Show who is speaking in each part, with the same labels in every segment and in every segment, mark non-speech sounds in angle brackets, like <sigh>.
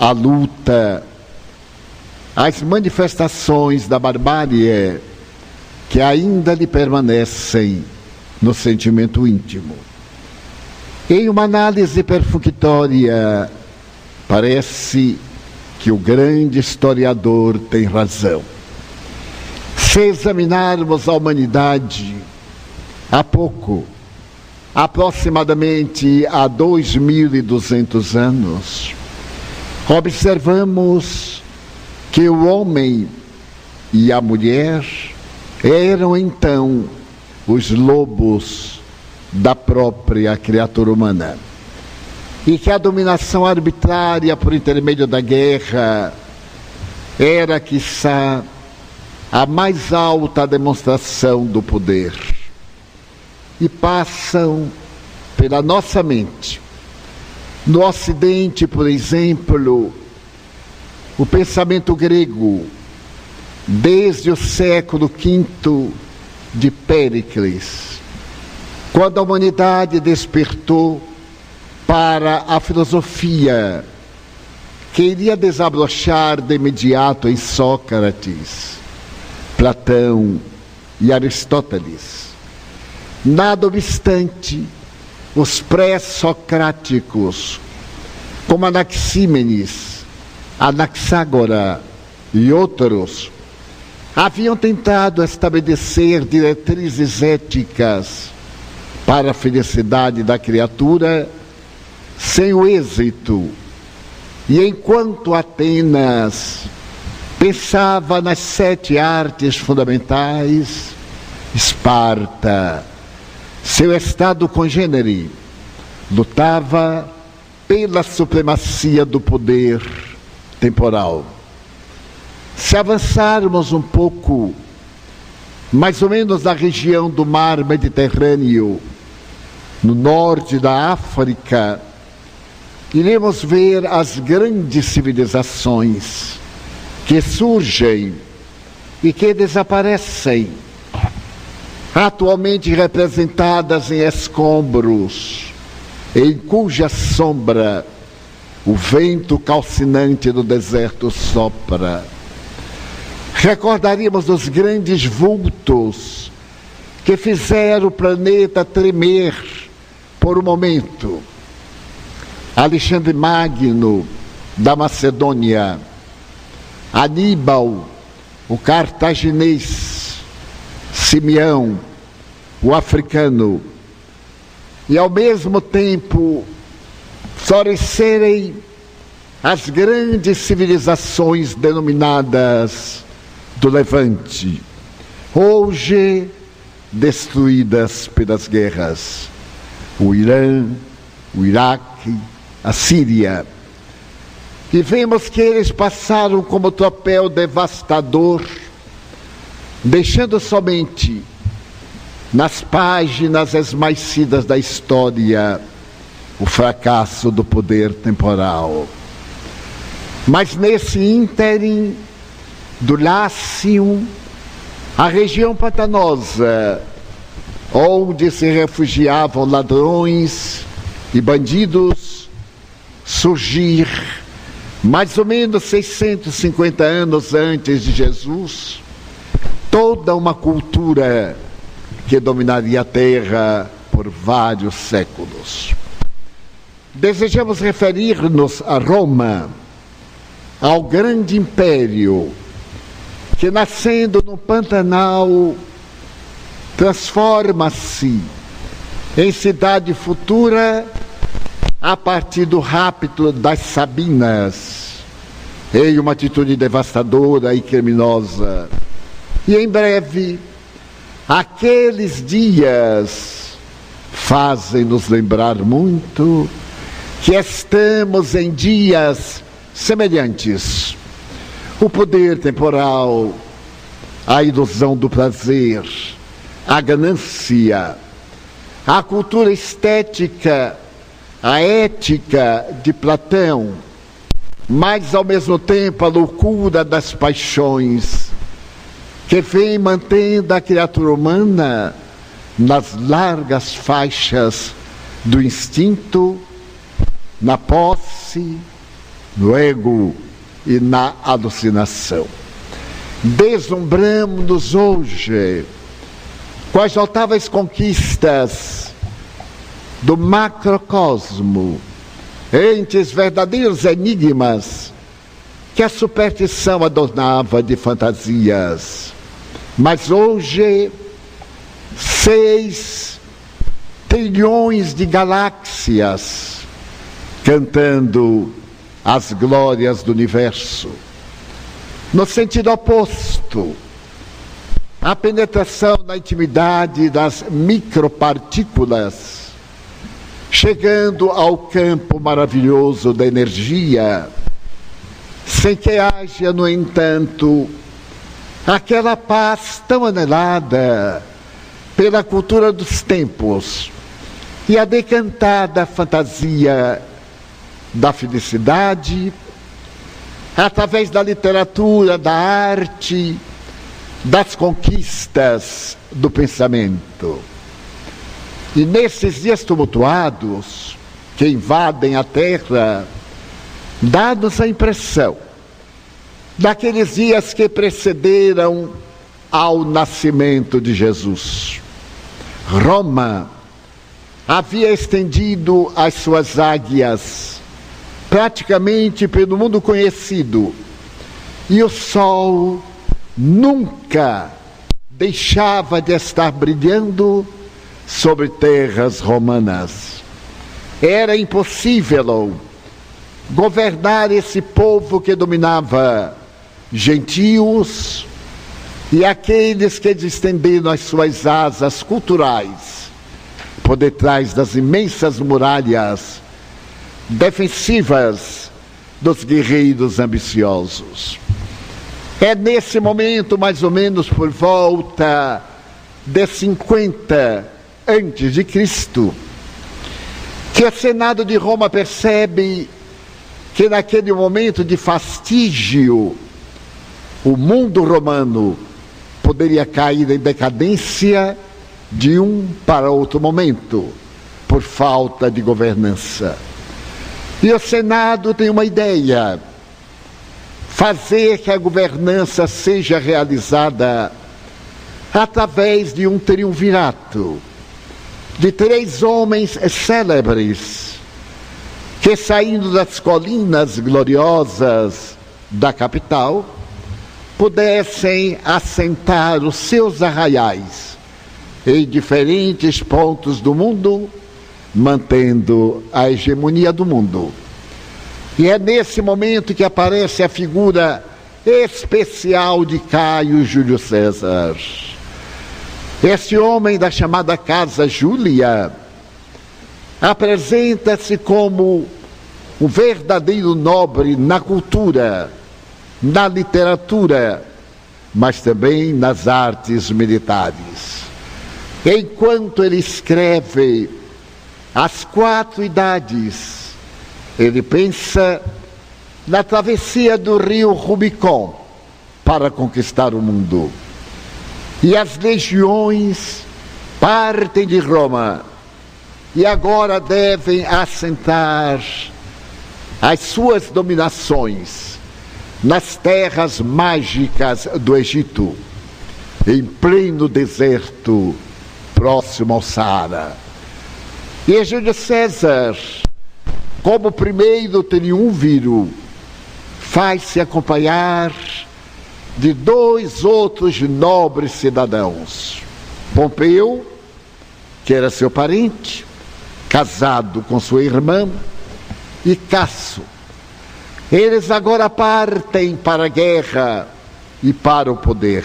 Speaker 1: a luta, as manifestações da barbárie que ainda lhe permanecem no sentimento íntimo. Em uma análise perfunctória, parece que o grande historiador tem razão. Se examinarmos a humanidade há pouco, aproximadamente há 2.200 anos, observamos que o homem e a mulher eram então os lobos da própria criatura humana. E que a dominação arbitrária por intermédio da guerra era, quiçá, a mais alta demonstração do poder. E passam pela nossa mente. No Ocidente, por exemplo, o pensamento grego, desde o século V de Péricles, quando a humanidade despertou para a filosofia que iria desabrochar de imediato em Sócrates, Platão e Aristóteles. Nada obstante, os pré-socráticos, como Anaxímenes, Anaxágora e outros, haviam tentado estabelecer diretrizes éticas para a felicidade da criatura sem o êxito. E enquanto Atenas pensava nas sete artes fundamentais, Esparta, seu estado congênere, lutava pela supremacia do poder temporal. Se avançarmos um pouco, mais ou menos na região do mar Mediterrâneo, no norte da África, iremos ver as grandes civilizações que surgem e que desaparecem, atualmente representadas em escombros, em cuja sombra o vento calcinante do deserto sopra. Recordaríamos os grandes vultos que fizeram o planeta tremer por um momento. Alexandre Magno, da Macedônia, Aníbal, o cartaginês, Simeão, o africano, e ao mesmo tempo florescerem as grandes civilizações denominadas do Levante, hoje destruídas pelas guerras. O Irã, o Iraque, a Síria. E vemos que eles passaram como tropel devastador, deixando somente nas páginas esmaecidas da história o fracasso do poder temporal. Mas nesse ínterim, do Lácio, a região pantanosa, onde se refugiavam ladrões e bandidos, surgir mais ou menos 650 anos antes de Jesus, toda uma cultura que dominaria a terra por vários séculos. Desejamos referir-nos a Roma, ao grande império que nascendo no Pantanal transforma-se em cidade futura a partir do rapto das Sabinas, em uma atitude devastadora e criminosa. E em breve, aqueles dias fazem nos lembrar muito que estamos em dias semelhantes. O poder temporal, a ilusão do prazer, a ganância, a cultura estética, a ética de Platão, mas ao mesmo tempo a loucura das paixões, que vem mantendo a criatura humana nas largas faixas do instinto, na posse, no ego e na alucinação. Deslumbramos-nos hoje com as notáveis conquistas do macrocosmo, entes verdadeiros enigmas que a superstição adornava de fantasias. Mas hoje, seis trilhões de galáxias cantando as glórias do universo. No sentido oposto, a penetração na intimidade das micropartículas, chegando ao campo maravilhoso da energia, sem que haja, no entanto, aquela paz tão anelada pela cultura dos tempos e a decantada fantasia da felicidade, através da literatura, da arte, das conquistas do pensamento. E nesses dias tumultuados que invadem a terra, dá-nos a impressão daqueles dias que precederam ao nascimento de Jesus. Roma havia estendido as suas águias praticamente pelo mundo conhecido, e o sol nunca deixava de estar brilhando sobre terras romanas. Era impossível governar esse povo que dominava gentios e aqueles que estenderam as suas asas culturais por detrás das imensas muralhas defensivas dos guerreiros ambiciosos. É nesse momento, mais ou menos por volta de 50 antes de Cristo, que o Senado de Roma percebe que naquele momento de fastígio, o mundo romano poderia cair em decadência de um para outro momento, por falta de governança. E o Senado tem uma ideia: fazer que a governança seja realizada através de um triunvirato de três homens célebres que, saindo das colinas gloriosas da capital, pudessem assentar os seus arraiais em diferentes pontos do mundo mantendo a hegemonia do mundo. E é nesse momento que aparece a figura especial de Caio Júlio César. Esse homem da chamada Casa Júlia apresenta-se como um verdadeiro nobre na cultura, na literatura, mas também nas artes militares. Enquanto ele escreve as quatro idades. Ele pensa na travessia do rio Rubicon para conquistar o mundo. E as legiões partem de Roma e agora devem assentar as suas dominações nas terras mágicas do Egito, em pleno deserto próximo ao Saara. E Júlio César, como primeiro triunviro, faz-se acompanhar de dois outros nobres cidadãos. Pompeu, que era seu parente, casado com sua irmã, e Casso. Eles agora partem para a guerra e para o poder.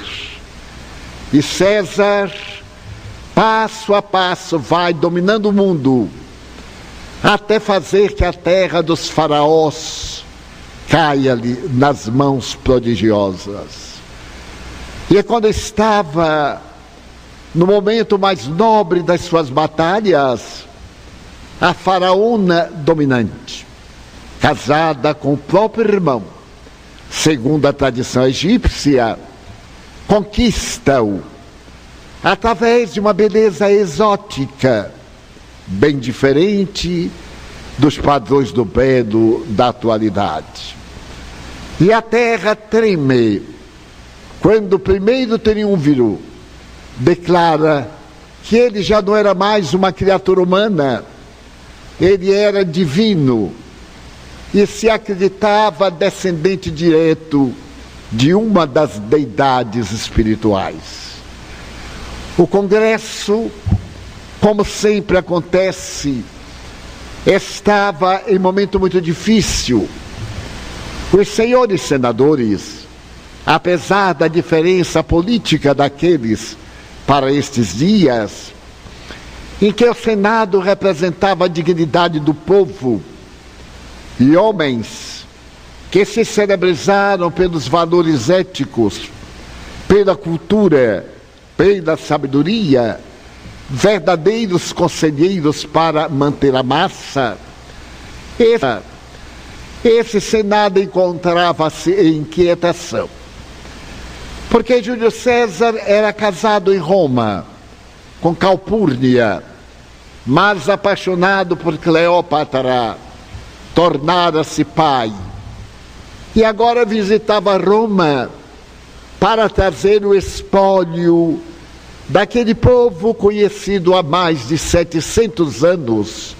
Speaker 1: E César passo a passo, vai dominando o mundo, até fazer que a terra dos faraós caia-lhe nas mãos prodigiosas. E é quando estava no momento mais nobre das suas batalhas, a faraona dominante, casada com o próprio irmão, segundo a tradição egípcia, conquista-o através de uma beleza exótica, bem diferente dos padrões do belo da atualidade. E a terra treme quando o primeiro triunviro declara que ele já não era mais uma criatura humana, ele era divino e se acreditava descendente direto de uma das deidades espirituais. O Congresso, como sempre acontece, estava em momento muito difícil. Os senhores senadores, apesar da diferença política daqueles para estes dias, em que o Senado representava a dignidade do povo e homens que se celebrizaram pelos valores éticos, pela cultura, pela sabedoria, verdadeiros conselheiros para manter a massa. Esse, esse Senado encontrava-se em inquietação. Porque Júlio César era casado em Roma com Calpurnia, mas apaixonado por Cleópatra, tornara-se pai. E agora visitava Roma para trazer o espólio daquele povo conhecido há mais de 700 anos,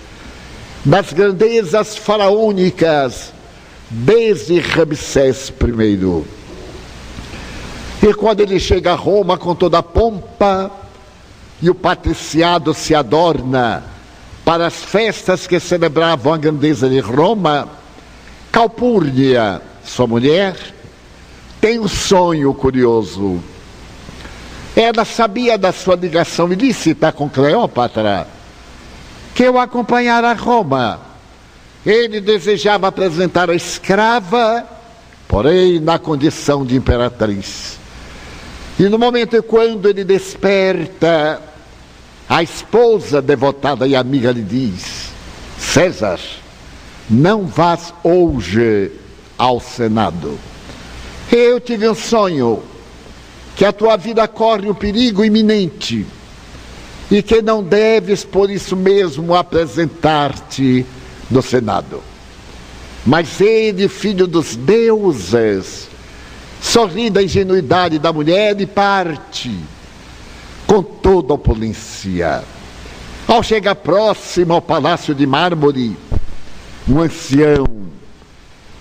Speaker 1: das grandezas faraônicas, desde Ramsés I. E quando ele chega a Roma com toda a pompa, e o patriciado se adorna para as festas que celebravam a grandeza de Roma, Calpurnia, sua mulher, tem um sonho curioso. Ela sabia da sua ligação ilícita com Cleópatra, que o acompanhara a Roma. Ele desejava apresentar a escrava, porém na condição de imperatriz. E no momento quando ele desperta, a esposa devotada e amiga lhe diz: César, não vás hoje ao Senado. Eu tive um sonho que a tua vida corre um perigo iminente e que não deves por isso mesmo apresentar-te no Senado. Mas ele, filho dos deuses, sorri da ingenuidade da mulher e parte com toda a opulência. Ao chegar próximo ao palácio de mármore, um ancião,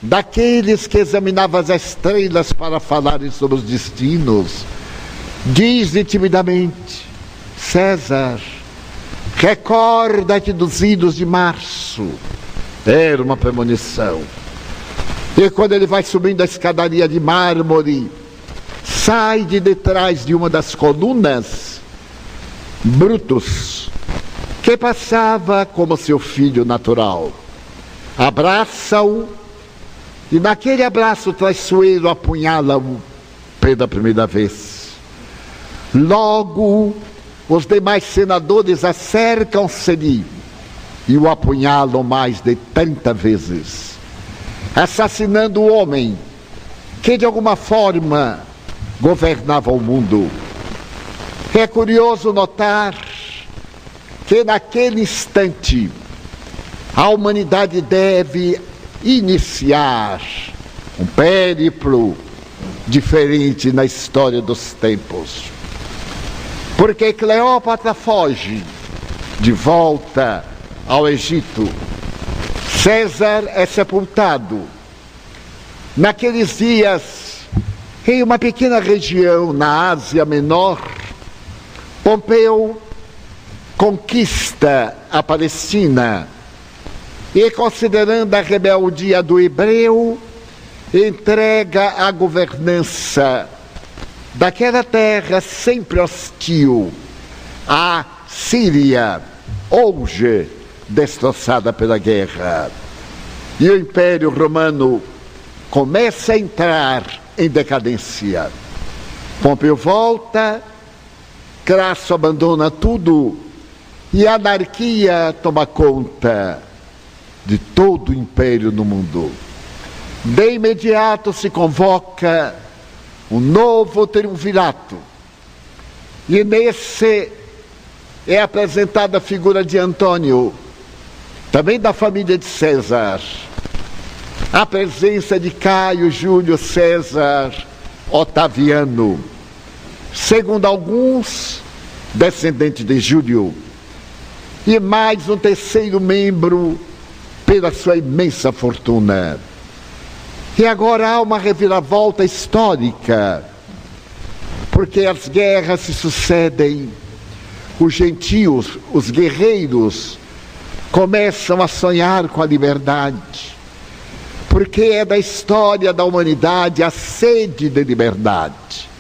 Speaker 1: daqueles que examinava as estrelas para falarem sobre os destinos, diz-lhe timidamente: César, recorda-te dos idos de março. Era uma premonição. E quando ele vai subindo a escadaria de mármore, sai de detrás de uma das colunas, Brutus, que passava como seu filho natural. Abraça-o e naquele abraço traiçoeiro apunhala-o pela primeira vez. Logo, os demais senadores acercam-se-lhe e o apunhalam mais de 30 vezes assassinando o homem que de alguma forma governava o mundo. É curioso notar que naquele instante a humanidade deve iniciar um périplo diferente na história dos tempos. Porque Cleópatra foge de volta ao Egito César é sepultado. Naqueles dias, em uma pequena região na Ásia Menor, Pompeu conquista a Palestina e, considerando a rebeldia do hebreu, entrega a governança daquela terra sempre hostil à Síria, hoje destroçada pela guerra. E o Império Romano começa a entrar em decadência. Pompeu volta, Crasso abandona tudo e a anarquia toma conta de todo o império no mundo. De imediato se convoca um novo triunvirato. E nesse é apresentada a figura de Antônio, também da família de César, a presença de Caio Júlio César Otaviano, segundo alguns, descendente de Júlio, e mais um terceiro membro pela sua imensa fortuna. E agora há uma reviravolta histórica, porque as guerras se sucedem, os gentios, os guerreiros, começam a sonhar com a liberdade, porque é da história da humanidade a sede de liberdade.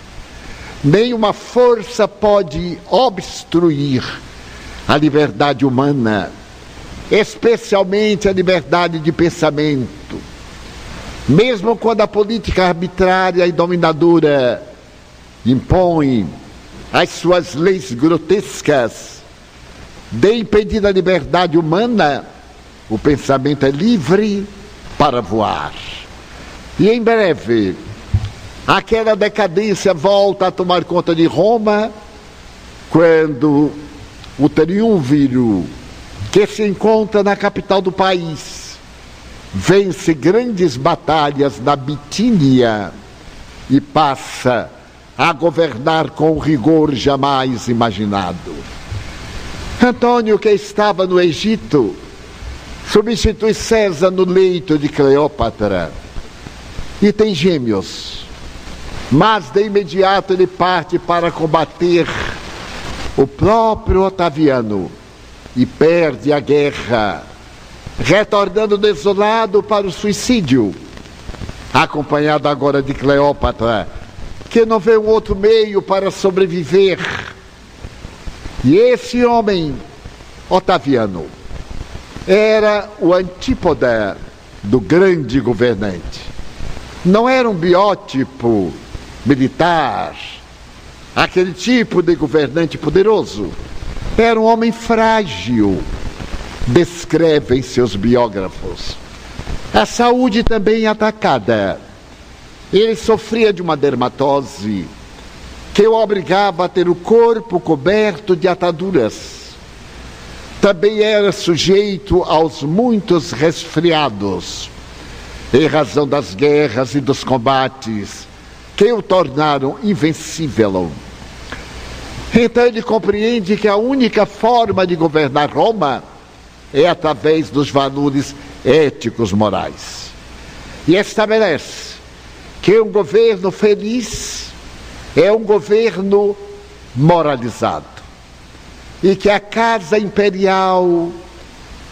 Speaker 1: Nenhuma força pode obstruir a liberdade humana, especialmente a liberdade de pensamento. Mesmo quando a política arbitrária e dominadora impõe as suas leis grotescas, de impedir a liberdade humana, o pensamento é livre para voar. E em breve, aquela decadência volta a tomar conta de Roma, quando o triunviro que se encontra na capital do país vence grandes batalhas na Bitínia e passa a governar com rigor jamais imaginado. Antônio, que estava no Egito, substitui César no leito de Cleópatra e tem gêmeos. Mas de imediato ele parte para combater o próprio Otaviano e perde a guerra, retornando desolado para o suicídio, acompanhado agora de Cleópatra, que não vê um outro meio para sobreviver e esse homem, Otaviano, era o antípoda do grande governante. Não era um biótipo militar, aquele tipo de governante poderoso. Era um homem frágil, descrevem seus biógrafos. A saúde também atacada. Ele sofria de uma dermatose que o obrigava a ter o corpo coberto de ataduras. Também era sujeito aos muitos resfriados, em razão das guerras e dos combates, que o tornaram invencível. Então ele compreende que a única forma de governar Roma é através dos valores éticos morais. E estabelece que um governo feliz é um governo moralizado. E que a Casa Imperial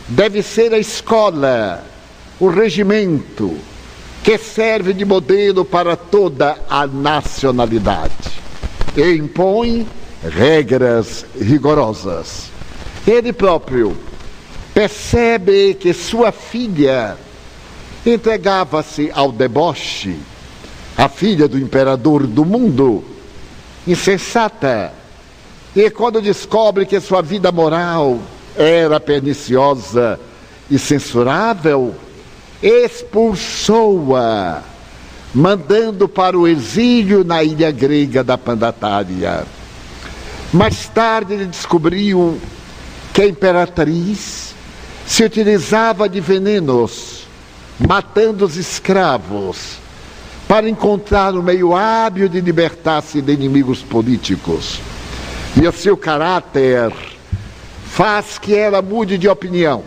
Speaker 1: deve ser a escola, o regimento, que serve de modelo para toda a nacionalidade. E impõe regras rigorosas. Ele próprio percebe que sua filha entregava-se ao deboche, a filha do imperador do mundo, insensata. E quando descobre que sua vida moral era perniciosa e censurável, expulsou-a, mandando para o exílio na ilha grega da Pandatária. Mais tarde ele descobriu que a imperatriz se utilizava de venenos, matando os escravos para encontrar um meio hábil de libertar-se de inimigos políticos. E o seu caráter faz que ela mude de opinião,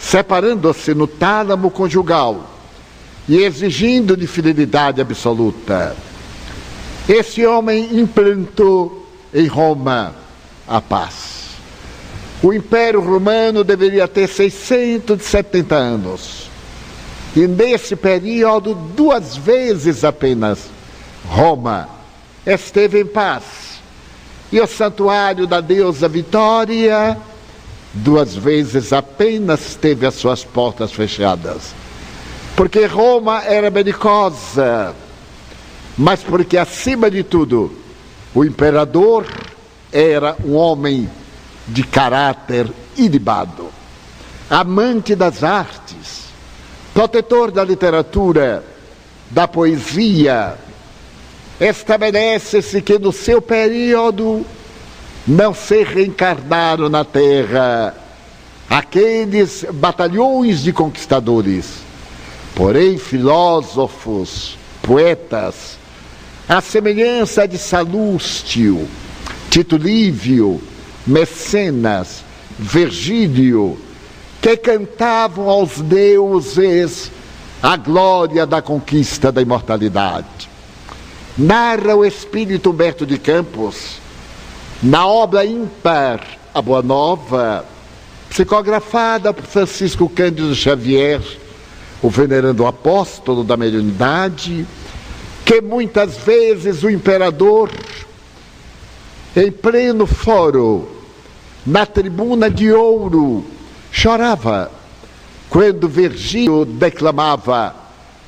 Speaker 1: separando-se no tálamo conjugal e exigindo de fidelidade absoluta. Esse homem implantou em Roma a paz. O Império Romano deveria ter 670 anos. E nesse período, duas vezes apenas, Roma esteve em paz. E o santuário da deusa Vitória, duas vezes apenas teve as suas portas fechadas. Porque Roma era belicosa, mas porque, acima de tudo, o imperador era um homem de caráter ilibado, amante das artes protetor da literatura, da poesia, estabelece-se que no seu período não se reencarnaram na Terra aqueles batalhões de conquistadores, porém filósofos, poetas, à semelhança de Salústio, Tito Lívio, Mecenas, Virgílio, que cantavam aos deuses a glória da conquista da imortalidade. Narra o espírito Humberto de Campos, na obra ímpar A Boa Nova, psicografada por Francisco Cândido Xavier, o venerando apóstolo da mediunidade, que muitas vezes o imperador, em pleno foro, na tribuna de ouro, chorava quando Virgílio declamava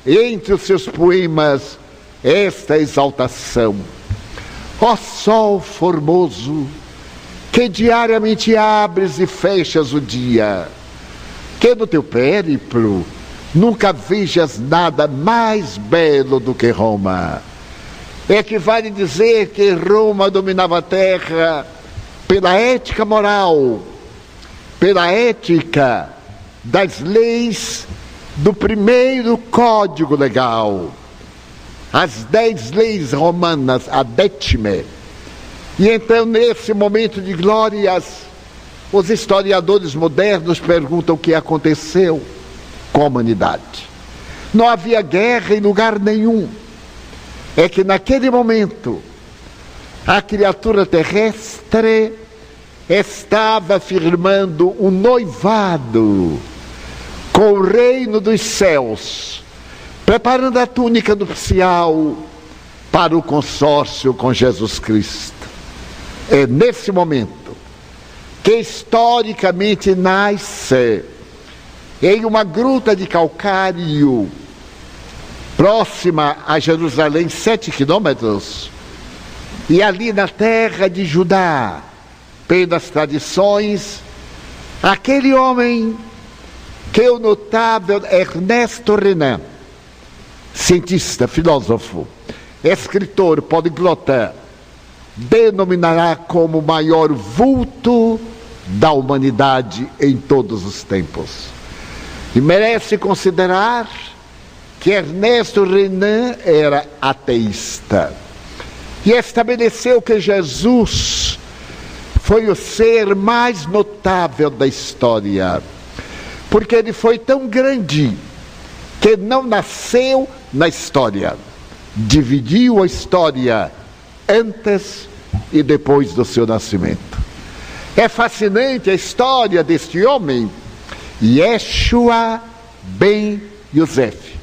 Speaker 1: entre os seus poemas esta exaltação. Ó sol formoso, que diariamente abres e fechas o dia, que no teu périplo nunca vejas nada mais belo do que Roma. É que vale dizer que Roma dominava a terra pela ética moral, pela ética das leis do primeiro código legal, as dez leis romanas, a décime. E então, nesse momento de glórias, os historiadores modernos perguntam o que aconteceu com a humanidade. Não havia guerra em lugar nenhum. É que naquele momento, a criatura terrestre estava firmando um noivado com o reino dos céus, preparando a túnica nupcial para o consórcio com Jesus Cristo. É nesse momento que historicamente nasce em uma gruta de calcário próxima a Jerusalém, sete quilômetros, e ali na terra de Judá, pelas tradições, aquele homem que é o notável Ernesto Renan, cientista, filósofo, escritor, poliglota, denominará como o maior vulto da humanidade em todos os tempos. E merece considerar que Ernesto Renan era ateísta e estabeleceu que Jesus foi o ser mais notável da história, porque ele foi tão grande que não nasceu na história, dividiu a história antes e depois do seu nascimento. É fascinante a história deste homem, Yeshua ben Yosef,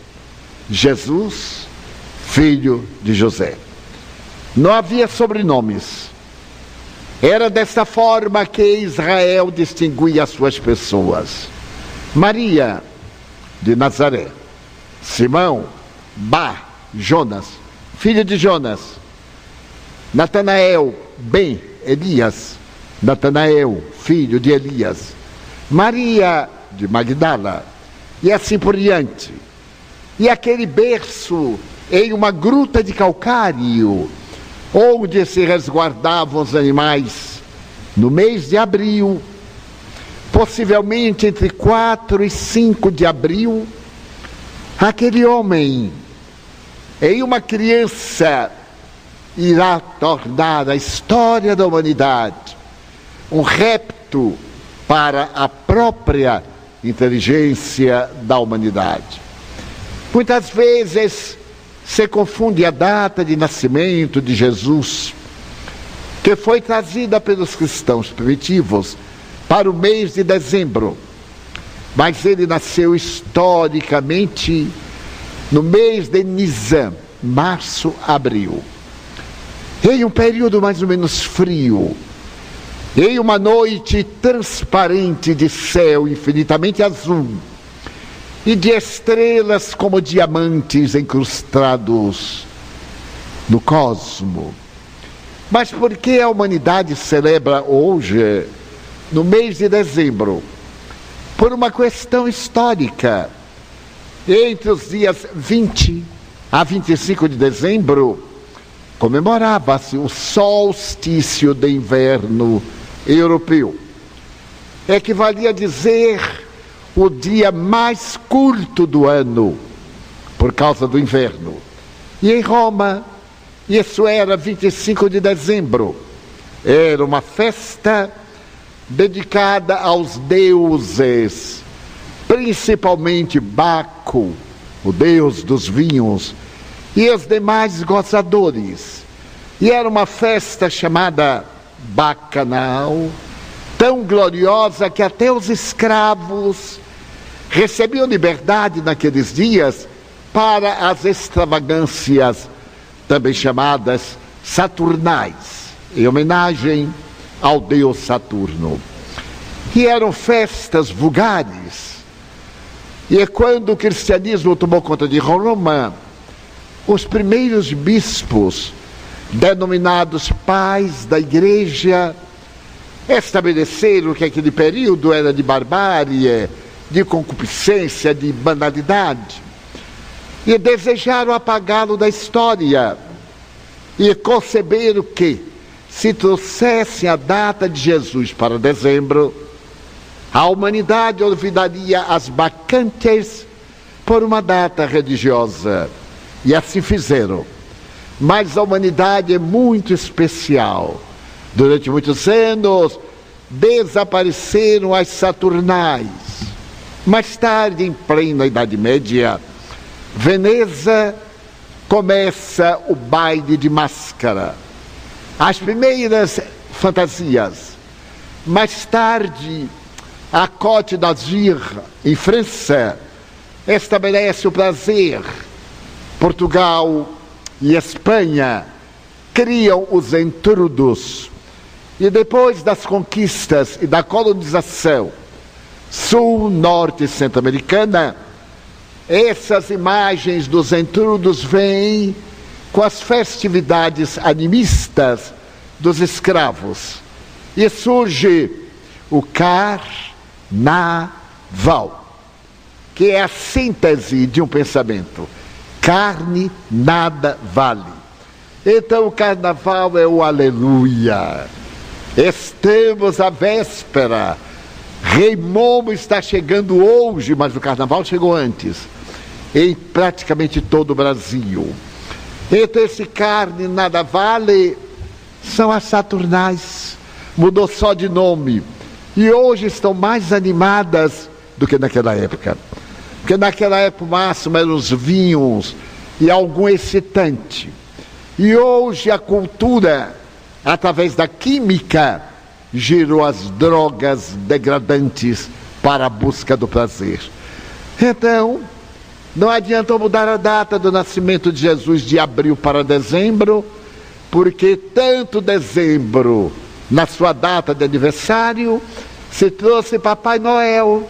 Speaker 1: Jesus, filho de José. Não havia sobrenomes. Era desta forma que Israel distinguia as suas pessoas. Maria, de Nazaré. Simão, Bar, Jonas, filho de Jonas. Natanael, Ben, Elias. Natanael, filho de Elias. Maria, de Magdala. E assim por diante. E aquele berço em uma gruta de calcário onde se resguardavam os animais, no mês de abril, possivelmente entre 4 e 5 de abril, aquele homem em uma criança irá tornar a história da humanidade um repto para a própria inteligência da humanidade. Muitas vezes se confunde a data de nascimento de Jesus, que foi trazida pelos cristãos primitivos para o mês de dezembro. Mas ele nasceu historicamente no mês de Nisan, março, abril. Em um período mais ou menos frio, em uma noite transparente de céu infinitamente azul, e de estrelas como diamantes incrustados no cosmo. Mas por que a humanidade celebra hoje, no mês de dezembro? Por uma questão histórica. Entre os dias 20 a 25 de dezembro, comemorava-se o solstício de inverno europeu. equivalia a dizer o dia mais curto do ano, por causa do inverno. E em Roma, isso era 25 de dezembro. Era uma festa dedicada aos deuses, principalmente Baco, o deus dos vinhos, e os demais gozadores. E era uma festa chamada Bacanal, tão gloriosa que até os escravos recebiam liberdade naqueles dias para as extravagâncias, também chamadas saturnais, em homenagem ao deus Saturno. E eram festas vulgares. E é quando o cristianismo tomou conta de Roma, os primeiros bispos, denominados pais da igreja, estabeleceram que aquele período era de barbárie, de concupiscência, de banalidade. E desejaram apagá-lo da história. E conceberam que, se trouxessem a data de Jesus para dezembro, a humanidade olvidaria as bacantes por uma data religiosa. E assim fizeram. Mas a humanidade é muito especial. Durante muitos anos desapareceram as saturnais. Mais tarde, em plena Idade Média, Veneza começa o baile de máscara. As primeiras fantasias. Mais tarde, a Côte d'Azur, em França, estabelece o prazer. Portugal e Espanha criam os entrudos. E depois das conquistas e da colonização sul, norte e centro-americana, essas imagens dos entrudos vêm com as festividades animistas dos escravos. E surge o carnaval, que é a síntese de um pensamento carne nada vale. Então o carnaval é o aleluia. Estamos à véspera. Rei Momo está chegando hoje, mas o carnaval chegou antes. Em praticamente todo o Brasil. Esse carne nada vale são as saturnais. Mudou só de nome. E hoje estão mais animadas do que naquela época. Porque naquela época o máximo eram os vinhos e algum excitante. E hoje a cultura, através da química, gerou as drogas degradantes para a busca do prazer. Então, não adianta mudar a data do nascimento de Jesus de abril para dezembro, porque tanto dezembro, na sua data de aniversário, se trouxe Papai Noel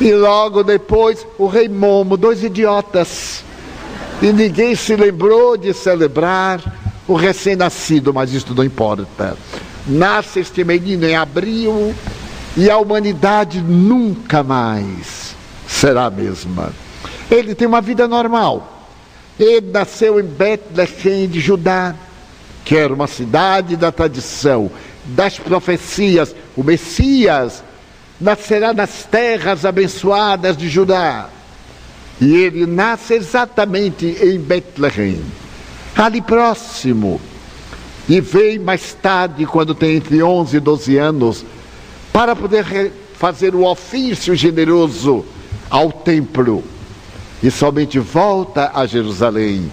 Speaker 1: e logo depois o rei Momo, dois idiotas. E ninguém se lembrou de celebrar o recém-nascido, mas isso não importa. Nasce este menino em abril e a humanidade nunca mais será a mesma. Ele tem uma vida normal. Ele nasceu em Betlehem de Judá, que era uma cidade da tradição, das profecias. O Messias nascerá nas terras abençoadas de Judá. E ele nasce exatamente em Betlehem, ali próximo. E vem mais tarde, quando tem entre 11 e 12 anos, para poder fazer o ofício generoso ao templo. E somente volta a Jerusalém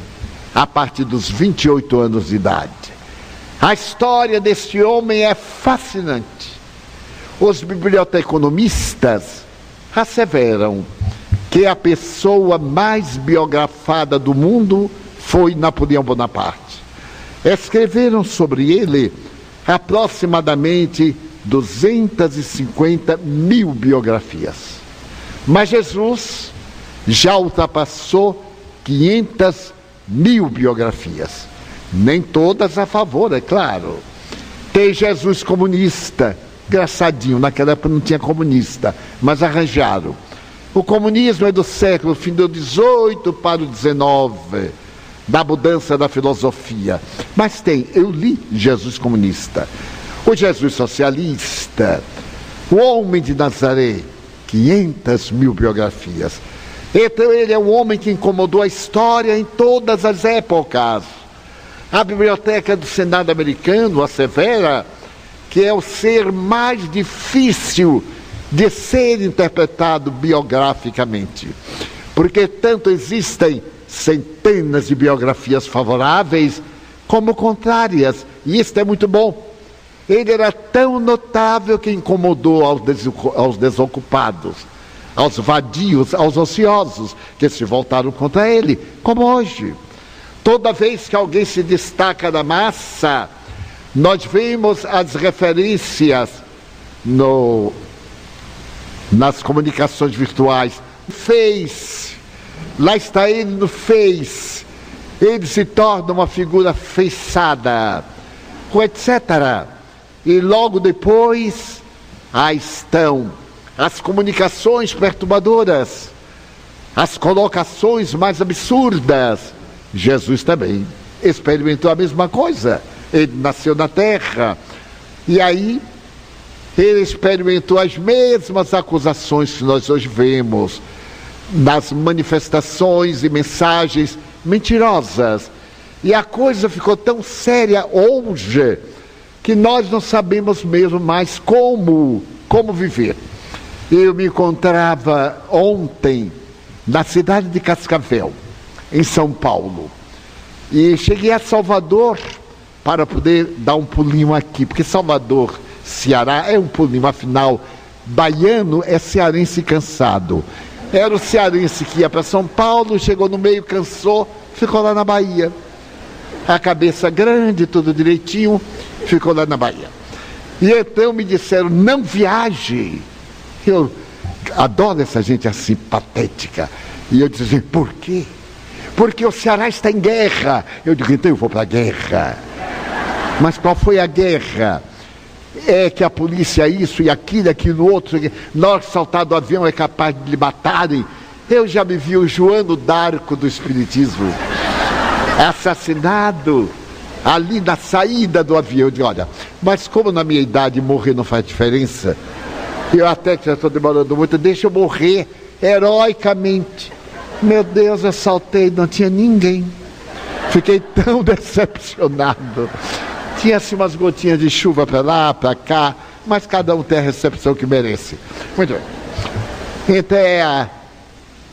Speaker 1: a partir dos 28 anos de idade. A história deste homem é fascinante. Os biblioteconomistas asseveram que a pessoa mais biografada do mundo foi Napoleão Bonaparte. Escreveram sobre ele aproximadamente 250 mil biografias. Mas Jesus já ultrapassou 500 mil biografias. Nem todas a favor, é claro. Tem Jesus comunista, engraçadinho, naquela época não tinha comunista, mas arranjaram. O comunismo é do século, fim do 18 para o 19, da mudança da filosofia. Mas tem, eu li Jesus comunista. O Jesus socialista, O homem de Nazaré, 500 mil biografias. Então ele é um homem que incomodou a história em todas as épocas. A biblioteca do Senado americano assevera que é o ser mais difícil de ser interpretado biograficamente. Porque tanto existem centenas de biografias favoráveis como contrárias, e isso é muito bom. Ele era tão notável que incomodou aos desocupados, aos vadios, aos ociosos, que se voltaram contra ele, como hoje. Toda vez que alguém se destaca da massa, nós vemos as referências no, nas comunicações virtuais. Face, lá está ele no Face. Ele se torna uma figura feiçada, etc. E logo depois, aí estão as comunicações perturbadoras, as colocações mais absurdas. Jesus também experimentou a mesma coisa. Ele nasceu na terra. E aí, ele experimentou as mesmas acusações que nós hoje vemos nas manifestações e mensagens mentirosas. E a coisa ficou tão séria hoje que nós não sabemos mesmo mais como, como viver. Eu me encontrava ontem na cidade de Cascavel, em São Paulo, e cheguei a Salvador para poder dar um pulinho aqui, porque Salvador, Ceará, é um pulinho, afinal, baiano é cearense cansado. Era o cearense que ia para São Paulo, chegou no meio, cansou, ficou lá na Bahia. A cabeça grande, tudo direitinho, ficou lá na Bahia. E então me disseram, não viaje. Eu adoro essa gente assim, patética. E eu disse, por quê? Porque o Ceará está em guerra. Eu digo, então eu vou para a guerra. Mas qual foi a guerra? É que a polícia isso e aquilo, aquilo outro, que saltar do avião é capaz de lhe matarem. Eu já me vi o Joano D'Arco do Espiritismo assassinado ali na saída do avião. Eu digo, olha, mas como na minha idade morrer não faz diferença, eu até que já estou demorando muito, deixa eu morrer heroicamente. Meu Deus, eu saltei, não tinha ninguém. Fiquei tão <laughs> decepcionado. Tinha-se umas gotinhas de chuva para lá, para cá, mas cada um tem a recepção que merece. Muito bem. Então é a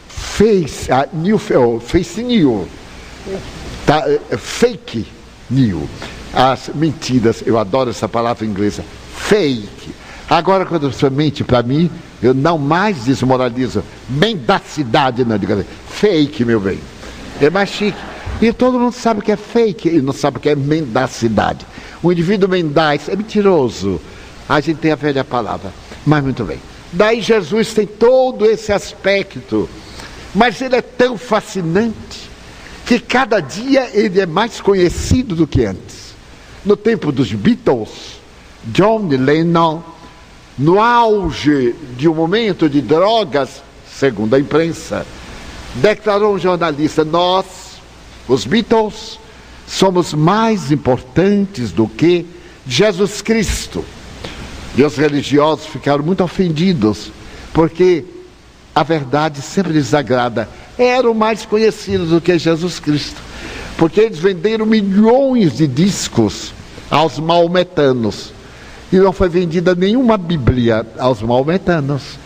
Speaker 1: Face, a New, Face New, tá, é, fake new. As mentiras, eu adoro essa palavra inglesa, fake. Agora, quando você mente para mim, eu não mais desmoralizo. Mendacidade, não, digo fake, meu bem. É mais chique. E todo mundo sabe que é fake e não sabe que é mendacidade. O indivíduo mendaz é mentiroso. A gente tem a velha palavra. Mas muito bem. Daí Jesus tem todo esse aspecto. Mas ele é tão fascinante que cada dia ele é mais conhecido do que antes. No tempo dos Beatles, John Lennon, no auge de um momento de drogas, segundo a imprensa, declarou um jornalista: Nós, os Beatles, somos mais importantes do que Jesus Cristo. E os religiosos ficaram muito ofendidos, porque a verdade sempre lhes agrada eram mais conhecidos do que Jesus Cristo, porque eles venderam milhões de discos aos maometanos e não foi vendida nenhuma Bíblia aos maometanos.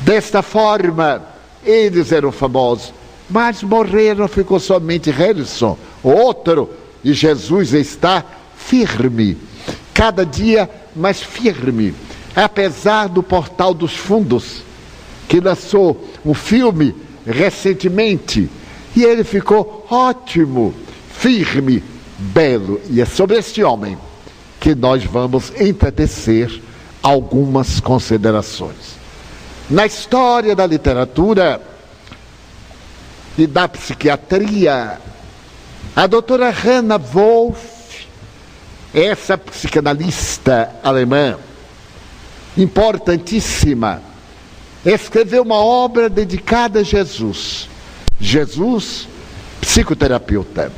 Speaker 1: Desta forma, eles eram famosos, mas morreram, ficou somente Harrison, outro, e Jesus está firme, cada dia mais firme, apesar do Portal dos Fundos, que lançou um filme recentemente e ele ficou ótimo, firme, belo. E é sobre este homem que nós vamos entretecer algumas considerações. Na história da literatura e da psiquiatria, a doutora Hannah Wolff, essa psicanalista alemã, importantíssima, escreveu uma obra dedicada a Jesus. Jesus, psicoterapeuta.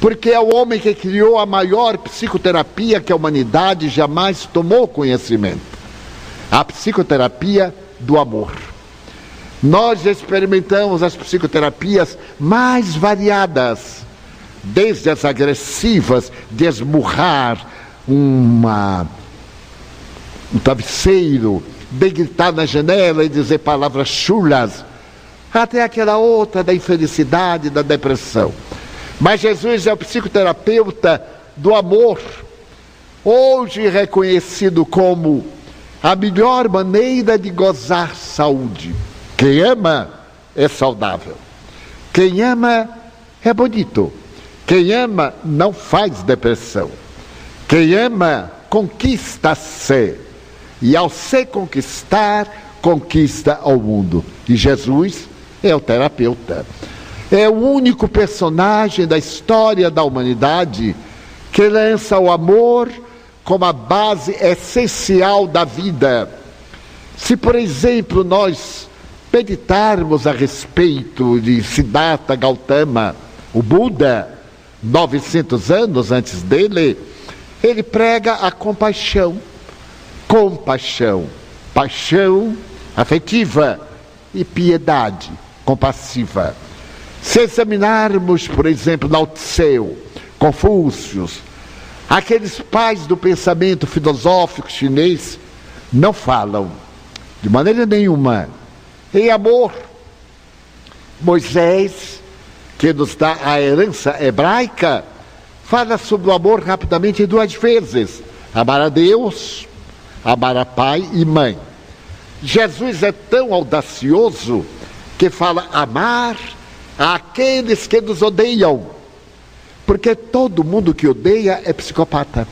Speaker 1: Porque é o homem que criou a maior psicoterapia que a humanidade jamais tomou conhecimento. a psicoterapia do amor. Nós experimentamos as psicoterapias mais variadas, desde as agressivas, de esmurrar uma, um travesseiro, de gritar na janela e dizer palavras chulas, até aquela outra da infelicidade, da depressão. Mas Jesus é o psicoterapeuta do amor, hoje reconhecido como a melhor maneira de gozar saúde. Quem ama é saudável. Quem ama é bonito. Quem ama não faz depressão. Quem ama conquista-se. E ao se conquistar, conquista ao mundo. E Jesus é o terapeuta. É o único personagem da história da humanidade que lança o amor como a base essencial da vida. Se, por exemplo, nós meditarmos a respeito de Siddhartha Gautama, o Buda, 900 anos antes dele, ele prega a compaixão. Compaixão, paixão afetiva e piedade compassiva. Se examinarmos, por exemplo, Lao Confúcio, aqueles pais do pensamento filosófico chinês não falam de maneira nenhuma em amor. Moisés, que nos dá a herança hebraica, fala sobre o amor rapidamente duas vezes: amar a Deus, amar a pai e mãe. Jesus é tão audacioso que fala amar aqueles que nos odeiam, porque todo mundo que odeia é psicopata.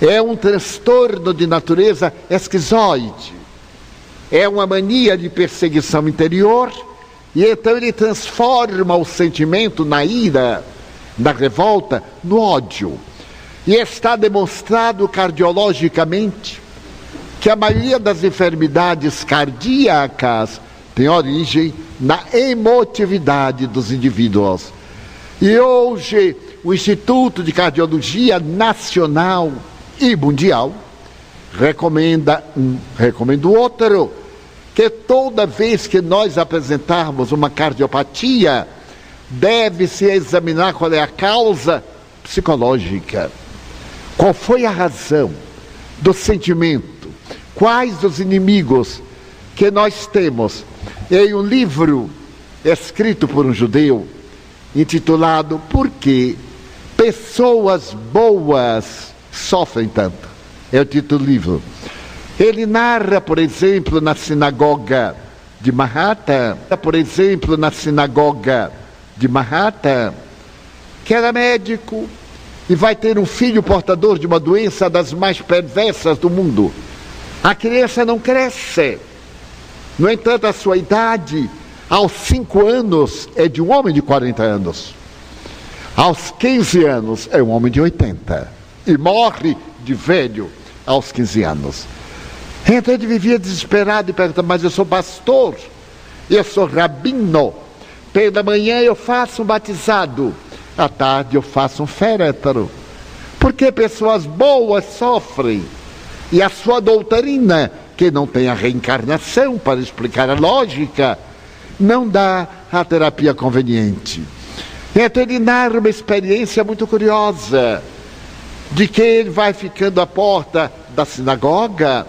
Speaker 1: É um transtorno de natureza esquizoide é uma mania de perseguição interior, e então ele transforma o sentimento na ira, na revolta, no ódio. E está demonstrado cardiologicamente que a maioria das enfermidades cardíacas tem origem na emotividade dos indivíduos. E hoje o Instituto de Cardiologia Nacional e Mundial recomenda um, recomenda o outro que toda vez que nós apresentarmos uma cardiopatia, deve-se examinar qual é a causa psicológica. Qual foi a razão do sentimento? Quais os inimigos que nós temos? Em um livro escrito por um judeu, intitulado Por que pessoas boas sofrem tanto? É o título do livro. Ele narra, por exemplo, na sinagoga de Mahata, por exemplo, na sinagoga de Mahata, que era médico e vai ter um filho portador de uma doença das mais perversas do mundo. A criança não cresce. No entanto, a sua idade, aos 5 anos, é de um homem de 40 anos. Aos 15 anos, é um homem de 80. E morre de velho aos 15 anos. Então ele vivia desesperado e perguntava, mas eu sou pastor, eu sou rabino, pela manhã eu faço um batizado, à tarde eu faço um féretro. Porque pessoas boas sofrem. E a sua doutrina, que não tem a reencarnação para explicar a lógica, não dá a terapia conveniente. Então uma experiência muito curiosa, de que ele vai ficando à porta da sinagoga,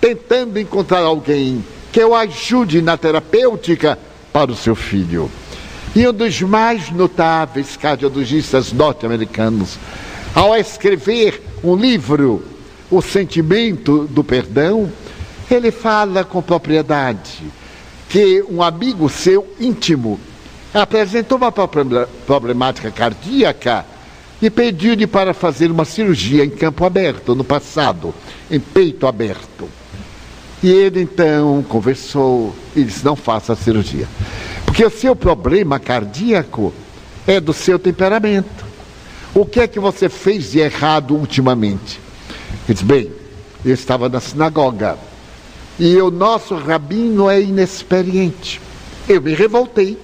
Speaker 1: tentando encontrar alguém que o ajude na terapêutica para o seu filho. E um dos mais notáveis cardiologistas norte-americanos, ao escrever um livro, O Sentimento do Perdão, ele fala com propriedade que um amigo seu íntimo apresentou uma problemática cardíaca e pediu-lhe para fazer uma cirurgia em campo aberto no passado, em peito aberto. E ele então conversou e disse: não faça a cirurgia. Porque o seu problema cardíaco é do seu temperamento. O que é que você fez de errado ultimamente? Disse: bem, eu estava na sinagoga e o nosso rabino é inexperiente. Eu me revoltei,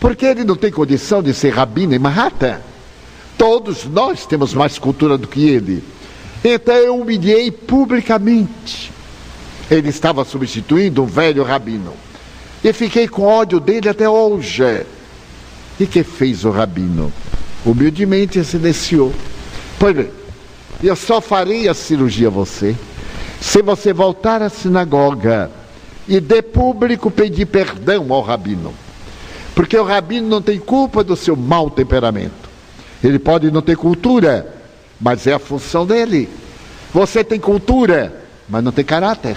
Speaker 1: porque ele não tem condição de ser rabino em Manhattan. Todos nós temos mais cultura do que ele. Então eu humilhei publicamente Ele estava substituindo um velho rabino. E fiquei com ódio dele até hoje. E que fez o rabino? Humildemente silenciou. Pois bem, eu só farei a cirurgia a você se você voltar à sinagoga e de público pedir perdão ao rabino. Porque o rabino não tem culpa do seu mau temperamento. Ele pode não ter cultura, mas é a função dele. Você tem cultura, mas não tem caráter.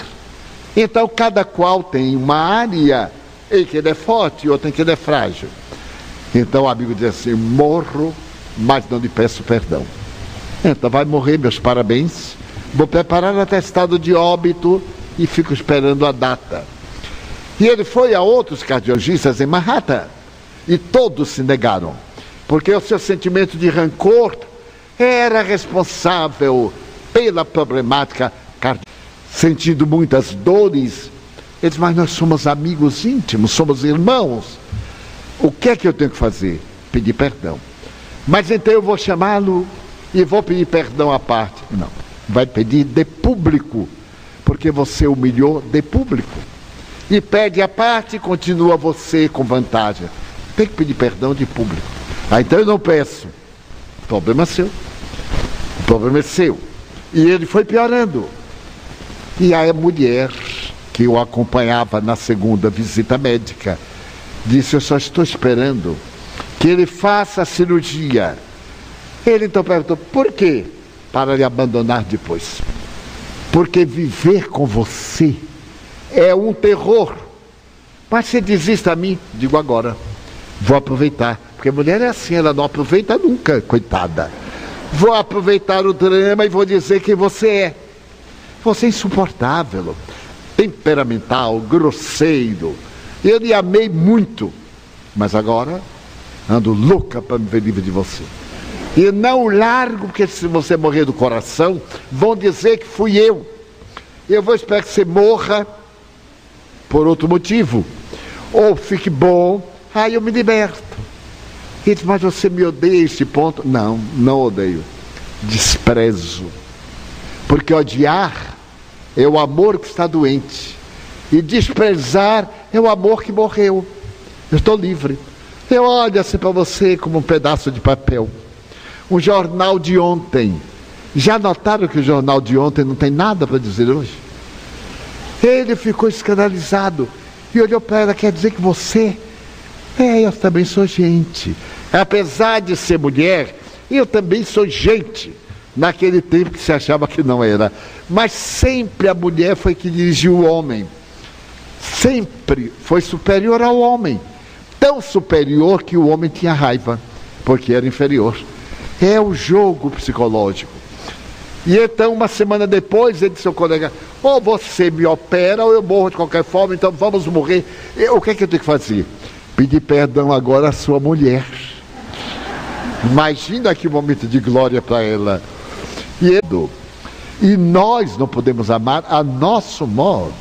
Speaker 1: Então cada qual tem uma área em que ele é forte e outra em que ele é frágil. Então o amigo diz assim: morro, mas não lhe peço perdão. Então vai morrer, meus parabéns. Vou preparar o atestado de óbito e fico esperando a data. E ele foi a outros cardiologistas em Manhattan e todos se negaram, porque o seu sentimento de rancor era responsável pela problemática cardíaca. Sentindo muitas dores, ele disse, mas nós somos amigos íntimos, somos irmãos. O que é que eu tenho que fazer? Pedir perdão. Mas então eu vou chamá-lo e vou pedir perdão à parte. Não, vai pedir de público, porque você humilhou de público. E pede a parte e continua você com vantagem. Tem que pedir perdão de público. Ah, então eu não peço. O problema é seu. O problema é seu. E ele foi piorando. E a mulher que o acompanhava na segunda visita médica disse: Eu só estou esperando que ele faça a cirurgia. Ele então perguntou: Por quê? Para lhe abandonar depois. Porque viver com você é um terror. Mas se desista a mim, digo agora, vou aproveitar. Porque a mulher é assim, ela não aproveita nunca, coitada. Vou aproveitar o drama e vou dizer que você é. Você é insuportável, temperamental, grosseiro. Eu lhe amei muito, mas agora ando louca para me ver livre de você. E não largo, porque se você morrer do coração, vão dizer que fui eu. Eu vou esperar que você morra por outro motivo. Ou fique bom, aí eu me liberto. Ele diz, mas você me odeia a esse ponto? Não, não odeio. Desprezo. Porque odiar é o amor que está doente. E desprezar é o amor que morreu. Eu estou livre. Eu olho assim para você como um pedaço de papel. Um jornal de ontem. Já notaram que o jornal de ontem não tem nada para dizer hoje? Ele ficou escandalizado e olhou para ela, quer dizer que você, é, eu também sou gente. Apesar de ser mulher, eu também sou gente. Naquele tempo que se achava que não era. Mas sempre a mulher foi que dirigiu o homem. Sempre foi superior ao homem. Tão superior que o homem tinha raiva, porque era inferior. É o jogo psicológico. E então, uma semana depois, ele disse ao colega: ou você me opera, ou eu morro de qualquer forma, então vamos morrer. O que é que eu tenho que fazer? Pedir perdão agora à sua mulher. Imagina que momento de glória para ela. E, e nós não podemos amar a nosso modo,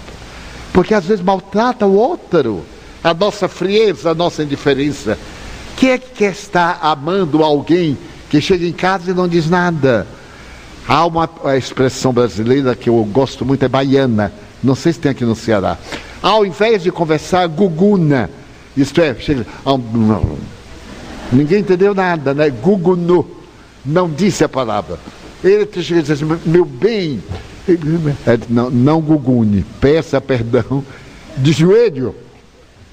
Speaker 1: porque às vezes maltrata o outro, a nossa frieza, a nossa indiferença. Quem é que quer estar amando alguém que chega em casa e não diz nada? Há uma expressão brasileira que eu gosto muito, é baiana. Não sei se tem aqui no Ceará. Ao invés de conversar, guguna. Isto é, chega. Ninguém entendeu nada, né? Gugunu. Não disse a palavra. Ele chega e diz assim, meu bem. Não, não gugune, peça perdão de joelho.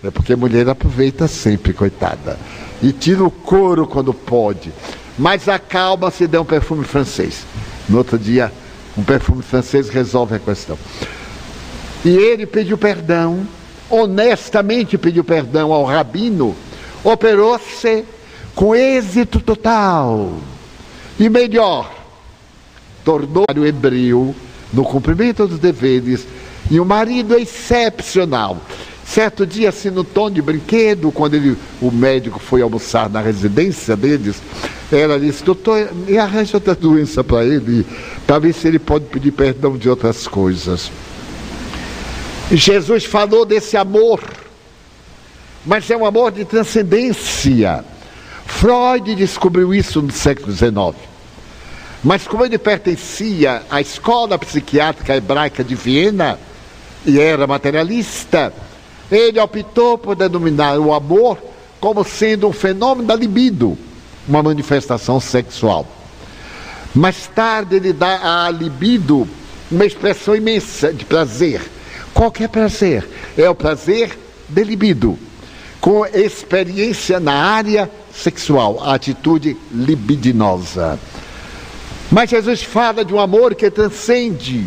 Speaker 1: É porque a mulher aproveita sempre, coitada. E tira o couro quando pode. Mas acalma se der um perfume francês. No outro dia, um perfume francês resolve a questão. E ele pediu perdão, honestamente pediu perdão ao rabino, operou-se com êxito total. E melhor, tornou o hebreu no cumprimento dos deveres e um marido excepcional. Certo dia, assim, no tom de brinquedo, quando ele, o médico foi almoçar na residência deles, ela disse, doutor, me arranja outra doença para ele, para ver se ele pode pedir perdão de outras coisas. Jesus falou desse amor, mas é um amor de transcendência. Freud descobriu isso no século XIX. Mas como ele pertencia à escola psiquiátrica hebraica de Viena, e era materialista, ele optou por denominar o amor como sendo um fenômeno da libido, uma manifestação sexual. Mais tarde ele dá à libido uma expressão imensa de prazer. Qualquer prazer é o prazer de libido, com experiência na área sexual, a atitude libidinosa. Mas Jesus fala de um amor que transcende,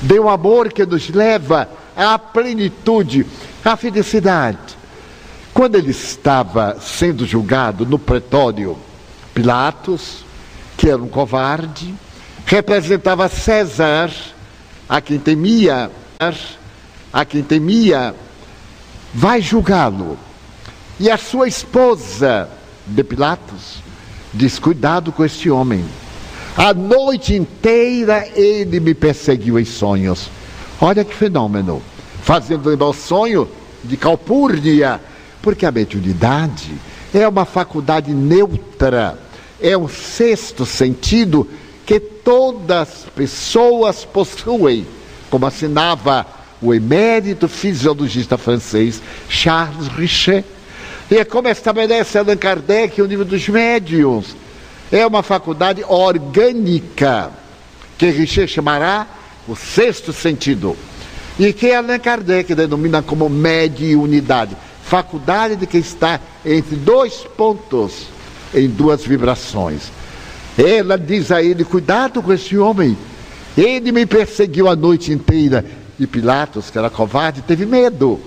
Speaker 1: de um amor que nos leva à plenitude, à felicidade. Quando ele estava sendo julgado no pretório, Pilatos, que era um covarde, representava César, a quem temia, a quem temia, vai julgá-lo. E a sua esposa de Pilatos diz: Cuidado com este homem. A noite inteira ele me perseguiu em sonhos. Olha que fenômeno. Fazendo lembrar o sonho de Calpurnia, porque a mediunidade é uma faculdade neutra, é um sexto sentido que todas as pessoas possuem, como assinava o emérito fisiologista francês Charles Richet. E é como estabelece Allan Kardec o nível dos médiums. É uma faculdade orgânica, que Richet chamará o sexto sentido. E que Allan Kardec denomina como mediunidade. Faculdade de que está entre dois pontos, em duas vibrações. Ela diz a ele: Cuidado com esse homem. Ele me perseguiu a noite inteira. E Pilatos, que era covarde, teve medo.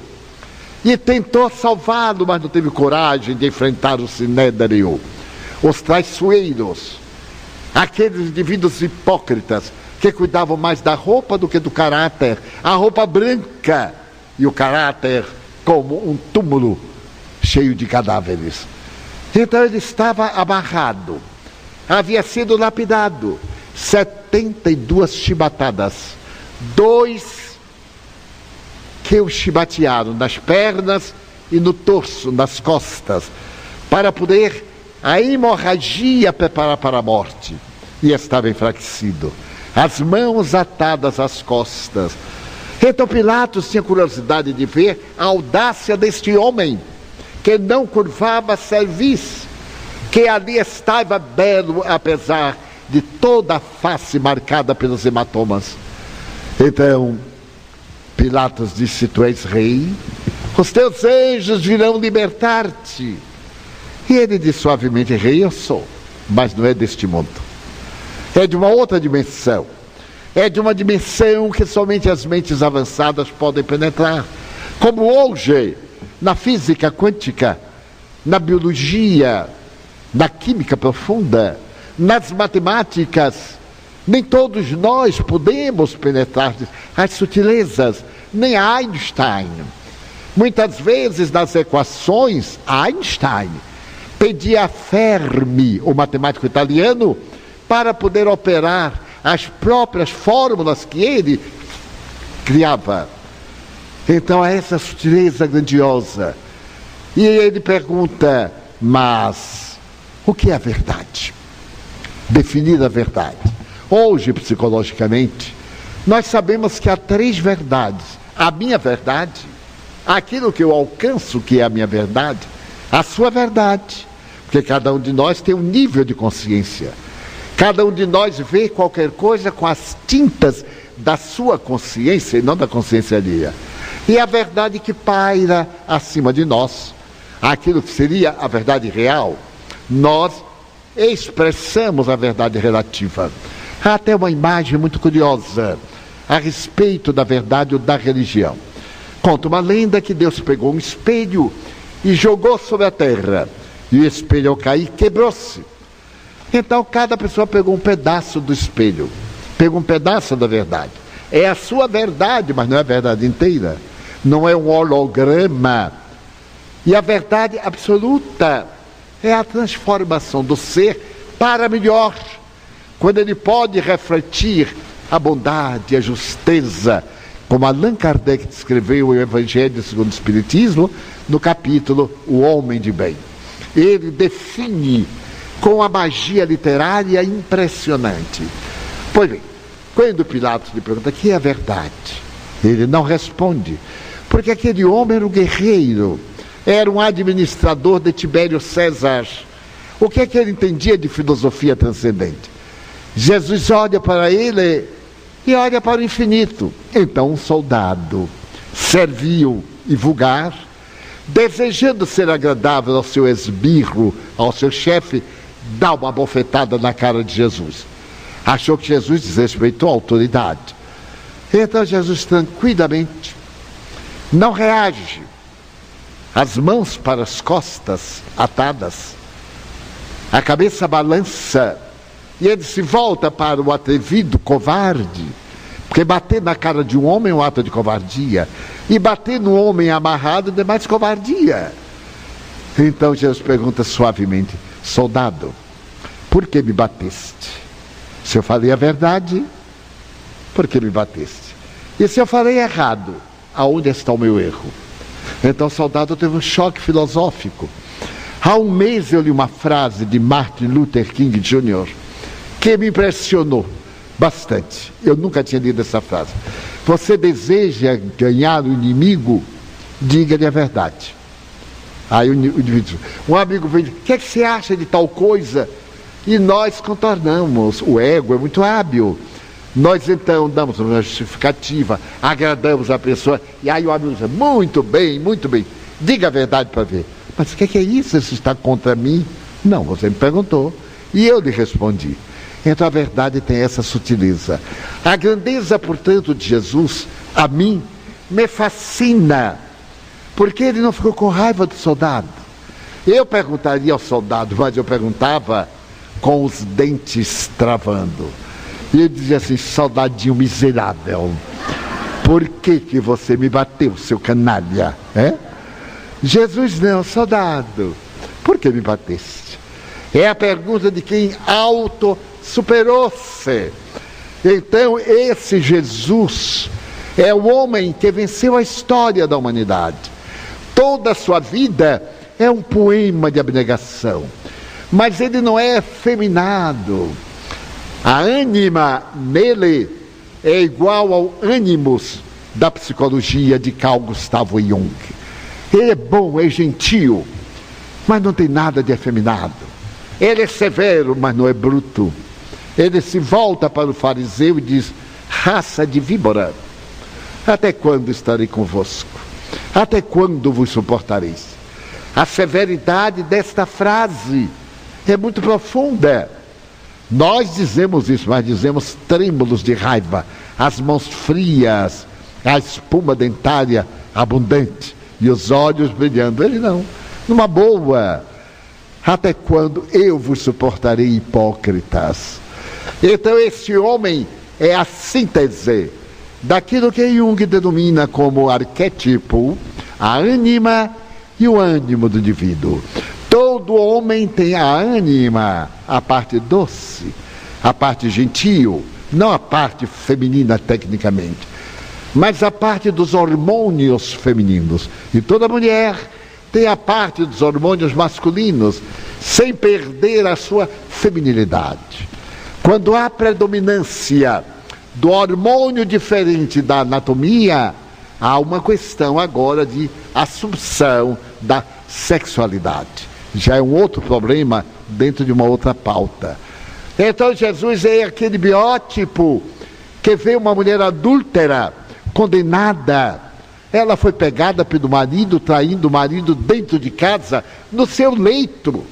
Speaker 1: E tentou salvá-lo, mas não teve coragem de enfrentar o sinédrio. Os traiçoeiros, aqueles indivíduos hipócritas que cuidavam mais da roupa do que do caráter. A roupa branca e o caráter como um túmulo cheio de cadáveres. Então ele estava amarrado havia sido lapidado. 72 chibatadas. Dois que o chibatearam nas pernas e no torso, nas costas, para poder a hemorragia preparar para a morte. E estava enfraquecido. As mãos atadas às costas. Então Pilatos tinha curiosidade de ver a audácia deste homem, que não curvava serviço que ali estava belo, apesar de toda a face marcada pelos hematomas. Então, Pilatos disse: Tu és rei, os teus anjos virão libertar-te. E ele disse suavemente: Rei eu sou, mas não é deste mundo. É de uma outra dimensão. É de uma dimensão que somente as mentes avançadas podem penetrar. Como hoje, na física quântica, na biologia, na química profunda, nas matemáticas. Nem todos nós podemos penetrar as sutilezas, nem Einstein. Muitas vezes nas equações, Einstein pedia a Fermi, o matemático italiano, para poder operar as próprias fórmulas que ele criava. Então, essa sutileza grandiosa. E ele pergunta, mas o que é a verdade? Definir a verdade. Hoje, psicologicamente, nós sabemos que há três verdades: a minha verdade, aquilo que eu alcanço, que é a minha verdade, a sua verdade. Porque cada um de nós tem um nível de consciência. Cada um de nós vê qualquer coisa com as tintas da sua consciência e não da consciência alheia. E a verdade que paira acima de nós, aquilo que seria a verdade real, nós expressamos a verdade relativa. Há até uma imagem muito curiosa a respeito da verdade ou da religião. Conta uma lenda que Deus pegou um espelho e jogou sobre a terra. E o espelho, ao cair, quebrou-se. Então cada pessoa pegou um pedaço do espelho, pegou um pedaço da verdade. É a sua verdade, mas não é a verdade inteira. Não é um holograma. E a verdade absoluta é a transformação do ser para melhor, quando ele pode refletir a bondade, a justeza, como Allan Kardec descreveu o Evangelho segundo o Espiritismo, no capítulo O Homem de Bem. Ele define com a magia literária impressionante. Pois bem, quando Pilatos lhe pergunta que é a verdade, Ele não responde, porque aquele homem era um guerreiro, era um administrador de Tibério César. O que é que ele entendia de filosofia transcendente? Jesus olha para ele e olha para o infinito. Então, um soldado servil e vulgar, desejando ser agradável ao seu esbirro, ao seu chefe, dá uma bofetada na cara de Jesus. Achou que Jesus desrespeitou a autoridade. Então Jesus tranquilamente não reage. As mãos para as costas atadas, a cabeça balança e ele se volta para o atrevido covarde, porque bater na cara de um homem é um ato de covardia, e bater no homem amarrado é mais covardia. Então Jesus pergunta suavemente: Soldado, por que me bateste? Se eu falei a verdade, por que me bateste? E se eu falei errado, aonde está o meu erro? Então soldado teve um choque filosófico. Há um mês eu li uma frase de Martin Luther King Jr. que me impressionou bastante. Eu nunca tinha lido essa frase. Você deseja ganhar o inimigo? Diga-lhe a verdade. Aí o indivíduo, um amigo vem, o que, é que você acha de tal coisa? E nós contornamos. O ego é muito hábil. Nós então damos uma justificativa, agradamos a pessoa, e aí o amigo diz, muito bem, muito bem, diga a verdade para ver. Mas o que, é que é isso? Isso está contra mim? Não, você me perguntou. E eu lhe respondi. Então a verdade tem essa sutileza. A grandeza, portanto, de Jesus, a mim, me fascina porque ele não ficou com raiva do soldado. Eu perguntaria ao soldado, mas eu perguntava com os dentes travando. E ele dizia assim: soldadinho miserável, por que, que você me bateu, seu canalha? É? Jesus não, soldado, por que me bateste? É a pergunta de quem auto superou-se. Então, esse Jesus é o homem que venceu a história da humanidade toda a sua vida é um poema de abnegação. Mas ele não é efeminado. A ânima nele é igual ao ânimos da psicologia de Carl Gustavo Jung. Ele é bom, é gentil, mas não tem nada de efeminado. Ele é severo, mas não é bruto. Ele se volta para o fariseu e diz: raça de víbora, até quando estarei convosco? Até quando vos suportareis? A severidade desta frase é muito profunda. Nós dizemos isso, mas dizemos trêmulos de raiva, as mãos frias, a espuma dentária abundante e os olhos brilhando. Ele não, numa boa. Até quando eu vos suportarei, hipócritas? Então, esse homem é a síntese daquilo que Jung denomina como arquétipo, a ânima e o ânimo do indivíduo. Todo homem tem a ânima, a parte doce, a parte gentil, não a parte feminina tecnicamente, mas a parte dos hormônios femininos. E toda mulher tem a parte dos hormônios masculinos, sem perder a sua feminilidade. Quando há predominância do hormônio diferente da anatomia, há uma questão agora de assunção da sexualidade. Já é um outro problema dentro de uma outra pauta. Então Jesus é aquele biótipo que vê uma mulher adúltera, condenada. Ela foi pegada pelo marido, traindo o marido dentro de casa, no seu leito.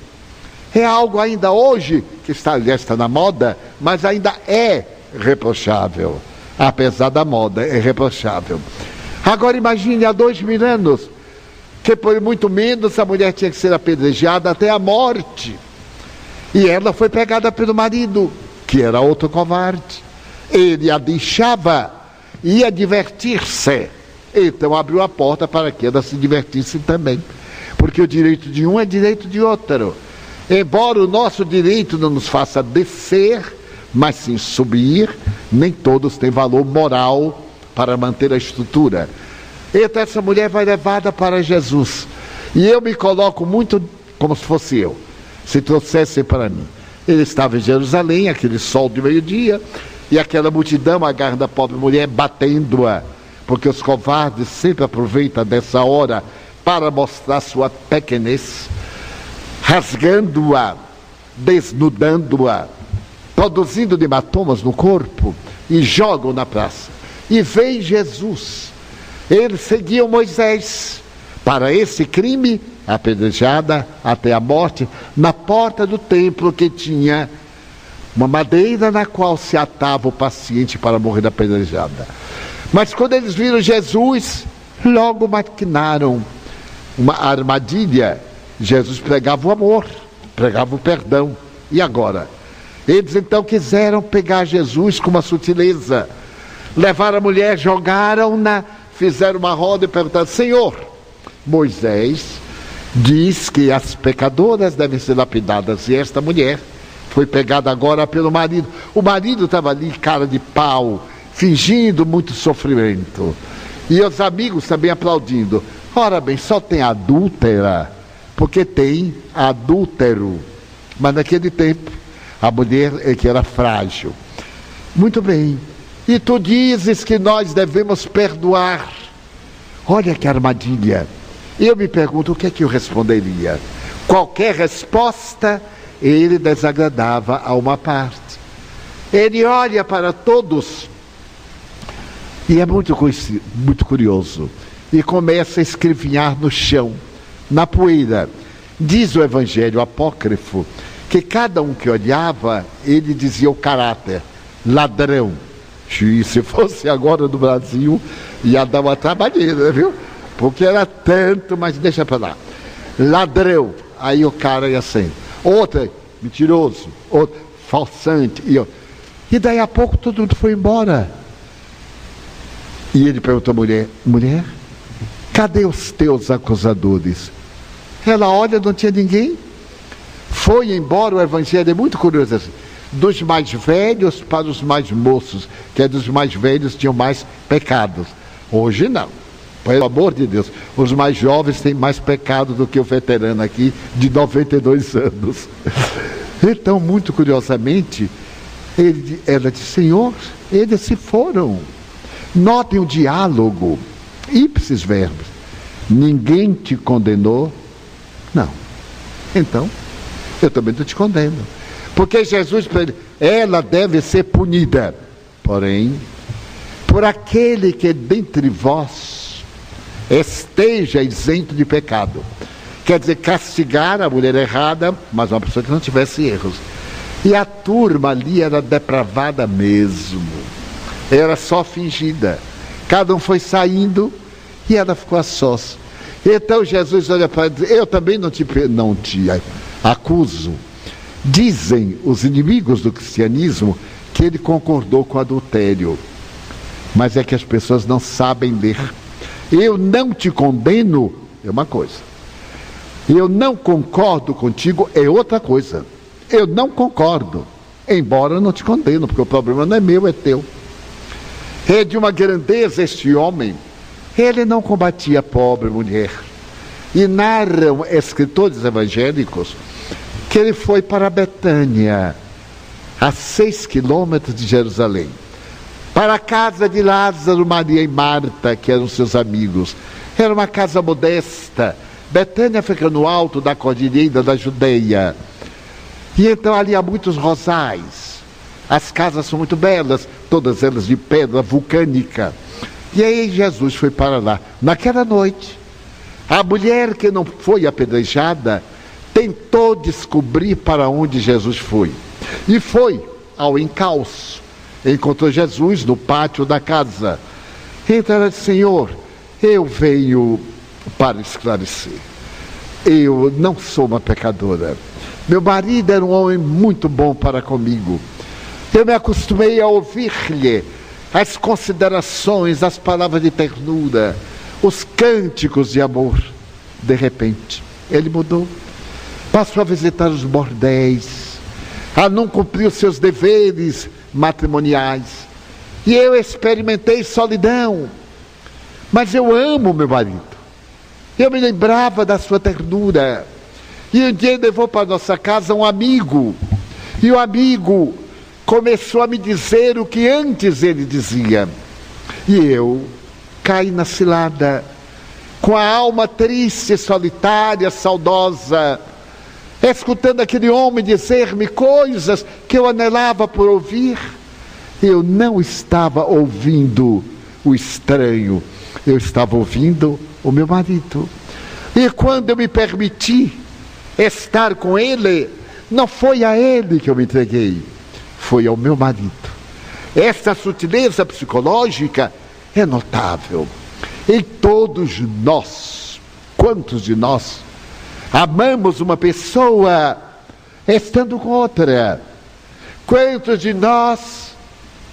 Speaker 1: É algo ainda hoje, que está, já está na moda, mas ainda é reprochável. Apesar da moda, é reprochável. Agora imagine há dois mil anos, que por muito menos a mulher tinha que ser apedrejada até a morte. E ela foi pegada pelo marido, que era outro covarde. Ele a deixava, ia divertir-se. Então abriu a porta para que ela se divertisse também. Porque o direito de um é direito de outro. Embora o nosso direito não nos faça descer, mas sim subir, nem todos têm valor moral para manter a estrutura. Então essa mulher vai levada para Jesus. E eu me coloco muito como se fosse eu, se trouxessem para mim. Ele estava em Jerusalém, aquele sol de meio-dia, e aquela multidão agarrando a pobre mulher, batendo-a, porque os covardes sempre aproveitam dessa hora para mostrar sua pequenez, rasgando-a, desnudando-a, produzindo hematomas no corpo e jogam na praça. E vem Jesus. Eles seguiam Moisés para esse crime, apedrejada até a morte, na porta do templo que tinha uma madeira na qual se atava o paciente para morrer da apedrejada. Mas quando eles viram Jesus, logo maquinaram uma armadilha. Jesus pregava o amor, pregava o perdão. E agora? Eles então quiseram pegar Jesus com uma sutileza. Levaram a mulher, jogaram-na, fizeram uma roda e perguntaram: Senhor, Moisés diz que as pecadoras devem ser lapidadas, e esta mulher foi pegada agora pelo marido. O marido estava ali, cara de pau, fingindo muito sofrimento. E os amigos também aplaudindo. Ora bem, só tem adúltera, porque tem adúltero. Mas naquele tempo, a mulher é que era frágil. Muito bem. E tu dizes que nós devemos perdoar. Olha que armadilha. Eu me pergunto o que é que eu responderia. Qualquer resposta, ele desagradava a uma parte. Ele olha para todos e é muito, muito curioso. E começa a escrevinhar no chão, na poeira. Diz o evangelho apócrifo que cada um que olhava, ele dizia o caráter, ladrão. E se fosse agora no Brasil, ia dar uma trabalheira, viu? Porque era tanto, mas deixa para lá. Ladrão. Aí o cara ia assim. Outra, mentiroso. Outro, falsante. E, e daí a pouco todo mundo foi embora. E ele perguntou à mulher: mulher, cadê os teus acusadores? Ela olha, não tinha ninguém. Foi embora, o evangelho é muito curioso assim, dos mais velhos para os mais moços, que é dos mais velhos tinham mais pecados. Hoje não. Pelo amor de Deus, os mais jovens têm mais pecado do que o veterano aqui de 92 anos. <laughs> Então, muito curiosamente, ele, ela disse: Senhor, eles se foram. Notem o diálogo, ipsis verbos. Ninguém te condenou? Não. Então, eu também não te condeno. Porque Jesus, ela deve ser punida. Porém, por aquele que dentre vós esteja isento de pecado. Quer dizer, castigar a mulher errada, mas uma pessoa que não tivesse erros. E a turma ali era depravada mesmo. Era só fingida. Cada um foi saindo e ela ficou a sós. Então Jesus olha para dizer: Eu também não te, não te acuso. Dizem os inimigos do cristianismo que ele concordou com o adultério. Mas é que as pessoas não sabem ler. Eu não te condeno é uma coisa. Eu não concordo contigo é outra coisa. Eu não concordo, embora eu não te condeno, porque o problema não é meu, é teu. É de uma grandeza este homem. Ele não combatia a pobre mulher. E narram escritores evangélicos que ele foi para Betânia, a seis quilômetros de Jerusalém, para a casa de Lázaro, Maria e Marta, que eram seus amigos. Era uma casa modesta. Betânia fica no alto da cordilheira da Judeia. E então ali há muitos rosais. As casas são muito belas, todas elas de pedra vulcânica. E aí Jesus foi para lá. Naquela noite, a mulher que não foi apedrejada tentou descobrir para onde Jesus foi. E foi ao encalço. Encontrou Jesus no pátio da casa. Disse: Senhor, eu venho para esclarecer. Eu não sou uma pecadora. Meu marido era um homem muito bom para comigo. Eu me acostumei a ouvir-lhe as considerações, as palavras de ternura, os cânticos de amor. De repente, ele mudou passou a visitar os bordéis, a não cumprir os seus deveres matrimoniais. E eu experimentei solidão. Mas eu amo meu marido. Eu me lembrava da sua ternura. E um dia ele levou para nossa casa um amigo. E o amigo começou a me dizer o que antes ele dizia. E eu caí na cilada, com a alma triste, solitária, saudosa, escutando aquele homem dizer-me coisas que eu anelava por ouvir. Eu não estava ouvindo o estranho, eu estava ouvindo o meu marido. E quando eu me permiti estar com ele, não foi a ele que eu me entreguei, foi ao meu marido. Essa sutileza psicológica é notável. E todos nós, quantos de nós amamos uma pessoa estando com outra? Quantos de nós,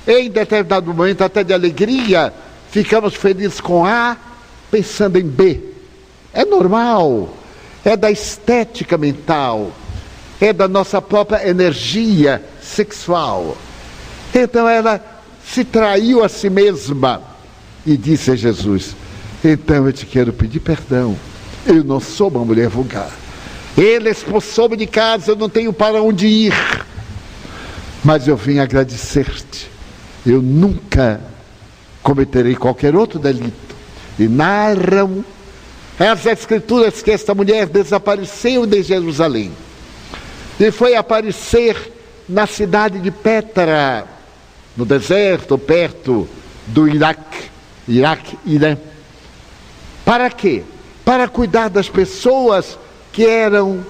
Speaker 1: em determinado momento até de alegria, ficamos felizes com A, pensando em B? É normal, é da estética mental, é da nossa própria energia sexual. Então ela se traiu a si mesma e disse a Jesus: Então eu te quero pedir perdão. Eu não sou uma mulher vulgar. Ele expulsou-me de casa, eu não tenho para onde ir. Mas eu vim agradecer-te. Eu nunca cometerei qualquer outro delito. E narram as escrituras que esta mulher desapareceu de Jerusalém. E foi aparecer na cidade de Petra, no deserto, perto do Iraque. Iraque, Irã. Para quê? Para cuidar das pessoas que eram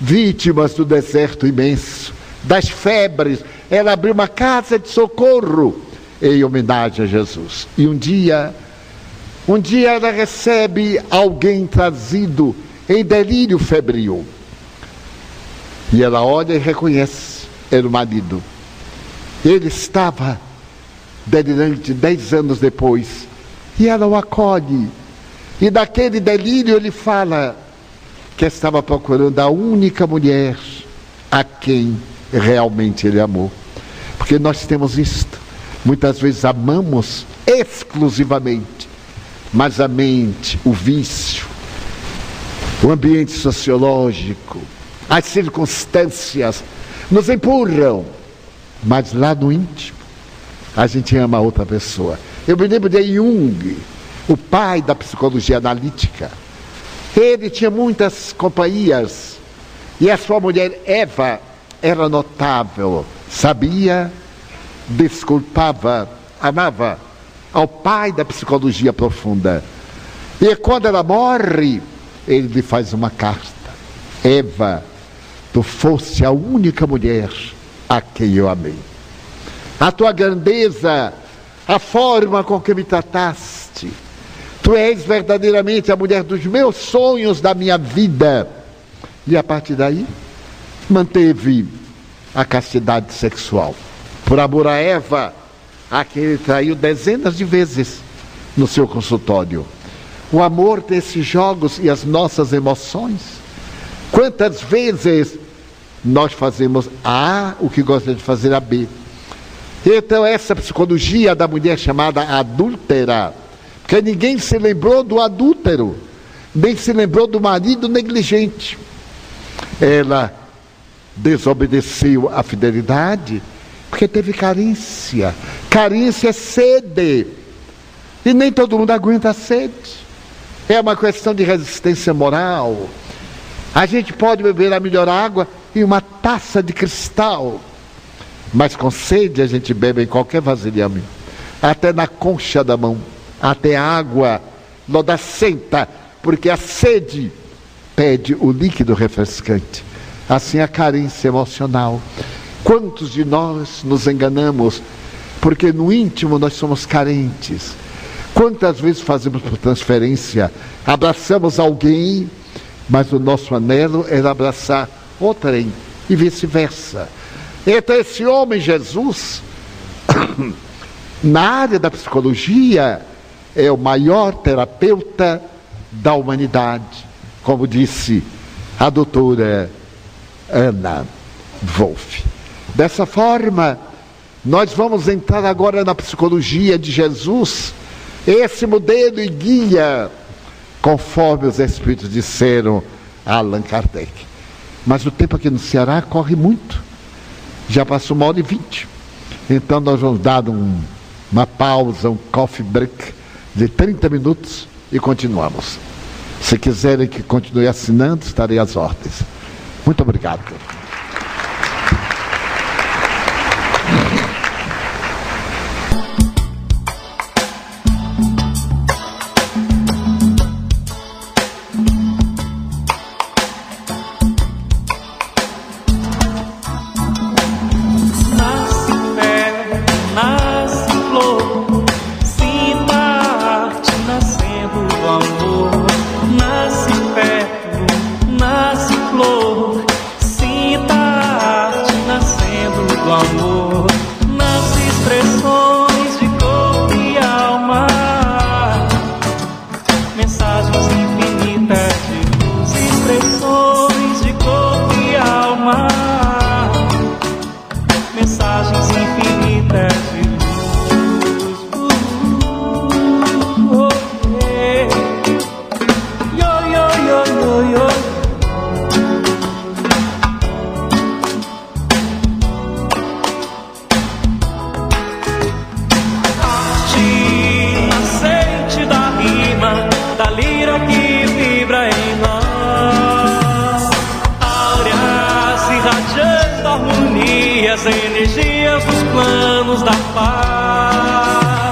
Speaker 1: vítimas do deserto imenso, das febres. Ela abriu uma casa de socorro em homenagem a Jesus. E um dia, um dia ela recebe alguém trazido em delírio febril. E ela olha e reconhece, era o marido. Ele estava delirante dez anos depois. E ela o acolhe. E daquele delírio ele fala que estava procurando a única mulher a quem realmente ele amou. Porque nós temos isto. Muitas vezes amamos exclusivamente, mas a mente, o vício, o ambiente sociológico, as circunstâncias nos empurram, mas lá no íntimo a gente ama a outra pessoa. Eu me lembro de Jung, o pai da psicologia analítica. Ele tinha muitas companhias e a sua mulher Eva era notável, sabia, desculpava, amava ao pai da psicologia profunda. E quando ela morre, ele lhe faz uma carta. Eva, tu foste a única mulher a quem eu amei a tua grandeza, a forma com que me trataste. Tu és verdadeiramente a mulher dos meus sonhos da minha vida. E a partir daí, manteve a castidade sexual. Por amor a Eva, a quem ele traiu dezenas de vezes no seu consultório. O amor tem esses jogos e as nossas emoções. Quantas vezes nós fazemos A o que gosta de fazer a B? Então, essa psicologia da mulher chamada adúltera, porque ninguém se lembrou do adúltero, nem se lembrou do marido negligente. Ela desobedeceu à fidelidade, porque teve carência. Carência é sede. E nem todo mundo aguenta a sede. É uma questão de resistência moral. A gente pode beber a melhor água em uma taça de cristal. Mas com sede a gente bebe em qualquer vasilhame, até na concha da mão, até água lodacenta, porque a sede pede o líquido refrescante. Assim a carência emocional. Quantos de nós nos enganamos porque no íntimo nós somos carentes? Quantas vezes fazemos por transferência, abraçamos alguém, mas o nosso anelo era abraçar outrem e vice-versa. Então, esse homem, Jesus, <coughs> na área da psicologia, é o maior terapeuta da humanidade, como disse a doutora Ana Wolff. Dessa forma, nós vamos entrar agora na psicologia de Jesus, esse modelo e guia, conforme os Espíritos disseram a Allan Kardec. Mas o tempo aqui no Ceará corre muito. Já passou uma hora e vinte. Então nós vamos dar um, uma pausa, um coffee break de 30 minutos e continuamos. Se quiserem que continue assinando, estarei às ordens. Muito obrigado.
Speaker 2: as energias dos planos da paz.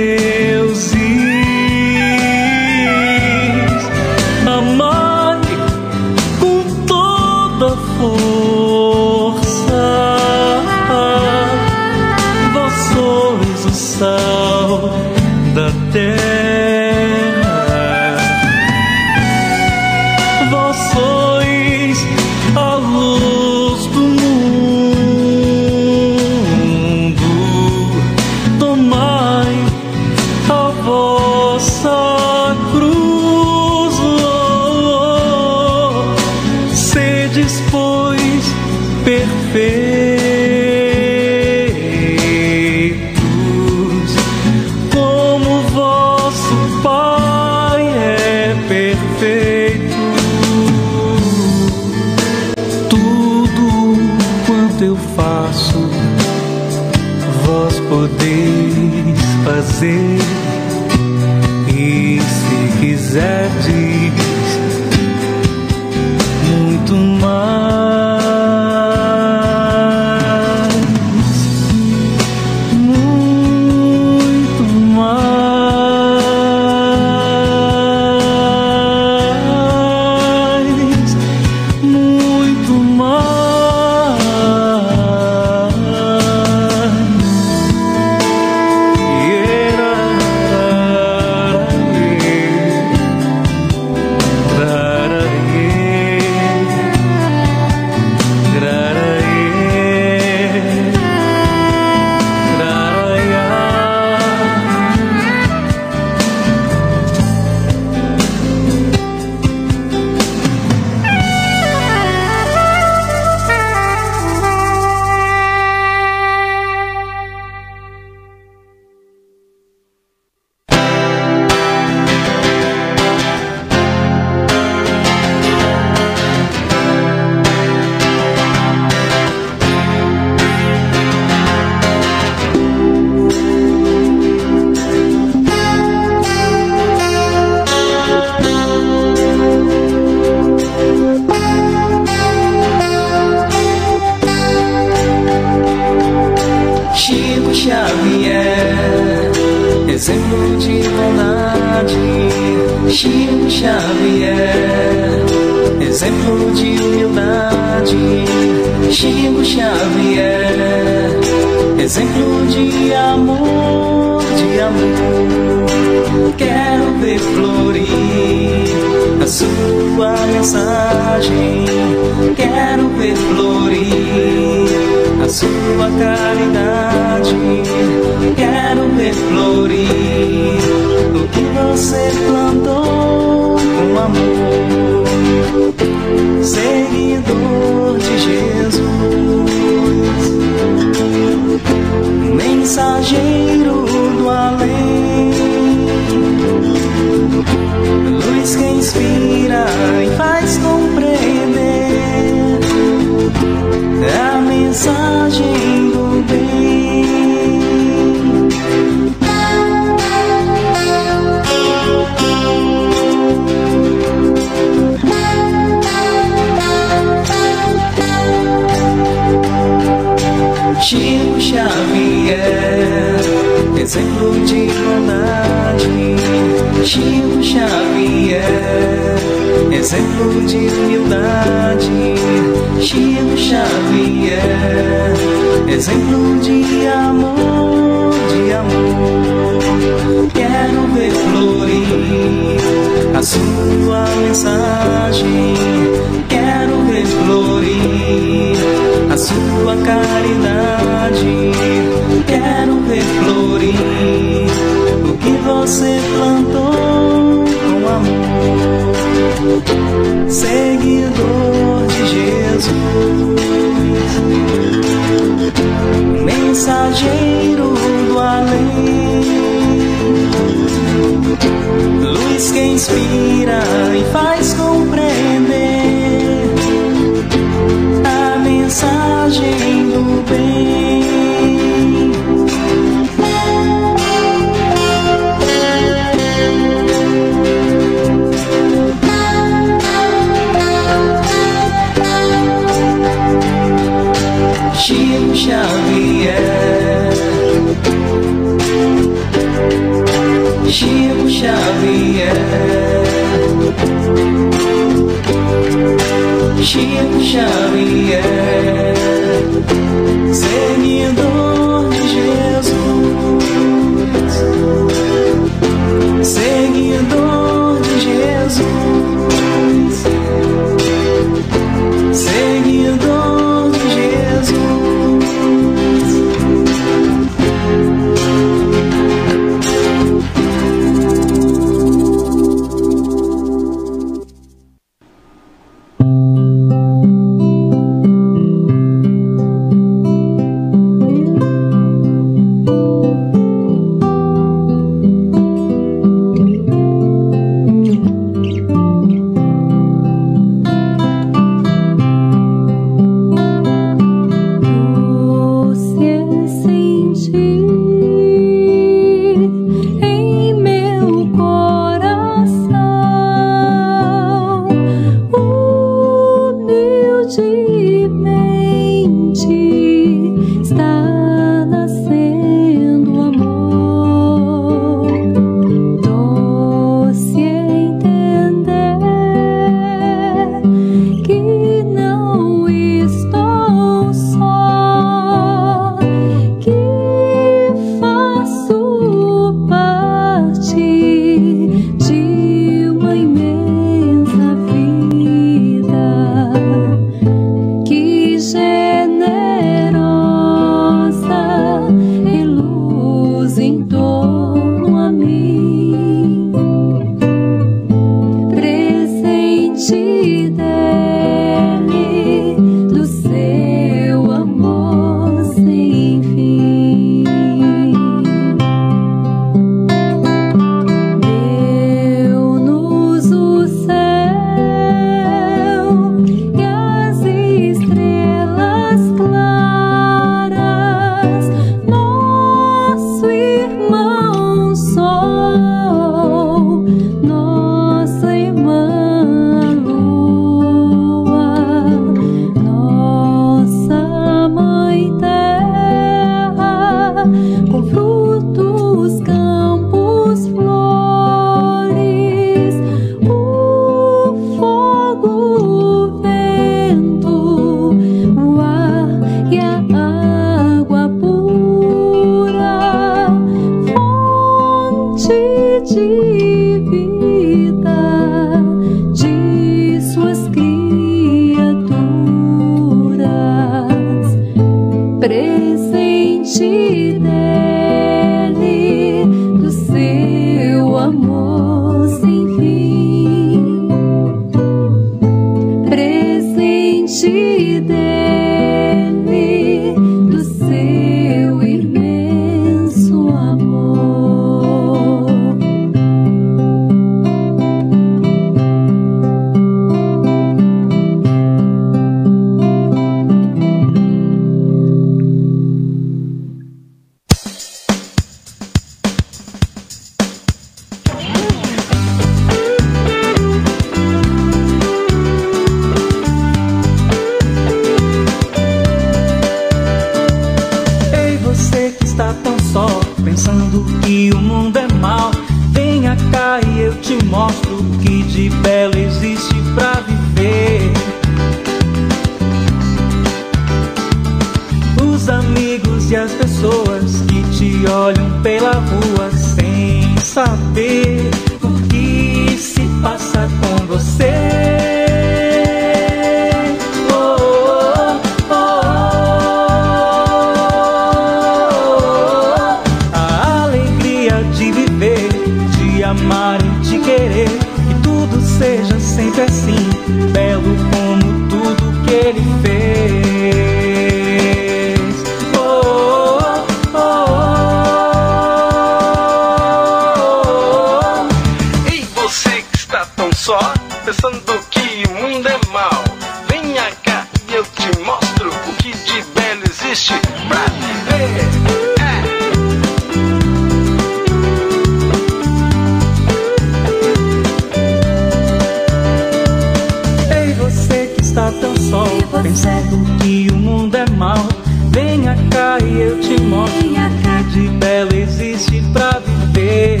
Speaker 2: eu te mostro que de belo existe pra viver.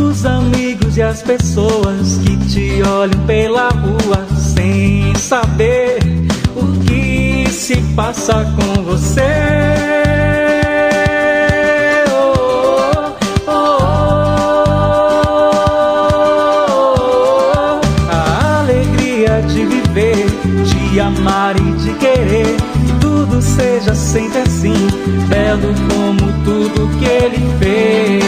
Speaker 2: Os amigos e as pessoas que te olham pela rua sem saber o que se passa
Speaker 3: com você. como tudo que ele fez.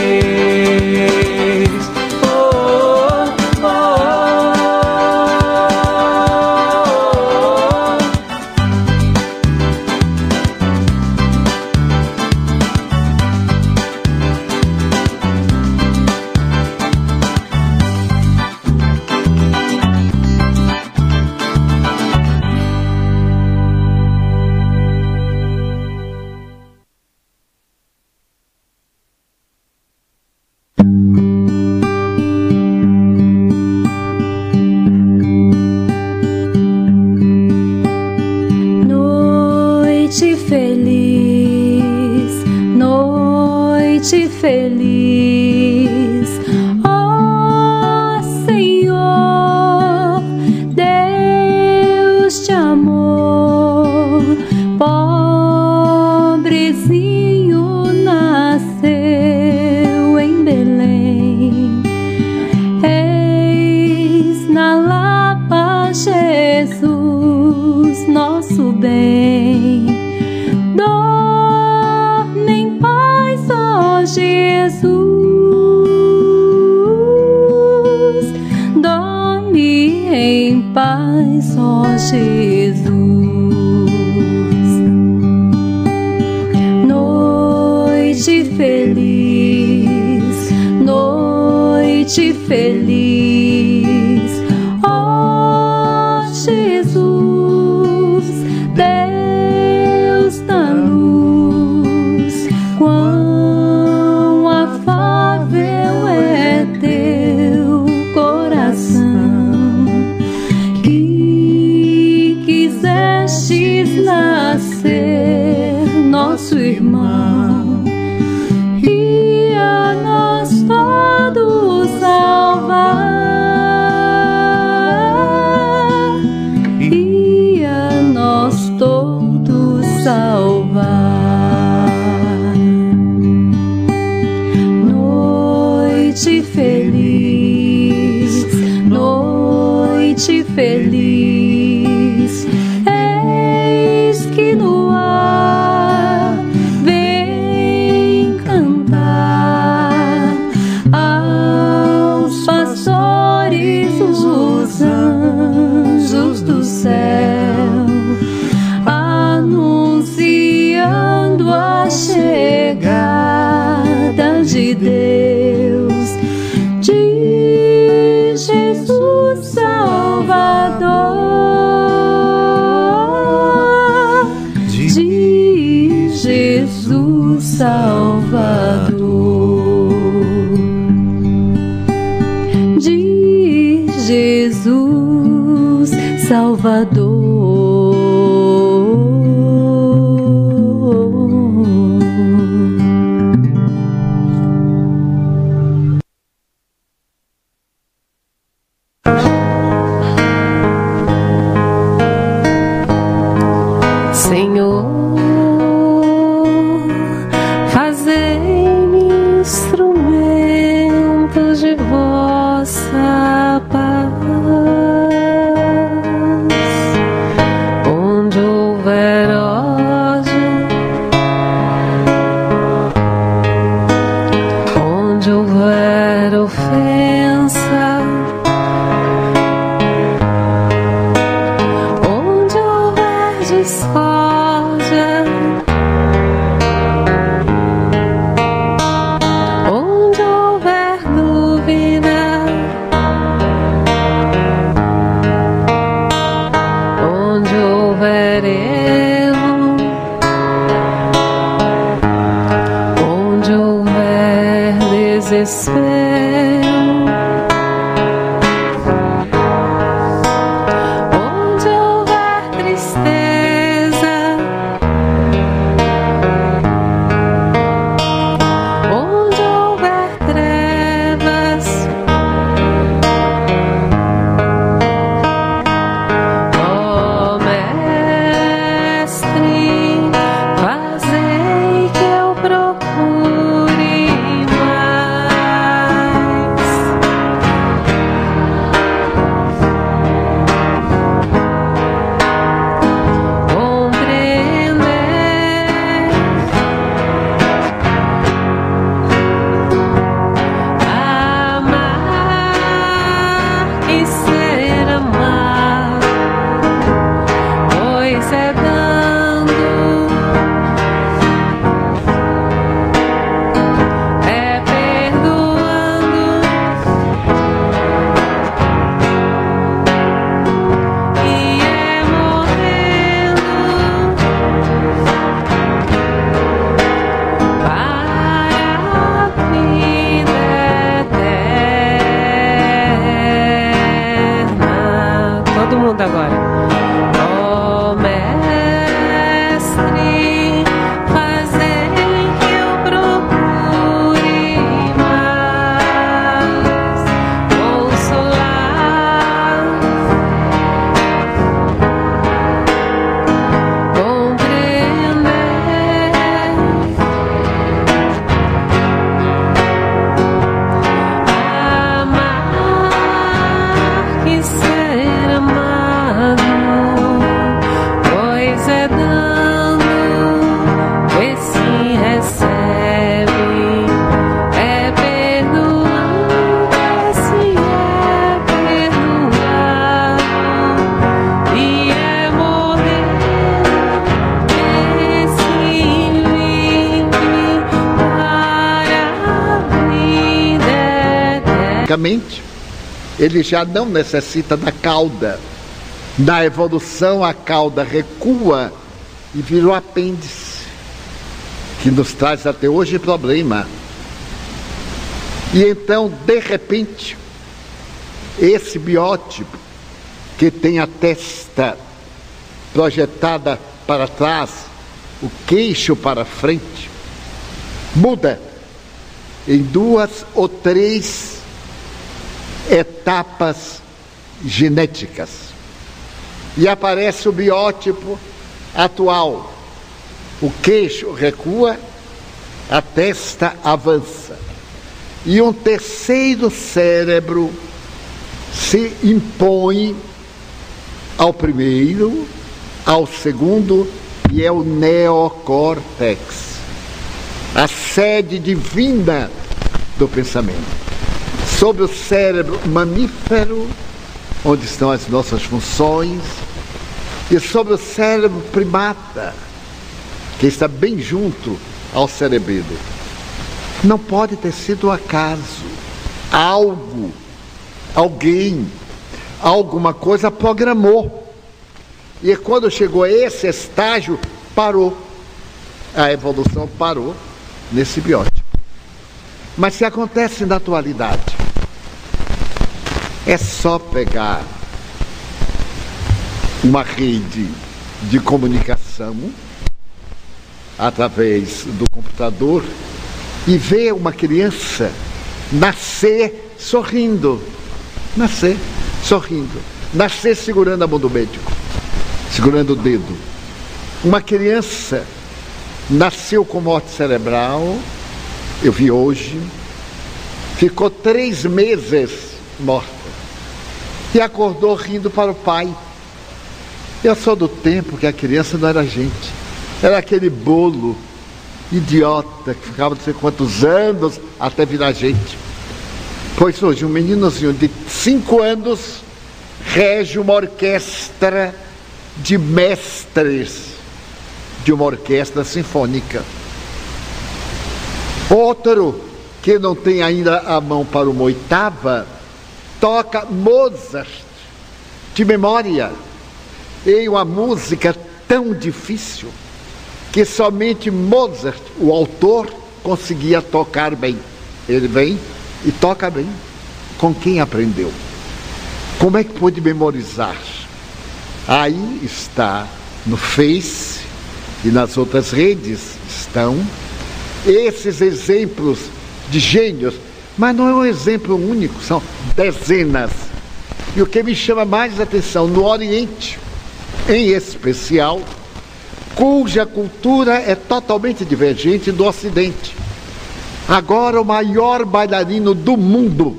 Speaker 4: whisper ele já não necessita da cauda. Na evolução, a cauda recua e vira o apêndice, que nos traz até hoje problema. E então, de repente, esse biótipo, que tem a testa projetada para trás, o queixo para frente, muda em duas ou três etapas genéticas. E aparece o biótipo atual. O queixo recua, a testa avança. E um terceiro cérebro se impõe ao primeiro, ao segundo, e é o neocórtex, a sede divina do pensamento sobre o cérebro mamífero, onde estão as nossas funções, e sobre o cérebro primata, que está bem junto ao cerebelo. Não pode ter sido um acaso. Algo, alguém, alguma coisa programou. E quando chegou a esse estágio, parou.
Speaker 1: A evolução parou nesse biótipo. Mas se acontece na atualidade, é só pegar uma rede de comunicação através do computador e ver uma criança nascer sorrindo. Nascer sorrindo. Nascer segurando a mão do médico, segurando o dedo. Uma criança nasceu com morte cerebral, eu vi hoje, ficou três meses morta e acordou rindo para o pai. Eu sou do tempo que a criança não era gente, era aquele bolo idiota que ficava não sei quantos anos até virar gente. Pois hoje um meninozinho de cinco anos rege uma orquestra de mestres de uma orquestra sinfônica. Outro que não tem ainda a mão para uma oitava, toca Mozart de memória em uma música tão difícil que somente Mozart, o autor, conseguia tocar bem. Ele vem e toca bem. Com quem aprendeu? Como é que pôde memorizar? Aí está no Face e nas outras redes estão esses exemplos de gênios, mas não é um exemplo único, são dezenas. E o que me chama mais atenção, no Oriente, em especial, cuja cultura é totalmente divergente do Ocidente. Agora, o maior bailarino do mundo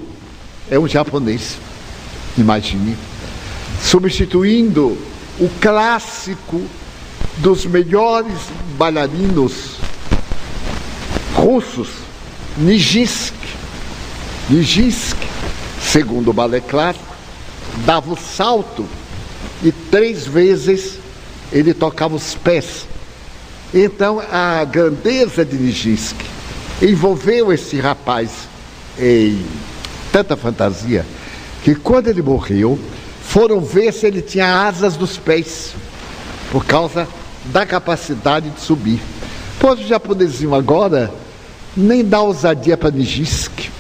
Speaker 1: é um japonês. Imagine. Substituindo o clássico dos melhores bailarinos russos, Nijinsky. Nijinsky, segundo o balé clássico, dava o salto e três vezes ele tocava os pés. Então a grandeza de Nijinsky envolveu esse rapaz em tanta fantasia que quando ele morreu, foram ver se ele tinha asas dos pés, por causa da capacidade de subir. Pois o japonesinho agora nem dá ousadia para Nijinsky,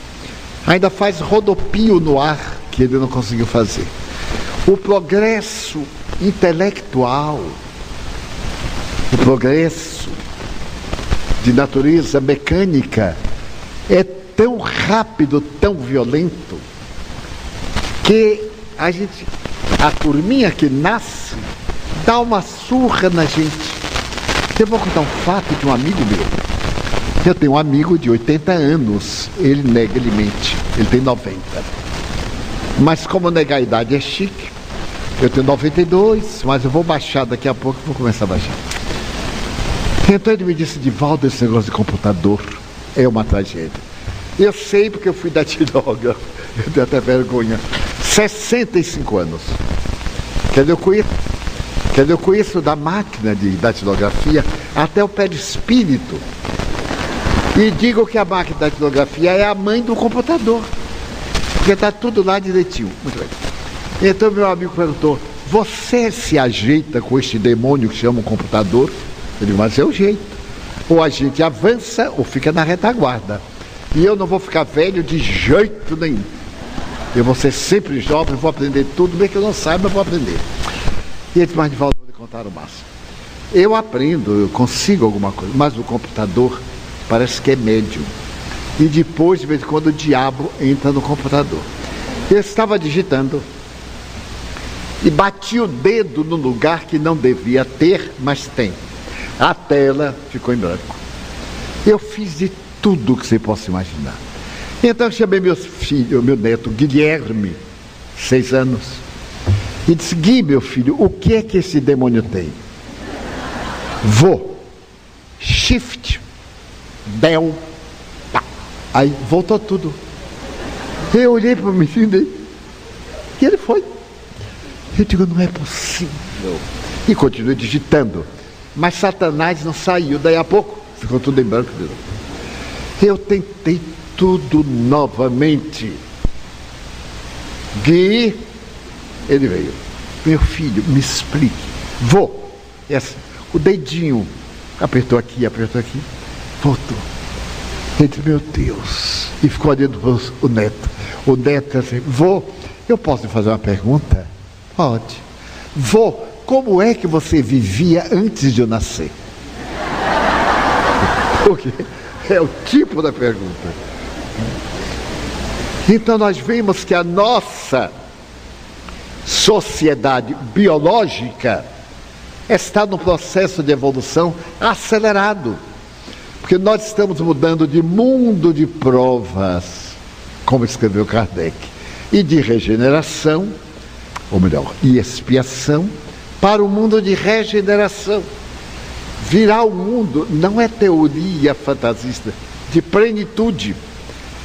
Speaker 1: ainda faz rodopio no ar que ele não conseguiu fazer. O progresso intelectual, o progresso de natureza mecânica é tão rápido, tão violento, que a gente, a turminha que nasce, dá uma surra na gente. Eu vou contar um fato de um amigo meu. Eu tenho um amigo de 80 anos, ele nega, ele mente, ele tem 90. Mas como negar a idade é chique, eu tenho 92, mas eu vou baixar daqui a pouco, vou começar a baixar. Então ele me disse, Divaldo, esse negócio de computador é uma tragédia. Eu sei porque eu fui da Tiroga, eu tenho até vergonha. 65 anos. Quer dizer, eu conheço, quer dizer, eu conheço da máquina de datilografia até o perispírito. E digo que a máquina de datilografia é a mãe do computador. Porque está tudo lá direitinho. Muito bem. Então meu amigo perguntou, você se ajeita com este demônio que chama o computador? Eu digo, mas é o jeito. Ou a gente avança ou fica na retaguarda. E eu não vou ficar velho de jeito nenhum. Eu vou ser sempre jovem, vou aprender tudo, bem que eu não saiba, eu vou aprender. E ele disse, mas Divaldo, vou contar o máximo. Eu aprendo, eu consigo alguma coisa, mas o computador parece que é médio. E depois, de vez em quando, o diabo entra no computador. Eu estava digitando e bati o dedo no lugar que não devia ter, mas tem. A tela ficou em branco. Eu fiz de tudo que você possa imaginar. Então eu chamei meu filho, meu neto Guilherme, seis anos, e disse: Gui, meu filho, o que é que esse demônio tem? Vou. Shift. Del. Pá. Aí voltou tudo. Eu olhei para o menino e ele foi. Eu digo, não é possível. E continuei digitando. Mas Satanás não saiu. Daí a pouco ficou tudo em branco. Eu tentei tudo novamente. Gui, ele veio. Meu filho, me explique. Vou. É assim, o dedinho Apertou aqui, apertou aqui, Ele disse, meu Deus. E ficou olhando para o neto. O neto disse assim, vô, eu posso lhe fazer uma pergunta? Pode. Vô, como é que você vivia antes de eu nascer? <laughs> Porque é o tipo da pergunta. Então nós vemos que a nossa sociedade biológica está no processo de evolução acelerado. Porque nós estamos mudando de mundo de provas, como escreveu Kardec, e de regeneração, ou melhor, e expiação, para o mundo de regeneração. Virar o mundo não é teoria fantasista, de plenitude,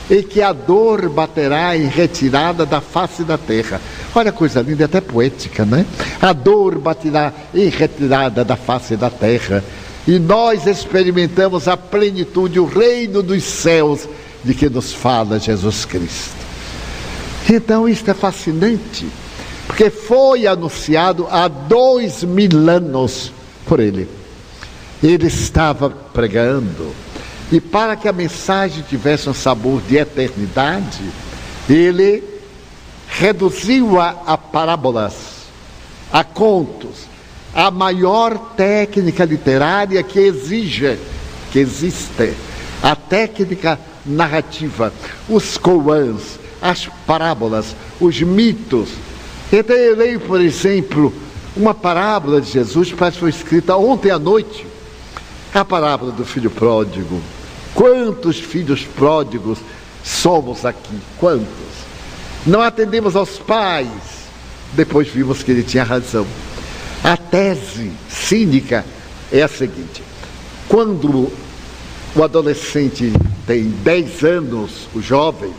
Speaker 1: em que a dor baterá em retirada da face da terra. Olha a coisa linda, até poética, né? A dor baterá em retirada da face da terra. E nós experimentamos a plenitude, o reino dos céus de que nos fala Jesus Cristo. Então isto é fascinante, porque foi anunciado há dois mil anos por ele. Ele estava pregando, e para que a mensagem tivesse um sabor de eternidade, ele reduziu-a a parábolas, a contos, a maior técnica literária que exige, que existe, a técnica narrativa, os koans, as parábolas, os mitos. Então eu leio, por exemplo, uma parábola de Jesus, que foi escrita ontem à noite, a parábola do filho pródigo. Quantos filhos pródigos somos aqui? Quantos? Não atendemos aos pais. Depois vimos que ele tinha razão. Tese cínica é a seguinte: quando o adolescente tem 10 anos, o jovem,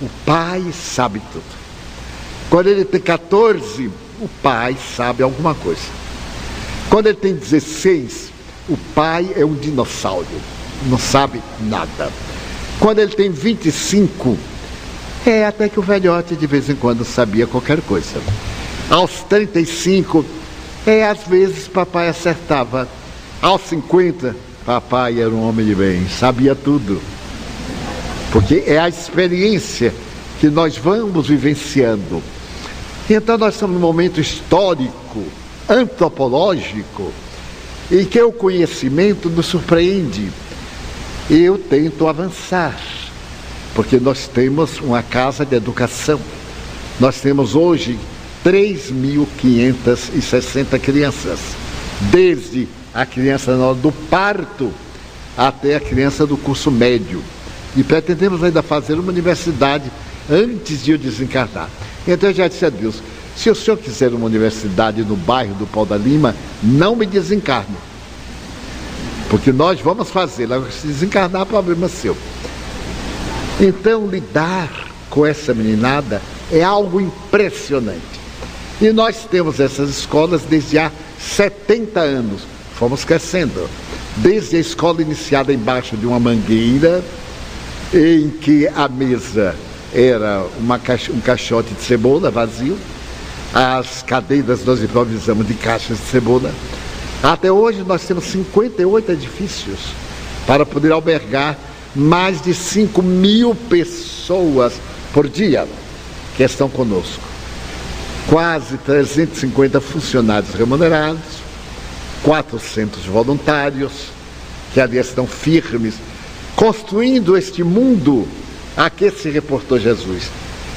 Speaker 1: o pai sabe tudo. Quando ele tem 14, o pai sabe alguma coisa. Quando ele tem 16, o pai é um dinossauro, não sabe nada. Quando ele tem 25, é até que o velhote de vez em quando sabia qualquer coisa. Aos 35, é às vezes papai acertava. Aos 50, papai era um homem de bem, sabia tudo. Porque é a experiência que nós vamos vivenciando. Então nós estamos num momento histórico, antropológico, em que o conhecimento nos surpreende. Eu tento avançar porque nós temos uma casa de educação. Nós temos hoje 3.560 crianças, desde a criança na hora do parto até a criança do curso médio. E pretendemos ainda fazer uma universidade antes de eu desencarnar. Então eu já disse a Deus, se o senhor quiser uma universidade no bairro do Pau da Lima, não me desencarne. Porque nós vamos fazer, se desencarnar, problema seu. Então, lidar com essa meninada é algo impressionante. E nós temos essas escolas desde há 70 anos. Fomos crescendo. Desde a escola iniciada embaixo de uma mangueira, em que a mesa era uma, um caixote de cebola vazio, as cadeiras nós improvisamos de caixas de cebola. Até hoje nós temos 58 edifícios para poder albergar mais de 5 mil pessoas por dia que estão conosco. Quase 350 funcionários remunerados, 400 voluntários, que ali estão firmes, construindo este mundo a que se reportou Jesus.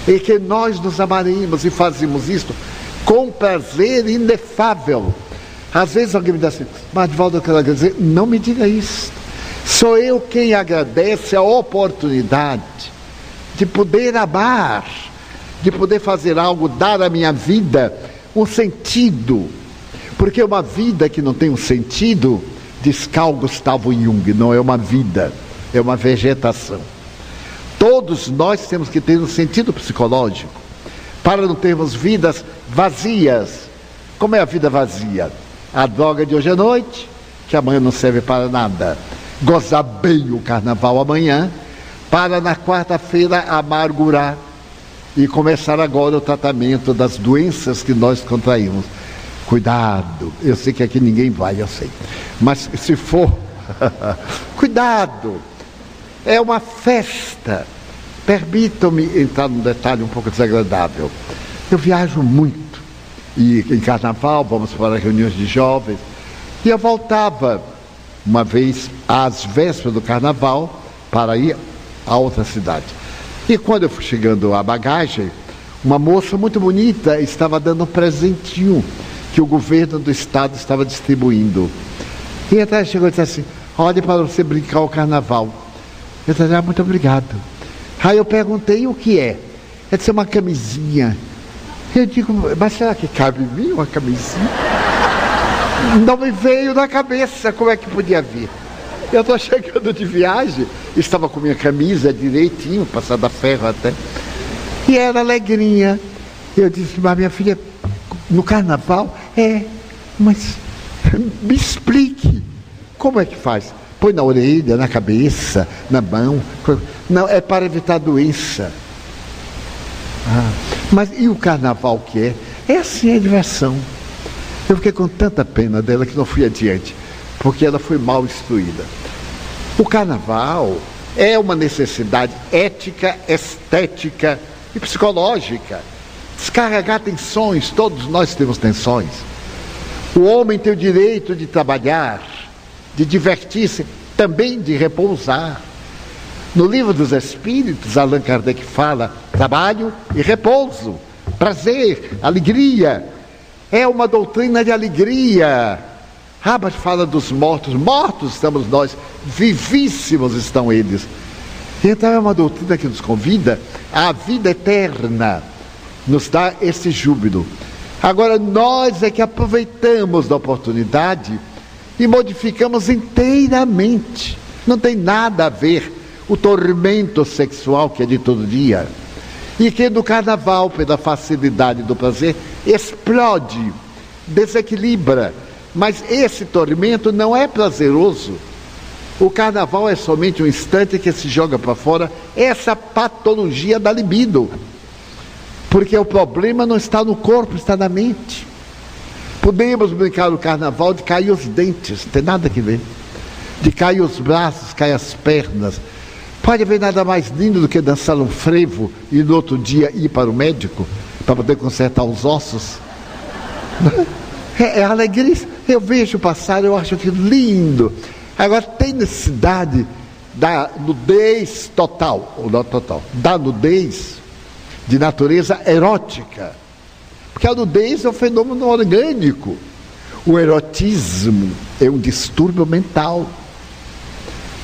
Speaker 1: E que nós nos amaremos e fazemos isto com prazer inefável. Às vezes alguém me diz assim, mas Valdo, eu quero dizer, não me diga isso. Sou eu quem agradece a oportunidade de poder amar, de poder fazer algo, dar à minha vida um sentido. Porque uma vida que não tem um sentido, diz Carl Gustavo Jung, não é uma vida, é uma vegetação. Todos nós temos que ter um sentido psicológico, para não termos vidas vazias. Como é a vida vazia? A droga de hoje à noite, que amanhã não serve para nada gozar bem o carnaval amanhã, para na quarta-feira amargurar e começar agora o tratamento das doenças que nós contraímos. Cuidado, eu sei que aqui ninguém vai, eu sei. Mas se for, <laughs> cuidado, é uma festa. Permitam-me entrar num detalhe um pouco desagradável. Eu viajo muito. E em carnaval, vamos para reuniões de jovens. E eu voltava uma vez às vésperas do carnaval para ir a outra cidade. E quando eu fui chegando à bagagem, uma moça muito bonita estava dando um presentinho que o governo do estado estava distribuindo. E até chegou e disse assim: Olhe para você brincar o carnaval. Eu disse: ah, Muito obrigado. Aí eu perguntei o que é. Ela disse: Uma camisinha. Eu digo: Mas será que cabe em mim uma camisinha? Não me veio na cabeça como é que podia vir. Eu estou chegando de viagem, estava com minha camisa direitinho, passada a ferro até. E era alegrinha. Eu disse, mas minha filha, no carnaval? É, mas me explique. Como é que faz? Põe na orelha, na cabeça, na mão. Não, é para evitar doença. Ah, mas e o carnaval que é? É assim a é diversão. Eu fiquei com tanta pena dela que não fui adiante, porque ela foi mal instruída. O carnaval é uma necessidade ética, estética e psicológica. Descarregar tensões, todos nós temos tensões. O homem tem o direito de trabalhar, de divertir-se, também de repousar. No livro dos Espíritos, Allan Kardec fala trabalho e repouso, prazer, alegria. É uma doutrina de alegria. Rabas fala dos mortos, mortos estamos nós, vivíssimos estão eles. Então é uma doutrina que nos convida à vida eterna, nos dá esse júbilo. Agora nós é que aproveitamos da oportunidade e modificamos inteiramente. Não tem nada a ver o tormento sexual que é de todo dia. E que no carnaval, pela facilidade do prazer, explode, desequilibra. Mas esse tormento não é prazeroso o carnaval é somente um instante que se joga para fora essa patologia da libido. Porque o problema não está no corpo, está na mente. Podemos brincar no carnaval de cair os dentes, não tem nada que ver. De cair os braços, cair as pernas. Pode haver nada mais lindo do que dançar um frevo e no outro dia ir para o médico para poder consertar os ossos. É, é alegria. Eu vejo passar, eu acho aquilo lindo. Agora, tem necessidade da nudez total, ou não total, da nudez de natureza erótica. Porque a nudez é um fenômeno orgânico. O erotismo é um distúrbio mental.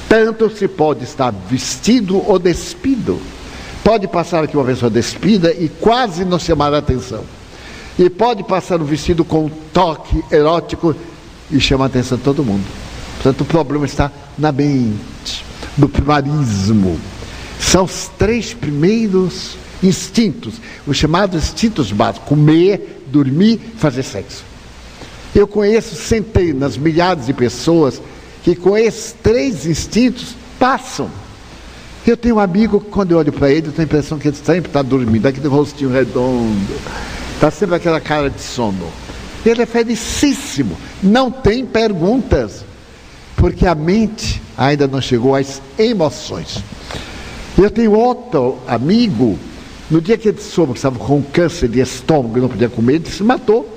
Speaker 1: Tanto se pode estar vestido ou despido. Pode passar aqui uma pessoa despida e quase não chamar a atenção. E pode passar um vestido com um toque erótico e chamar a atenção de todo mundo. Portanto, o problema está na mente, no primarismo. São os três primeiros instintos, os chamados instintos básicos: comer, dormir, fazer sexo. Eu conheço centenas, milhares de pessoas que com esses três instintos passam. Eu tenho um amigo que quando eu olho para ele, eu tenho a impressão que ele sempre está dormindo, aquele rostinho redondo, está sempre aquela cara de sono. Ele é felicíssimo, não tem perguntas porque a mente ainda não chegou às emoções. Eu tenho outro amigo, no dia que ele soube que estava com câncer de estômago e não podia comer, ele se matou.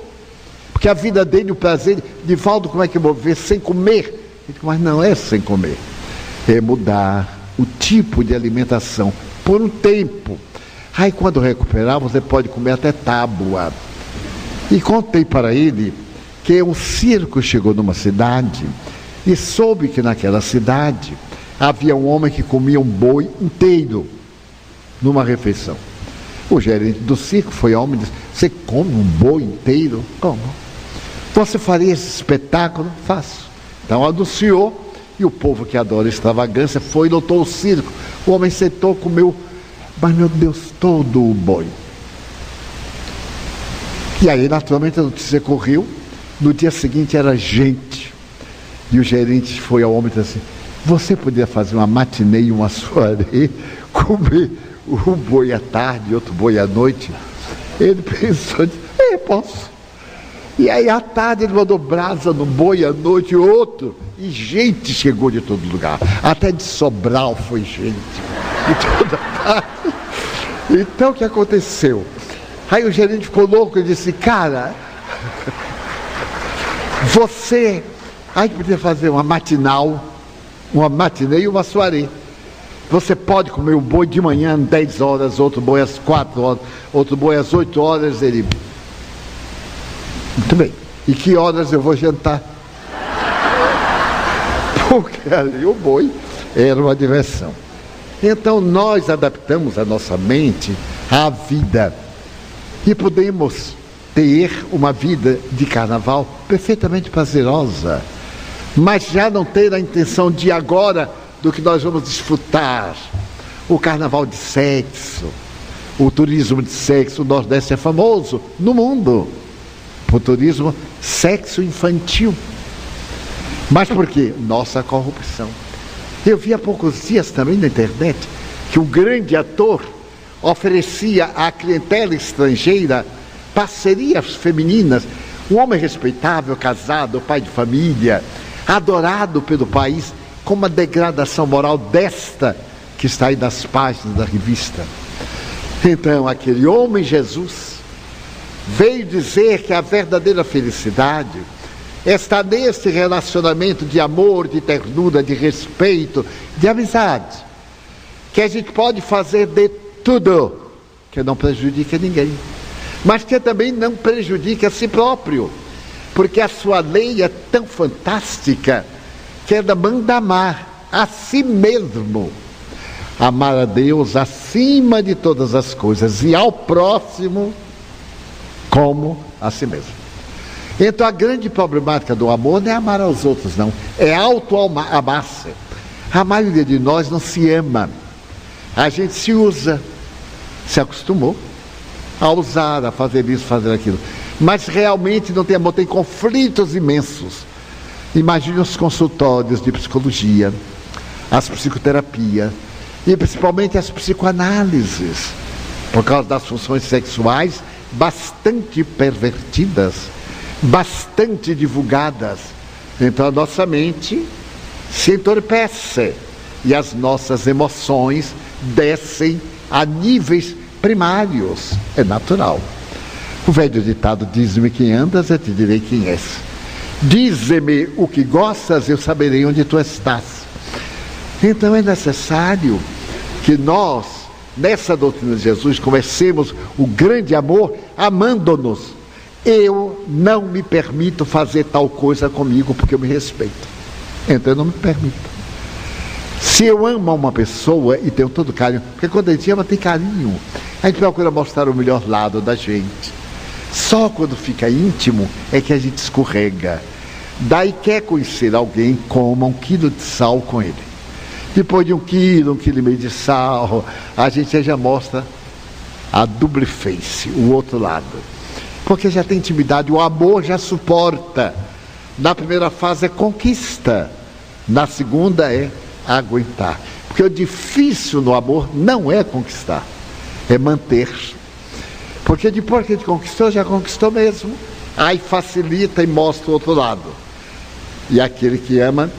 Speaker 1: Porque a vida dele, o prazer, de Valdo, como é que eu vou viver sem comer? Ele disse, mas não é sem comer, é mudar o tipo de alimentação por um tempo. Aí quando recuperar, você pode comer até tábua. E contei para ele que um circo chegou numa cidade e soube que naquela cidade havia um homem que comia um boi inteiro numa refeição. O gerente do circo foi homem e disse: Você come um boi inteiro? Como? Você faria esse espetáculo? Faço. Então anunciou e o povo que adora extravagância foi e lotou o circo. O homem sentou, comeu, mas meu Deus, todo o boi. E aí, naturalmente, a notícia correu. No dia seguinte era gente e o gerente foi ao homem e disse assim: Você poderia fazer uma matinê e uma soirée, comer um boi à tarde e outro boi à noite? Ele <laughs> pensou: É, posso. E aí à tarde ele mandou brasa no boi, à noite outro. E gente chegou de todo lugar. Até de Sobral foi gente. De toda <laughs> parte. Então o que aconteceu? Aí o gerente ficou louco e disse, cara, <laughs> você. Aí podia fazer uma matinal, uma matinê e uma soirée. Você pode comer o boi de manhã 10 horas, outro boi às 4 horas, outro boi às 8 horas, ele muito bem. E que horas eu vou jantar? <laughs> Porque ali o boi era uma diversão. Então nós adaptamos a nossa mente à vida. E podemos ter uma vida de carnaval perfeitamente prazerosa, mas já não ter a intenção de agora do que nós vamos desfrutar. O carnaval de sexo, o turismo de sexo, o Nordeste é famoso no mundo por turismo sexo infantil. Mas por quê? Nossa corrupção. Eu vi há poucos dias também na internet que um grande ator oferecia à clientela estrangeira parcerias femininas. Um homem respeitável, casado, pai de família, adorado pelo país, com uma degradação moral desta que está aí nas páginas da revista. Então, aquele homem Jesus veio dizer que a verdadeira felicidade está nesse relacionamento de amor, de ternura, de respeito, de amizade. Que a gente pode fazer de tudo que não prejudique ninguém, mas que também não prejudique a si próprio, porque a sua lei é tão fantástica que ela manda amar a si mesmo. Amar a Deus acima de todas as coisas e ao próximo como a si mesmo. Então a grande problemática do amor não é amar aos outros, não, é auto-amar-se. A maioria de nós não se ama. A gente se usa, se acostumou a usar, a fazer isso, fazer aquilo. Mas realmente não tem amor, tem conflitos imensos. Imagine os consultórios de psicologia, as psicoterapias e principalmente as psicoanálises, por causa das funções sexuais bastante pervertidas, bastante divulgadas. Então a nossa mente se entorpece e as nossas emoções descem a níveis primários. É natural. O velho ditado diz-me quem andas, eu te direi quem és. Dize-me o que gostas, eu saberei onde tu estás. Então é necessário que nós nessa doutrina de Jesus, comecemos o grande amor amando-nos. Eu não me permito fazer tal coisa comigo porque eu me respeito. Então eu não me permito. Se eu amo uma pessoa e tenho todo carinho, porque quando a gente ama tem carinho, a gente procura mostrar o melhor lado da gente. Só quando fica íntimo é que a gente escorrega. Daí quer conhecer alguém, coma um quilo de sal com ele. Depois de um quilo, um quilo e meio de sal, a gente já mostra a double face, o outro lado. Porque já tem intimidade, o amor já suporta. Na primeira fase é conquista, na segunda é aguentar. Porque o difícil no amor não é conquistar, é manter. Porque depois que a gente conquistou, já conquistou mesmo. Aí facilita e mostra o outro lado. E aquele que ama,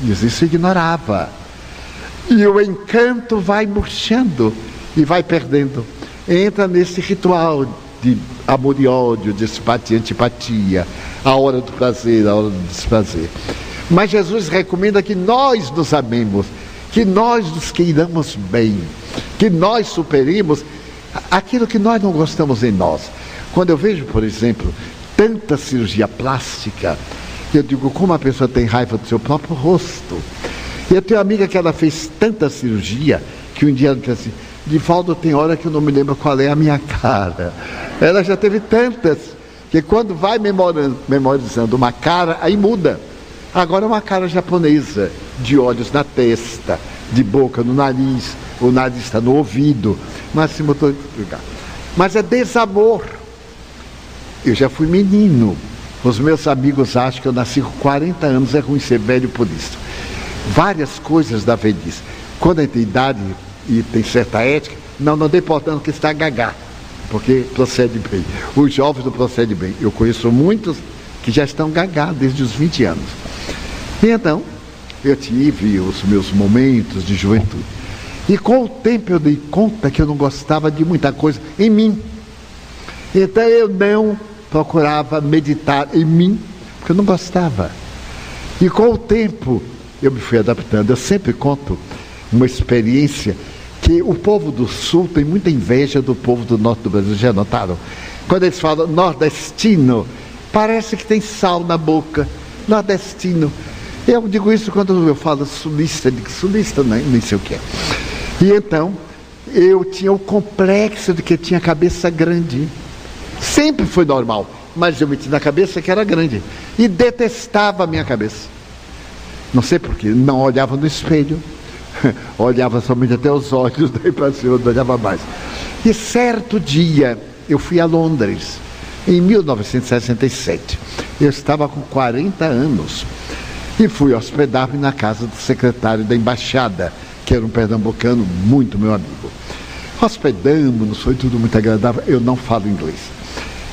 Speaker 1: diz isso ignorava. E o encanto vai murchando e vai perdendo. Entra nesse ritual de amor e ódio, de simpatia e antipatia, a hora do prazer, a hora do desprazer. Mas Jesus recomenda que nós nos amemos, que nós nos queiramos bem, que nós superemos aquilo que nós não gostamos em nós. Quando eu vejo, por exemplo, tanta cirurgia plástica, eu digo como a pessoa tem raiva do seu próprio rosto. E eu tenho uma amiga que ela fez tanta cirurgia que um dia ela disse assim, Divaldo, tem hora que eu não me lembro qual é a minha cara. Ela já teve tantas, que quando vai memorizando uma cara, aí muda. Agora é uma cara japonesa, de olhos na testa, de boca no nariz, o nariz está no ouvido, mas se lugar. Mas é desamor. Eu já fui menino. Os meus amigos acham que eu nasci com 40 anos, é ruim ser velho por isso várias coisas da velhice. Quando a gente tem idade e tem certa ética, não, não dê importância que está gagá. porque procede bem. Os jovens não procedem bem. Eu conheço muitos que já estão gagados desde os 20 anos. E então, eu tive os meus momentos de juventude. E com o tempo eu dei conta que eu não gostava de muita coisa em mim. Então eu não procurava meditar em mim, porque eu não gostava. E com o tempo eu me fui adaptando. Eu sempre conto uma experiência que o povo do sul tem muita inveja do povo do norte do Brasil. Já notaram? Quando eles falam nordestino, parece que tem sal na boca. Nordestino. Eu digo isso quando eu falo sulista, digo sulista, nem, nem sei o que é. E então, eu tinha o complexo de que tinha cabeça grande. Sempre foi normal, mas eu meti na cabeça que era grande. E detestava a minha cabeça. Não sei porquê, não olhava no espelho, <laughs> olhava somente até os olhos, <laughs> daí para cima não olhava mais. E certo dia, eu fui a Londres, em 1967. Eu estava com 40 anos e fui hospedar-me na casa do secretário da embaixada, que era um pernambucano muito meu amigo. Hospedamos-nos, foi tudo muito agradável. Eu não falo inglês.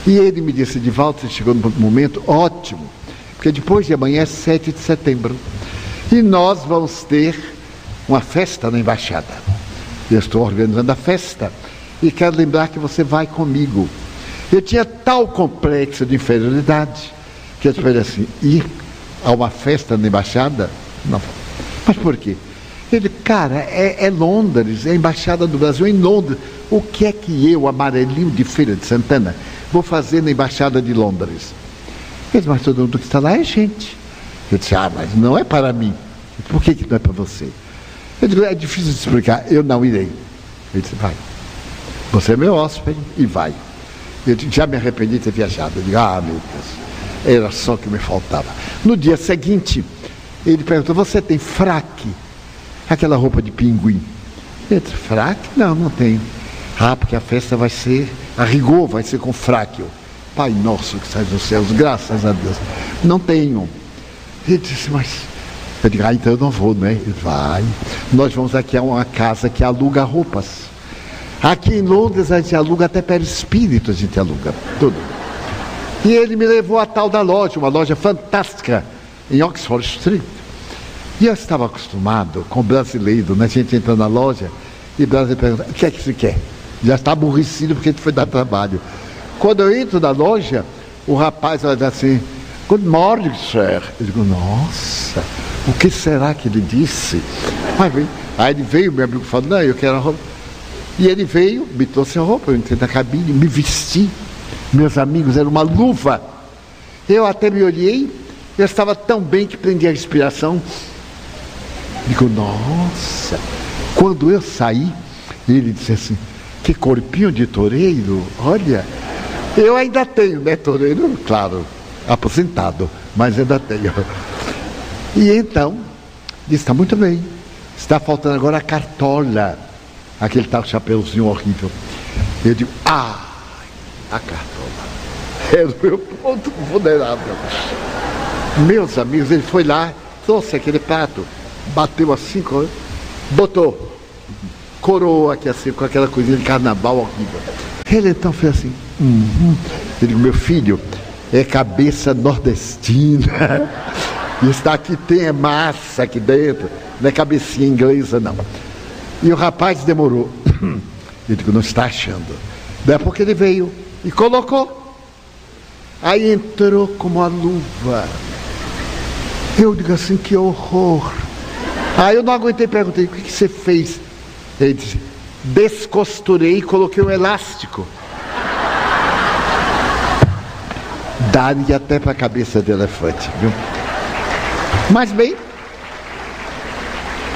Speaker 1: E ele me disse, de volta, chegou no momento ótimo, porque depois de amanhã é 7 de setembro. E nós vamos ter uma festa na embaixada. Eu estou organizando a festa e quero lembrar que você vai comigo. Eu tinha tal complexo de inferioridade que eu falei assim, ir a uma festa na embaixada? Não. Mas por quê? Ele, cara, é, é, Londres, é a embaixada do Brasil em Londres. O que é que eu, amarelinho de Feira de Santana, vou fazer na embaixada de Londres? Ele disse, mas todo mundo que está lá é gente. Eu disse, ah, mas não é para mim. Por que, que não é para você? Eu disse, é difícil de explicar, eu não irei. Ele disse, vai. Você é meu hóspede e vai. Eu disse, já me arrependi de ter viajado. Eu digo, ah, meu Deus, era só o que me faltava. No dia seguinte, ele perguntou, você tem fraque? Aquela roupa de pinguim. Eu disse, fraque? Não, não tenho. Ah, porque a festa vai ser, a rigor vai ser com fraque. Pai nosso que sai dos céus, graças a Deus. Não tenho. Ele disse, mas. Eu digo, ah, então eu não vou, né? Ele vai. Nós vamos aqui a uma casa que aluga roupas. Aqui em Londres a gente aluga até perispírito, a gente aluga. Tudo. E ele me levou a tal da loja, uma loja fantástica, em Oxford Street. E eu estava acostumado com brasileiro, né? A gente entra na loja e o brasileiro pergunta, o que é que você quer? Já está aborrecido porque a gente foi dar trabalho. Quando eu entro na loja, o rapaz olha assim, Good morning, sir. Eu digo, nossa, o que será que ele disse? Aí ele veio, meu amigo falou, não, eu quero a roupa. E ele veio, me trouxe a roupa, eu entrei na cabine, me vesti. Meus amigos, era uma luva. Eu até me olhei, eu estava tão bem que prendi a respiração. Digo, nossa. Quando eu saí, ele disse assim, que corpinho de toureiro, olha. Eu ainda tenho, né, toureiro? Claro, aposentado, mas ainda tenho. E então, disse, está muito bem. Está faltando agora a cartola. Aquele tal chapeuzinho horrível. Eu digo, ah, a cartola. Era o meu ponto vulnerável. Meus amigos, ele foi lá, trouxe aquele prato, bateu assim, botou, coroa aqui assim, com aquela coisinha de carnaval horrível. Ele então fez assim, uhum. digo, meu filho, é cabeça nordestina. <laughs> Está aqui, tem é massa aqui dentro, não é cabecinha inglesa, não. E o rapaz demorou. <clears throat> Eu digo, não está achando. Daí a pouco ele veio e colocou. Aí entrou como a luva. Eu digo assim, que horror. Aí eu não aguentei, perguntei, o que, que você fez? Ele disse, descosturei e coloquei um elástico. Daria até para a cabeça de elefante, viu? Mas bem,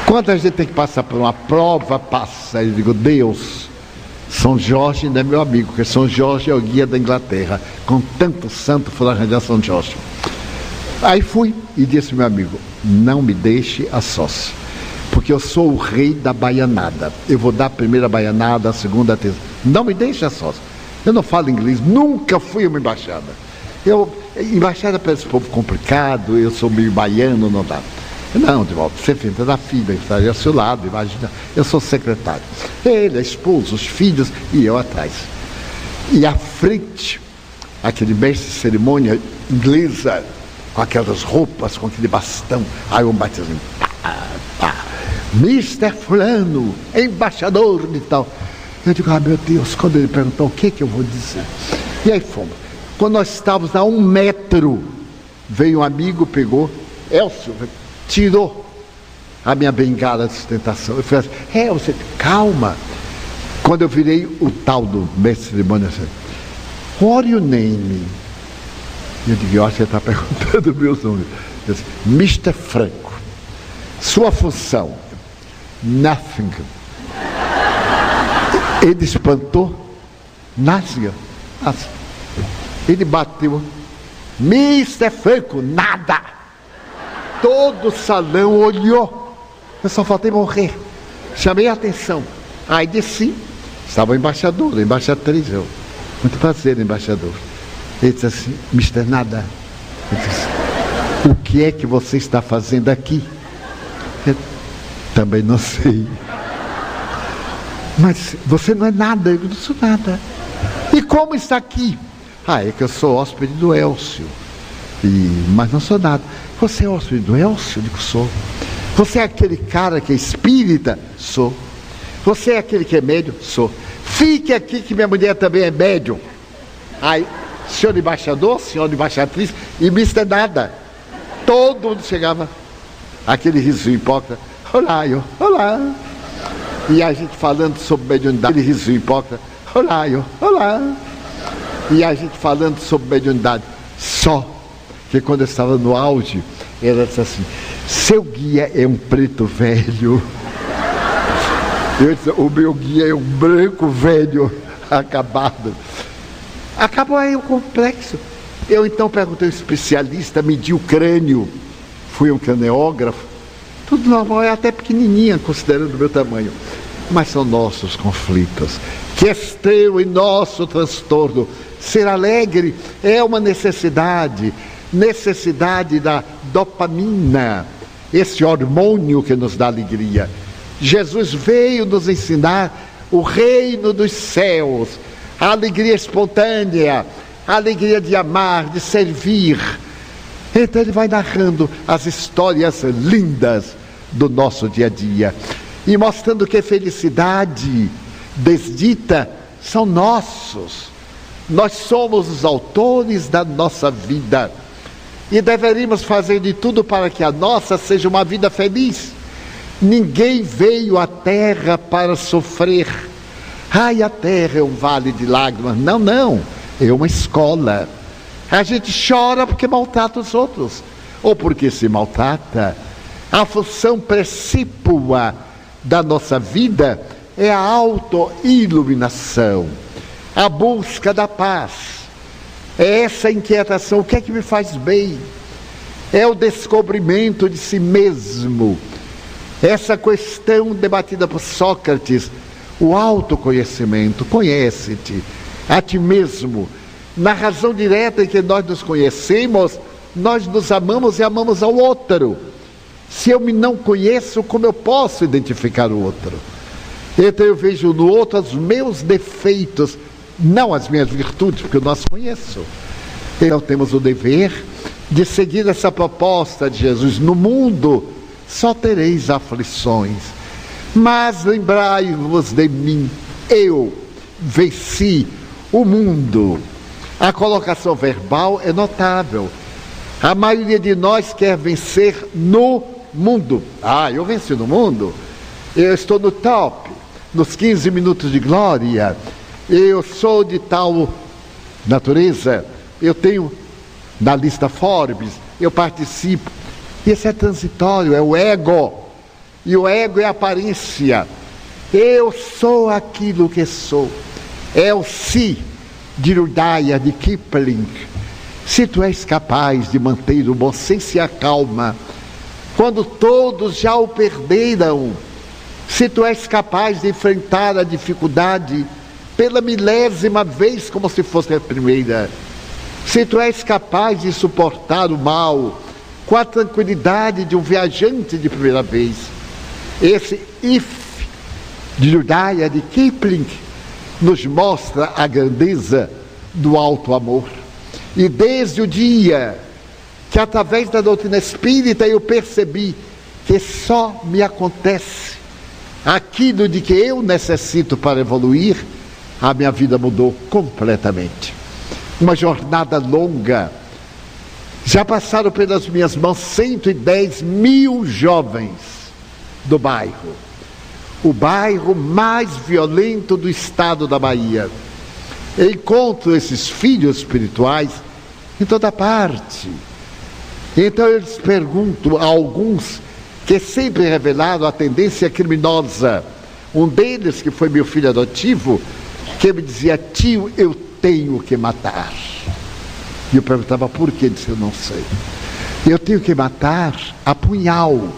Speaker 1: quando a gente tem que passar por uma prova, passa. Eu digo, Deus, São Jorge ainda é meu amigo, porque São Jorge é o guia da Inglaterra. Com tanto santo for arranjar São Jorge. Aí fui e disse meu amigo, não me deixe a sócio, porque eu sou o rei da baianada. Eu vou dar a primeira baianada, a segunda, a terceira. Não me deixe a sócio. Eu não falo inglês, nunca fui uma embaixada. Eu, embaixada para esse povo complicado, eu sou meio baiano, não dá. Não, de volta, você fica da filha, estaria ao seu lado, imagina. Eu sou secretário. Ele, a esposa, os filhos e eu atrás. E à frente, aquele mestre de cerimônia inglesa, com aquelas roupas, com aquele bastão. Aí um batismo. Pá, pá. Mister Fulano, embaixador de tal. Eu digo, ah meu Deus, quando ele perguntou o que, que eu vou dizer. E aí fomos. Quando nós estávamos a um metro, veio um amigo, pegou, Elcio, tirou a minha bengala de sustentação. Eu falei assim, Elcio, calma. Quando eu virei o tal do mestre de cerimônia, assim, what your name? Eu digo, que ele está perguntando <laughs> meus nomes. Eu disse, Mr. Franco, sua função, nothing. Ele espantou, Násia, Ele bateu, Mr. Franco, nada. Todo o salão olhou. Eu só faltei morrer. Chamei a atenção. Aí desci. Estava o embaixador, a embaixatriz. Eu, muito prazer, embaixador. Ele disse assim, Mr. Nada. Ele disse, o que é que você está fazendo aqui? Eu, também não sei. Mas você não é nada, eu não sou nada. E como está aqui? Ah, é que eu sou hóspede do Elcio. E, mas não sou nada. Você é hóspede do Elcio? Eu digo, sou. Você é aquele cara que é espírita? Sou. Você é aquele que é médium? Sou. Fique aqui que minha mulher também é médium. Aí, senhor embaixador, senhor embaixatriz, e Mr. Nada. Todo mundo chegava, aquele riso hipócrita. Olá, eu, olá. E a gente falando sobre mediunidade, aquele riso hipócrita. Olá, eu, olá. E a gente falando sobre mediunidade. Só que quando eu estava no auge, ela disse assim: seu guia é um preto velho. Eu disse, o meu guia é um branco velho acabado. Acabou aí o complexo. Eu então perguntei ao especialista, medi o crânio, fui um craneógrafo, tudo normal, é até pequenininha, considerando o meu tamanho. Mas são nossos conflitos. Que esteu em nosso transtorno. Ser alegre é uma necessidade, necessidade da dopamina, esse hormônio que nos dá alegria. Jesus veio nos ensinar o reino dos céus, a alegria espontânea, a alegria de amar, de servir. Então ele vai narrando as histórias lindas do nosso dia a dia e mostrando que felicidade desdita são nossos. Nós somos os autores da nossa vida e deveríamos fazer de tudo para que a nossa seja uma vida feliz. Ninguém veio à terra para sofrer. Ai, a terra é um vale de lágrimas. Não, não. É uma escola. A gente chora porque maltrata os outros. Ou porque se maltrata. A função precípua da nossa vida é a autoiluminação, a busca da paz. É essa inquietação, o que é que me faz bem? É o descobrimento de si mesmo essa questão debatida por Sócrates, o autoconhecimento, conhece-te a ti mesmo. Na razão direta em que nós nos conhecemos, nós nos amamos e amamos ao outro. Se eu me não conheço, como eu posso identificar o outro? Então eu vejo no outro os meus defeitos, não as minhas virtudes, porque eu não as conheço. Então temos o dever de seguir essa proposta de Jesus no mundo só tereis aflições. Mas lembrai-vos de mim, eu venci o mundo. A colocação verbal é notável. A maioria de nós quer vencer no mundo. Ah, eu venci no mundo. Eu estou no top, nos 15 minutos de glória. Eu sou de tal natureza. Eu tenho na lista Forbes, eu participo isso é transitório, é o ego. E o ego é aparência. Eu sou aquilo que sou. É o si de Rudaya, de Kipling. Se tu és capaz de manter o bom senso e a calma, quando todos já o perderam, se tu és capaz de enfrentar a dificuldade pela milésima vez como se fosse a primeira, se tu és capaz de suportar o mal, com a tranquilidade de um viajante de primeira vez. Esse if de Judaya, de Kipling, nos mostra a grandeza do alto amor. E desde o dia que, através da doutrina espírita, eu percebi que só me acontece aquilo de que eu necessito para evoluir, a minha vida mudou completamente. Uma jornada longa. Já passaram pelas minhas mãos 110 mil jovens do bairro. O bairro mais violento do estado da Bahia. encontro esses filhos espirituais em toda parte. Então eu lhes pergunto a alguns que sempre revelaram a tendência criminosa. Um deles, que foi meu filho adotivo, que me dizia, tio, eu tenho que matar. E eu perguntava por que, ele disse, eu não sei. Eu tenho que matar a punhal,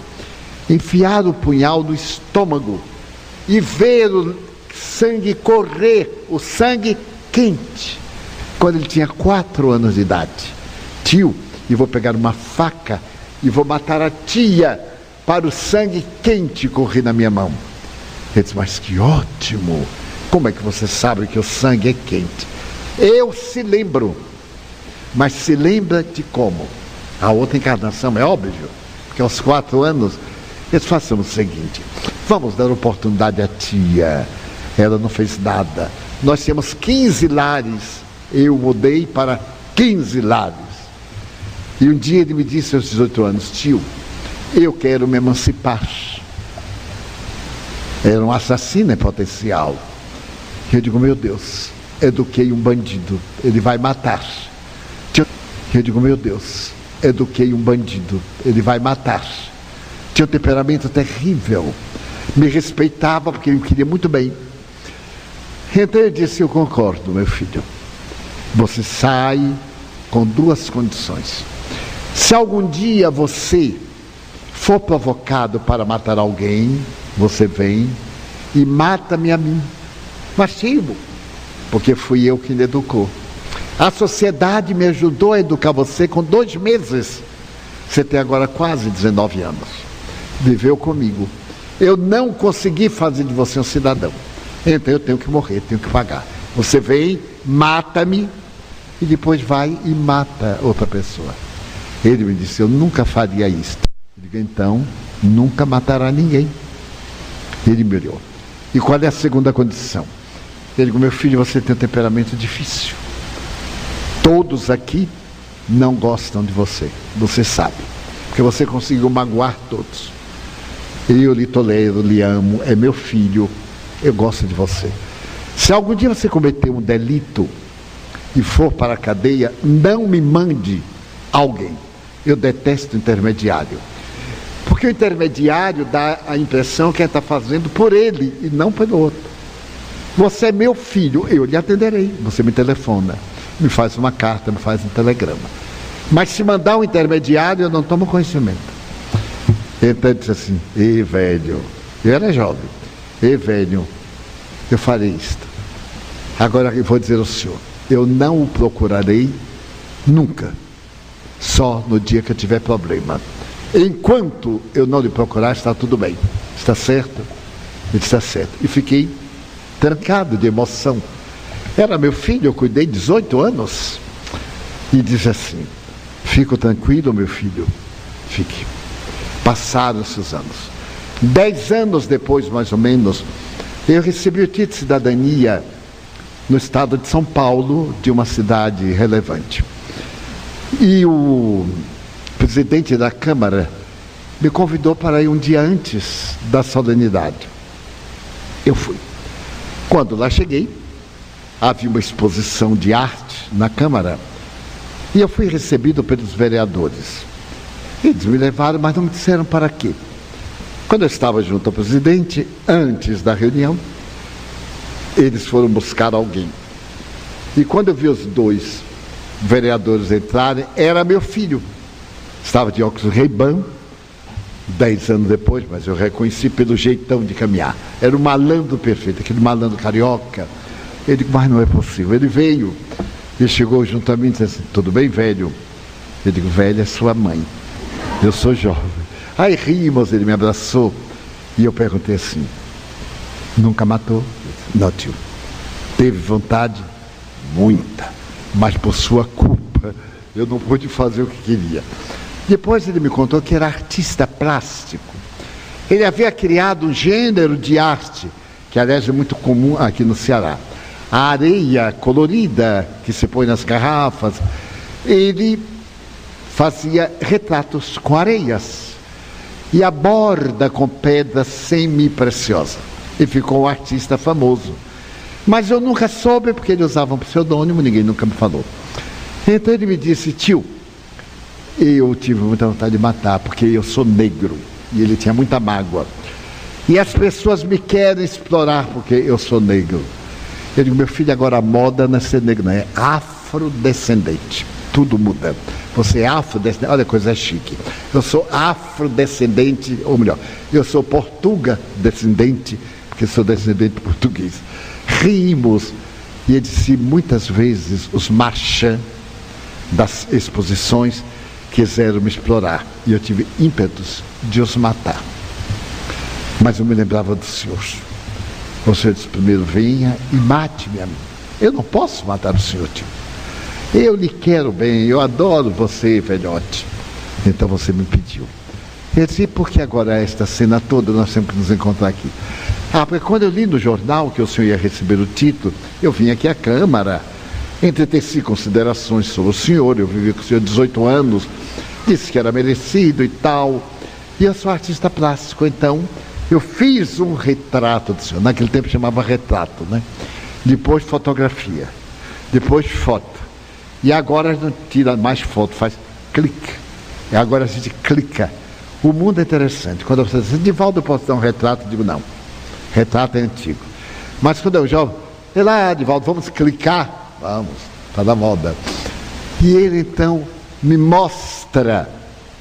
Speaker 1: enfiar o punhal no estômago e ver o sangue correr, o sangue quente, quando ele tinha quatro anos de idade. Tio, e vou pegar uma faca e vou matar a tia para o sangue quente correr na minha mão. Ele disse, mas que ótimo! Como é que você sabe que o sangue é quente? Eu se lembro, mas se lembra de como? A outra encarnação é óbvio, porque aos quatro anos, eles façamos o seguinte: vamos dar oportunidade à tia. Ela não fez nada. Nós temos 15 lares, eu mudei para 15 lares. E um dia ele me disse aos 18 anos, tio, eu quero me emancipar. Era um assassino em potencial. Eu digo, meu Deus, eduquei um bandido, ele vai matar. Eu digo, meu Deus, eduquei um bandido, ele vai matar. Tinha um temperamento terrível. Me respeitava porque me queria muito bem. Então eu disse, eu concordo, meu filho. Você sai com duas condições. Se algum dia você for provocado para matar alguém, você vem e mata-me a mim. Mastigo, porque fui eu que lhe educou. A sociedade me ajudou a educar você com dois meses. Você tem agora quase 19 anos. Viveu comigo. Eu não consegui fazer de você um cidadão. Então eu tenho que morrer, tenho que pagar. Você vem, mata-me e depois vai e mata outra pessoa. Ele me disse: Eu nunca faria isso. Eu digo: Então, nunca matará ninguém. Ele me olhou. E qual é a segunda condição? Ele disse: Meu filho, você tem um temperamento difícil. Todos aqui não gostam de você. Você sabe. Porque você conseguiu magoar todos. Eu lhe tolero, lhe amo, é meu filho. Eu gosto de você. Se algum dia você cometer um delito e for para a cadeia, não me mande alguém. Eu detesto intermediário. Porque o intermediário dá a impressão que está fazendo por ele e não pelo outro. Você é meu filho, eu lhe atenderei. Você me telefona, me faz uma carta, me faz um telegrama. Mas se mandar um intermediário, eu não tomo conhecimento. Então ele disse assim: Ei, velho, eu era jovem. Ei, velho, eu farei isto. Agora eu vou dizer ao senhor: eu não o procurarei nunca, só no dia que eu tiver problema. Enquanto eu não lhe procurar, está tudo bem. Está certo? Ele está certo. E fiquei trancado de emoção. Era meu filho, eu cuidei 18 anos. E disse assim: Fico tranquilo, meu filho. Fique. Passaram-se os anos. Dez anos depois, mais ou menos, eu recebi o título de cidadania no estado de São Paulo, de uma cidade relevante. E o presidente da Câmara me convidou para ir um dia antes da solenidade. Eu fui. Quando lá cheguei, havia uma exposição de arte na Câmara e eu fui recebido pelos vereadores. Eles me levaram, mas não me disseram para quê. Quando eu estava junto ao presidente, antes da reunião, eles foram buscar alguém. E quando eu vi os dois vereadores entrarem, era meu filho. Estava de óculos Ray-Ban, dez anos depois, mas eu reconheci pelo jeitão de caminhar. Era um malandro perfeito, aquele malandro carioca. Ele disse, mas não é possível. Ele veio e chegou junto a mim e disse assim, tudo bem, velho? Eu digo, velho é sua mãe. Eu sou jovem. Aí rimos, ele me abraçou. E eu perguntei assim, nunca matou? Não, tio. Teve vontade? Muita. Mas por sua culpa, eu não pude fazer o que queria. Depois ele me contou que era artista plástico. Ele havia criado um gênero de arte, que aliás é muito comum aqui no Ceará. A areia colorida que se põe nas garrafas. Ele fazia retratos com areias e a borda com pedras semi-preciosas. E ficou um artista famoso. Mas eu nunca soube porque ele usava um pseudônimo, ninguém nunca me falou. Então ele me disse, tio, eu tive muita vontade de matar, porque eu sou negro. E ele tinha muita mágoa. E as pessoas me querem explorar porque eu sou negro. Eu digo, meu filho, agora a moda não é ser negro, não, é afrodescendente. Tudo muda. Você é afrodescendente, olha coisa chique. Eu sou afrodescendente, ou melhor, eu sou portuga descendente, porque sou descendente português. Rimos. E ele disse, muitas vezes os marchands das exposições quiseram me explorar. E eu tive ímpetos de os matar. Mas eu me lembrava do Senhor. O Senhor disse, primeiro venha e mate-me a mim. Eu não posso matar o Senhor, tio. Eu lhe quero bem, eu adoro você, velhote. Então você me pediu. Eu disse, por que agora esta cena toda nós temos que nos encontrar aqui? Ah, porque quando eu li no jornal que o senhor ia receber o título, eu vim aqui à Câmara, entreteci considerações sobre o senhor, eu vivi com o senhor 18 anos, disse que era merecido e tal. E eu sou artista plástico, então eu fiz um retrato do senhor. Naquele tempo chamava retrato, né? Depois fotografia, depois foto. E agora não tira mais foto, faz clique. E agora a gente clica. O mundo é interessante. Quando você diz, Divaldo, eu posso dar um retrato? Eu digo, não. Retrato é antigo. Mas quando eu jogo, sei lá, Divaldo, vamos clicar? Vamos, está na moda. E ele então me mostra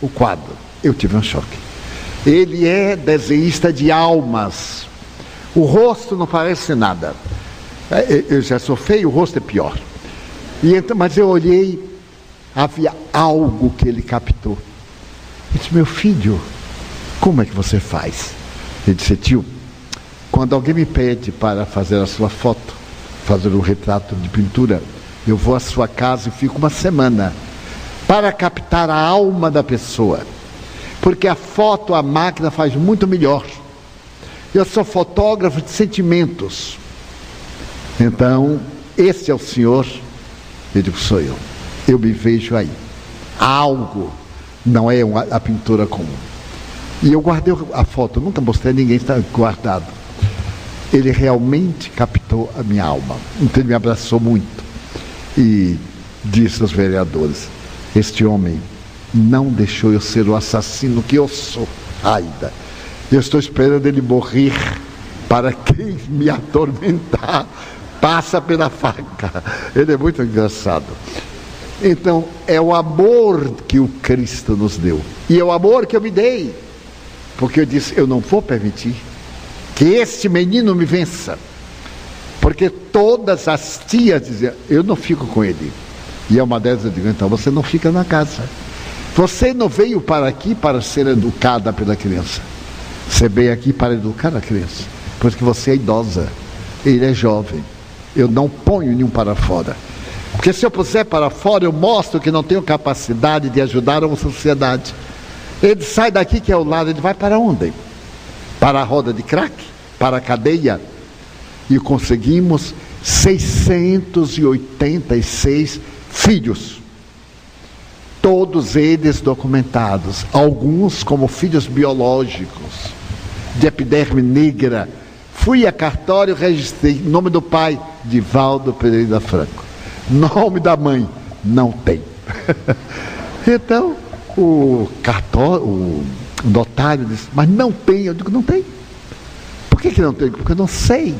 Speaker 1: o quadro. Eu tive um choque. Ele é desenhista de almas. O rosto não parece nada. É, eu já sou feio, o rosto é pior. E então, mas eu olhei, havia algo que ele captou. Ele disse, meu filho, como é que você faz? Ele disse, tio, quando alguém me pede para fazer a sua foto, fazer um retrato de pintura, eu vou à sua casa e fico uma semana para captar a alma da pessoa. Porque a foto, a máquina faz muito melhor. Eu sou fotógrafo de sentimentos. Então, esse é o senhor eu digo, sou eu. Eu me vejo aí. Algo, não é uma, a pintura comum. E eu guardei a foto, nunca mostrei a ninguém, está guardado. Ele realmente captou a minha alma. Então ele me abraçou muito. E disse aos vereadores: Este homem não deixou eu ser o assassino que eu sou ainda. Eu estou esperando ele morrer para quem me atormentar passa pela faca. Ele é muito engraçado. Então, é o amor que o Cristo nos deu. E é o amor que eu me dei. Porque eu disse: eu não vou permitir que este menino me vença. Porque todas as tias diziam: eu não fico com ele. E é uma delas eu digo: então você não fica na casa. Você não veio para aqui para ser educada pela criança. Você veio aqui para educar a criança. Porque você é idosa. Ele é jovem eu não ponho nenhum para fora. Porque se eu puser para fora, eu mostro que não tenho capacidade de ajudar uma sociedade. Ele sai daqui que é o lado, ele vai para onde? Para a roda de crack? Para a cadeia? E conseguimos 686 filhos. Todos eles documentados, alguns como filhos biológicos, de epiderme negra, Fui a cartório, registrei nome do pai, Divaldo Pereira Franco. Nome da mãe, não tem. <laughs> então, o cartório, o notário disse, mas não tem. Eu digo, não tem. Por que, que não tem? Porque eu não sei.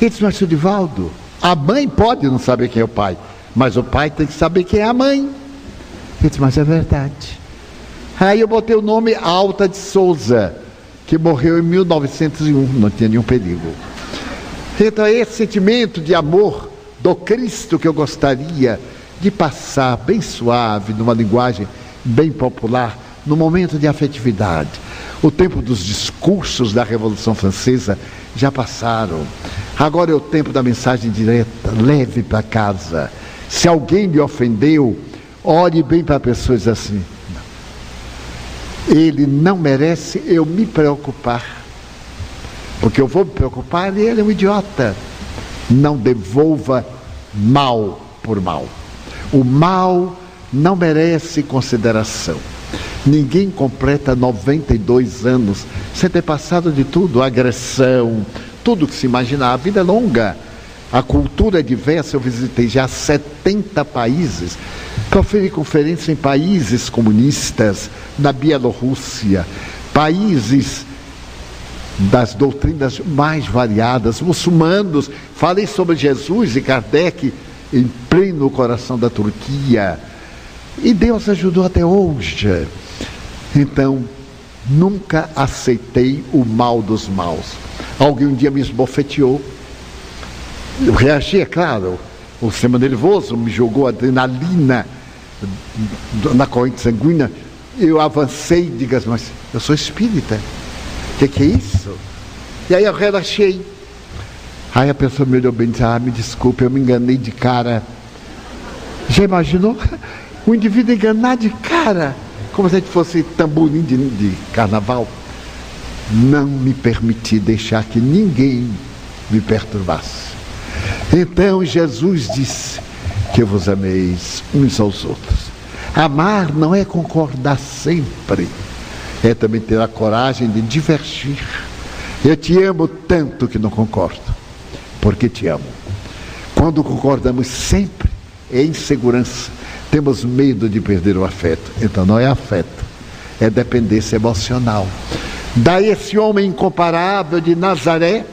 Speaker 1: Ele disse, mas Divaldo, a mãe pode não saber quem é o pai, mas o pai tem que saber quem é a mãe. Ele disse, mas é verdade. Aí eu botei o nome Alta de Souza que morreu em 1901, não tinha nenhum perigo. Então, esse sentimento de amor do Cristo que eu gostaria de passar bem suave, numa linguagem bem popular, no momento de afetividade. O tempo dos discursos da Revolução Francesa já passaram. Agora é o tempo da mensagem direta. Leve para casa. Se alguém lhe ofendeu, olhe bem para a pessoa e assim: ele não merece eu me preocupar. Porque eu vou me preocupar e ele é um idiota. Não devolva mal por mal. O mal não merece consideração. Ninguém completa 92 anos sem ter passado de tudo, agressão, tudo que se imaginar. A vida é longa. A cultura é diversa. Eu visitei já 70 países. Proferi conferência em países comunistas, na Bielorrússia, países das doutrinas mais variadas, muçulmanos. Falei sobre Jesus e Kardec em pleno coração da Turquia. E Deus ajudou até hoje. Então, nunca aceitei o mal dos maus. Alguém um dia me esbofeteou. Eu reagi, é claro. O sistema nervoso me jogou adrenalina na corrente sanguínea. Eu avancei digo, mas eu sou espírita. O que, que, é isso? E aí eu relaxei. Aí a pessoa me olhou bem e disse, ah, me desculpe, eu me enganei de cara. Já imaginou? O indivíduo enganar de cara, como se a gente fosse tamborim de, de carnaval. Não me permiti deixar que ninguém me perturbasse. Então Jesus disse que vos ameis uns aos outros. Amar não é concordar sempre, é também ter a coragem de divergir. Eu te amo tanto que não concordo, porque te amo. Quando concordamos sempre, é insegurança, temos medo de perder o afeto. Então não é afeto, é dependência emocional. Daí esse homem incomparável de Nazaré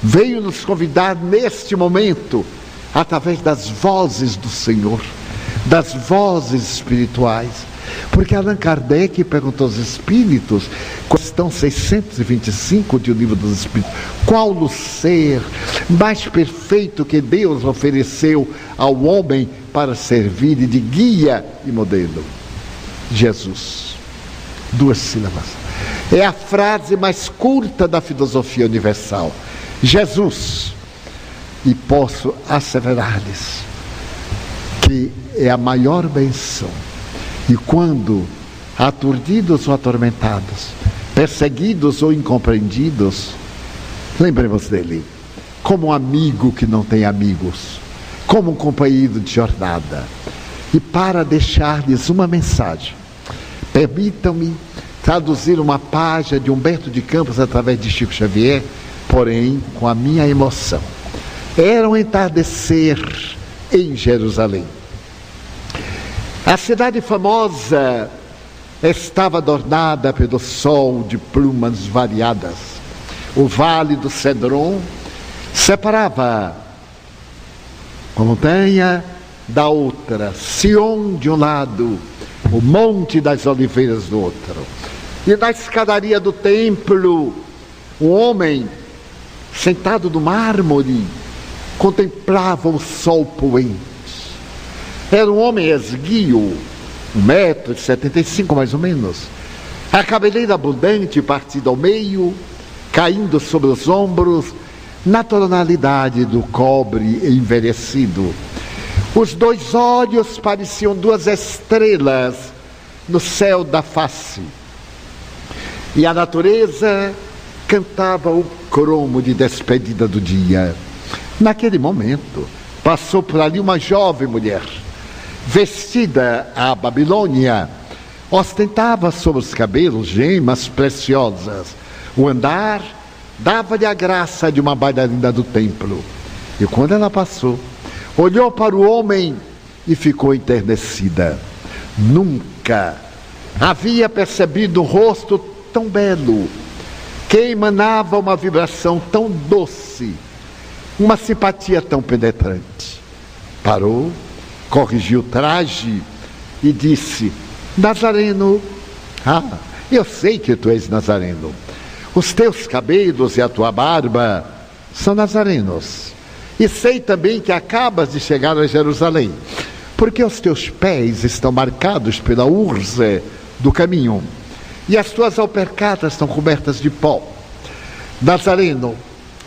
Speaker 1: veio nos convidar neste momento, através das vozes do Senhor, das vozes espirituais. Porque Allan Kardec perguntou aos espíritos, questão 625 de O Livro dos Espíritos, qual o ser mais perfeito que Deus ofereceu ao homem para servir de guia e modelo? Jesus. Duas sílabas. É a frase mais curta da filosofia universal. Jesus. E posso asseverar-lhes que é a maior benção. E quando aturdidos ou atormentados, perseguidos ou incompreendidos, lembremos dele como um amigo que não tem amigos, como um companheiro de jornada. E para deixar-lhes uma mensagem, permitam-me traduzir uma página de Humberto de Campos através de Chico Xavier, porém com a minha emoção. Era um entardecer em Jerusalém. A cidade famosa estava adornada pelo sol de plumas variadas. O vale do Cedron separava a montanha da outra, Sion de um lado, o Monte das Oliveiras do outro. E na escadaria do templo, um homem sentado no mármore contemplava o sol poente era um homem esguio, um metro e setenta e cinco mais ou menos. A cabeleira abundante, partida ao meio, caindo sobre os ombros, na tonalidade do cobre envelhecido. Os dois olhos pareciam duas estrelas no céu da face. E a natureza cantava o cromo de despedida do dia. Naquele momento, passou por ali uma jovem mulher vestida à Babilônia, ostentava sobre os cabelos gemas preciosas. O andar dava-lhe a graça de uma bailarina do templo. E quando ela passou, olhou para o homem e ficou enternecida. Nunca havia percebido um rosto tão belo, que emanava uma vibração tão doce, uma simpatia tão penetrante. Parou corrigiu o traje e disse: Nazareno, ah, eu sei que tu és nazareno. Os teus cabelos e a tua barba são nazarenos. E sei também que acabas de chegar a Jerusalém, porque os teus pés estão marcados pela urze do caminho, e as tuas alpercatas estão cobertas de pó. Nazareno,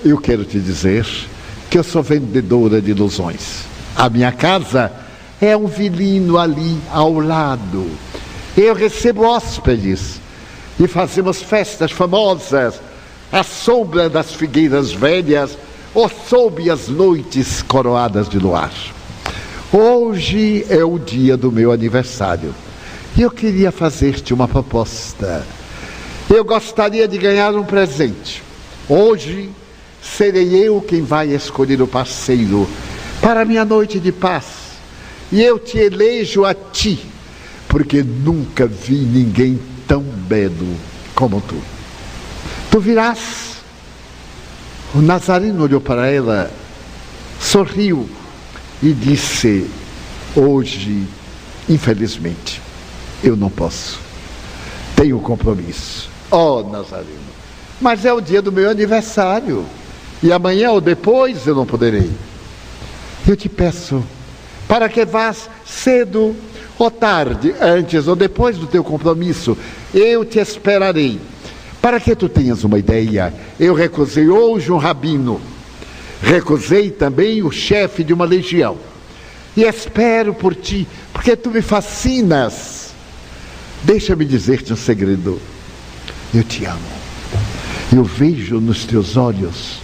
Speaker 1: eu quero te dizer que eu sou vendedora de ilusões. A minha casa é um vilino ali ao lado. Eu recebo hóspedes e fazemos festas famosas à sombra das figueiras velhas ou sob as noites coroadas de luar. Hoje é o dia do meu aniversário e eu queria fazer-te uma proposta. Eu gostaria de ganhar um presente. Hoje serei eu quem vai escolher o parceiro para minha noite de paz. E eu te elejo a ti, porque nunca vi ninguém tão belo como tu. Tu virás. O Nazareno olhou para ela, sorriu e disse: Hoje, infelizmente, eu não posso. Tenho compromisso. Oh, Nazareno, mas é o dia do meu aniversário. E amanhã ou depois eu não poderei. Eu te peço, para que vás cedo ou tarde, antes ou depois do teu compromisso, eu te esperarei. Para que tu tenhas uma ideia, eu recusei hoje um rabino, recusei também o chefe de uma legião. E espero por ti, porque tu me fascinas. Deixa-me dizer-te um segredo. Eu te amo. Eu vejo nos teus olhos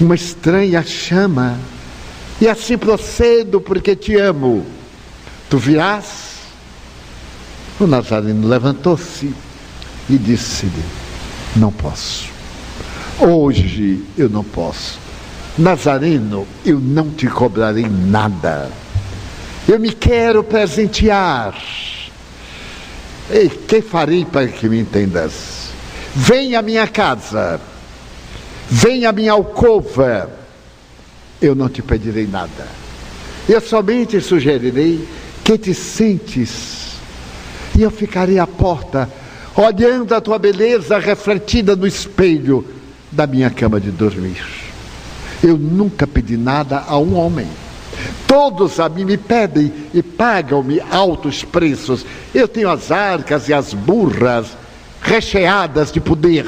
Speaker 1: uma estranha chama, e assim procedo porque te amo. Tu virás? O Nazareno levantou-se e disse-lhe: Não posso. Hoje eu não posso. Nazareno, eu não te cobrarei nada. Eu me quero presentear. E que farei para que me entendas? Vem à minha casa Venha à minha alcova, eu não te pedirei nada. Eu somente sugerirei que te sentes, e eu ficarei à porta, olhando a tua beleza refletida no espelho da minha cama de dormir. Eu nunca pedi nada a um homem. Todos a mim me pedem e pagam-me altos preços. Eu tenho as arcas e as burras recheadas de poder.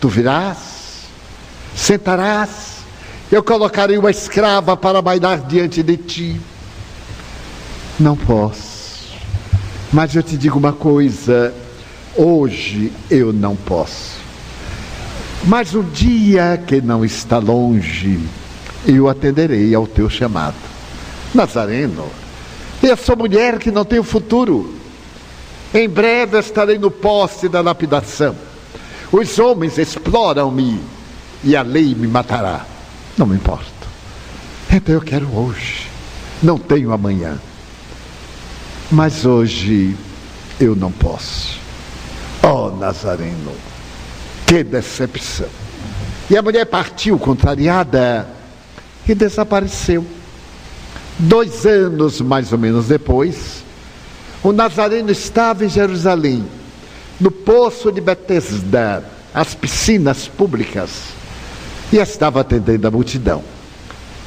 Speaker 1: Tu virás sentarás, eu colocarei uma escrava para bailar diante de ti. Não posso, mas eu te digo uma coisa: hoje eu não posso. Mas o dia que não está longe, eu atenderei ao teu chamado. Nazareno, eu sou mulher que não tenho futuro. Em breve estarei no poste da lapidação. Os homens exploram-me e a lei me matará. Não me importa. Então eu quero hoje. Não tenho amanhã. Mas hoje eu não posso. Oh, Nazareno, que decepção. E a mulher partiu contrariada e desapareceu. Dois anos mais ou menos depois, o Nazareno estava em Jerusalém, no poço de Betesda, as piscinas públicas e estava atendendo a multidão.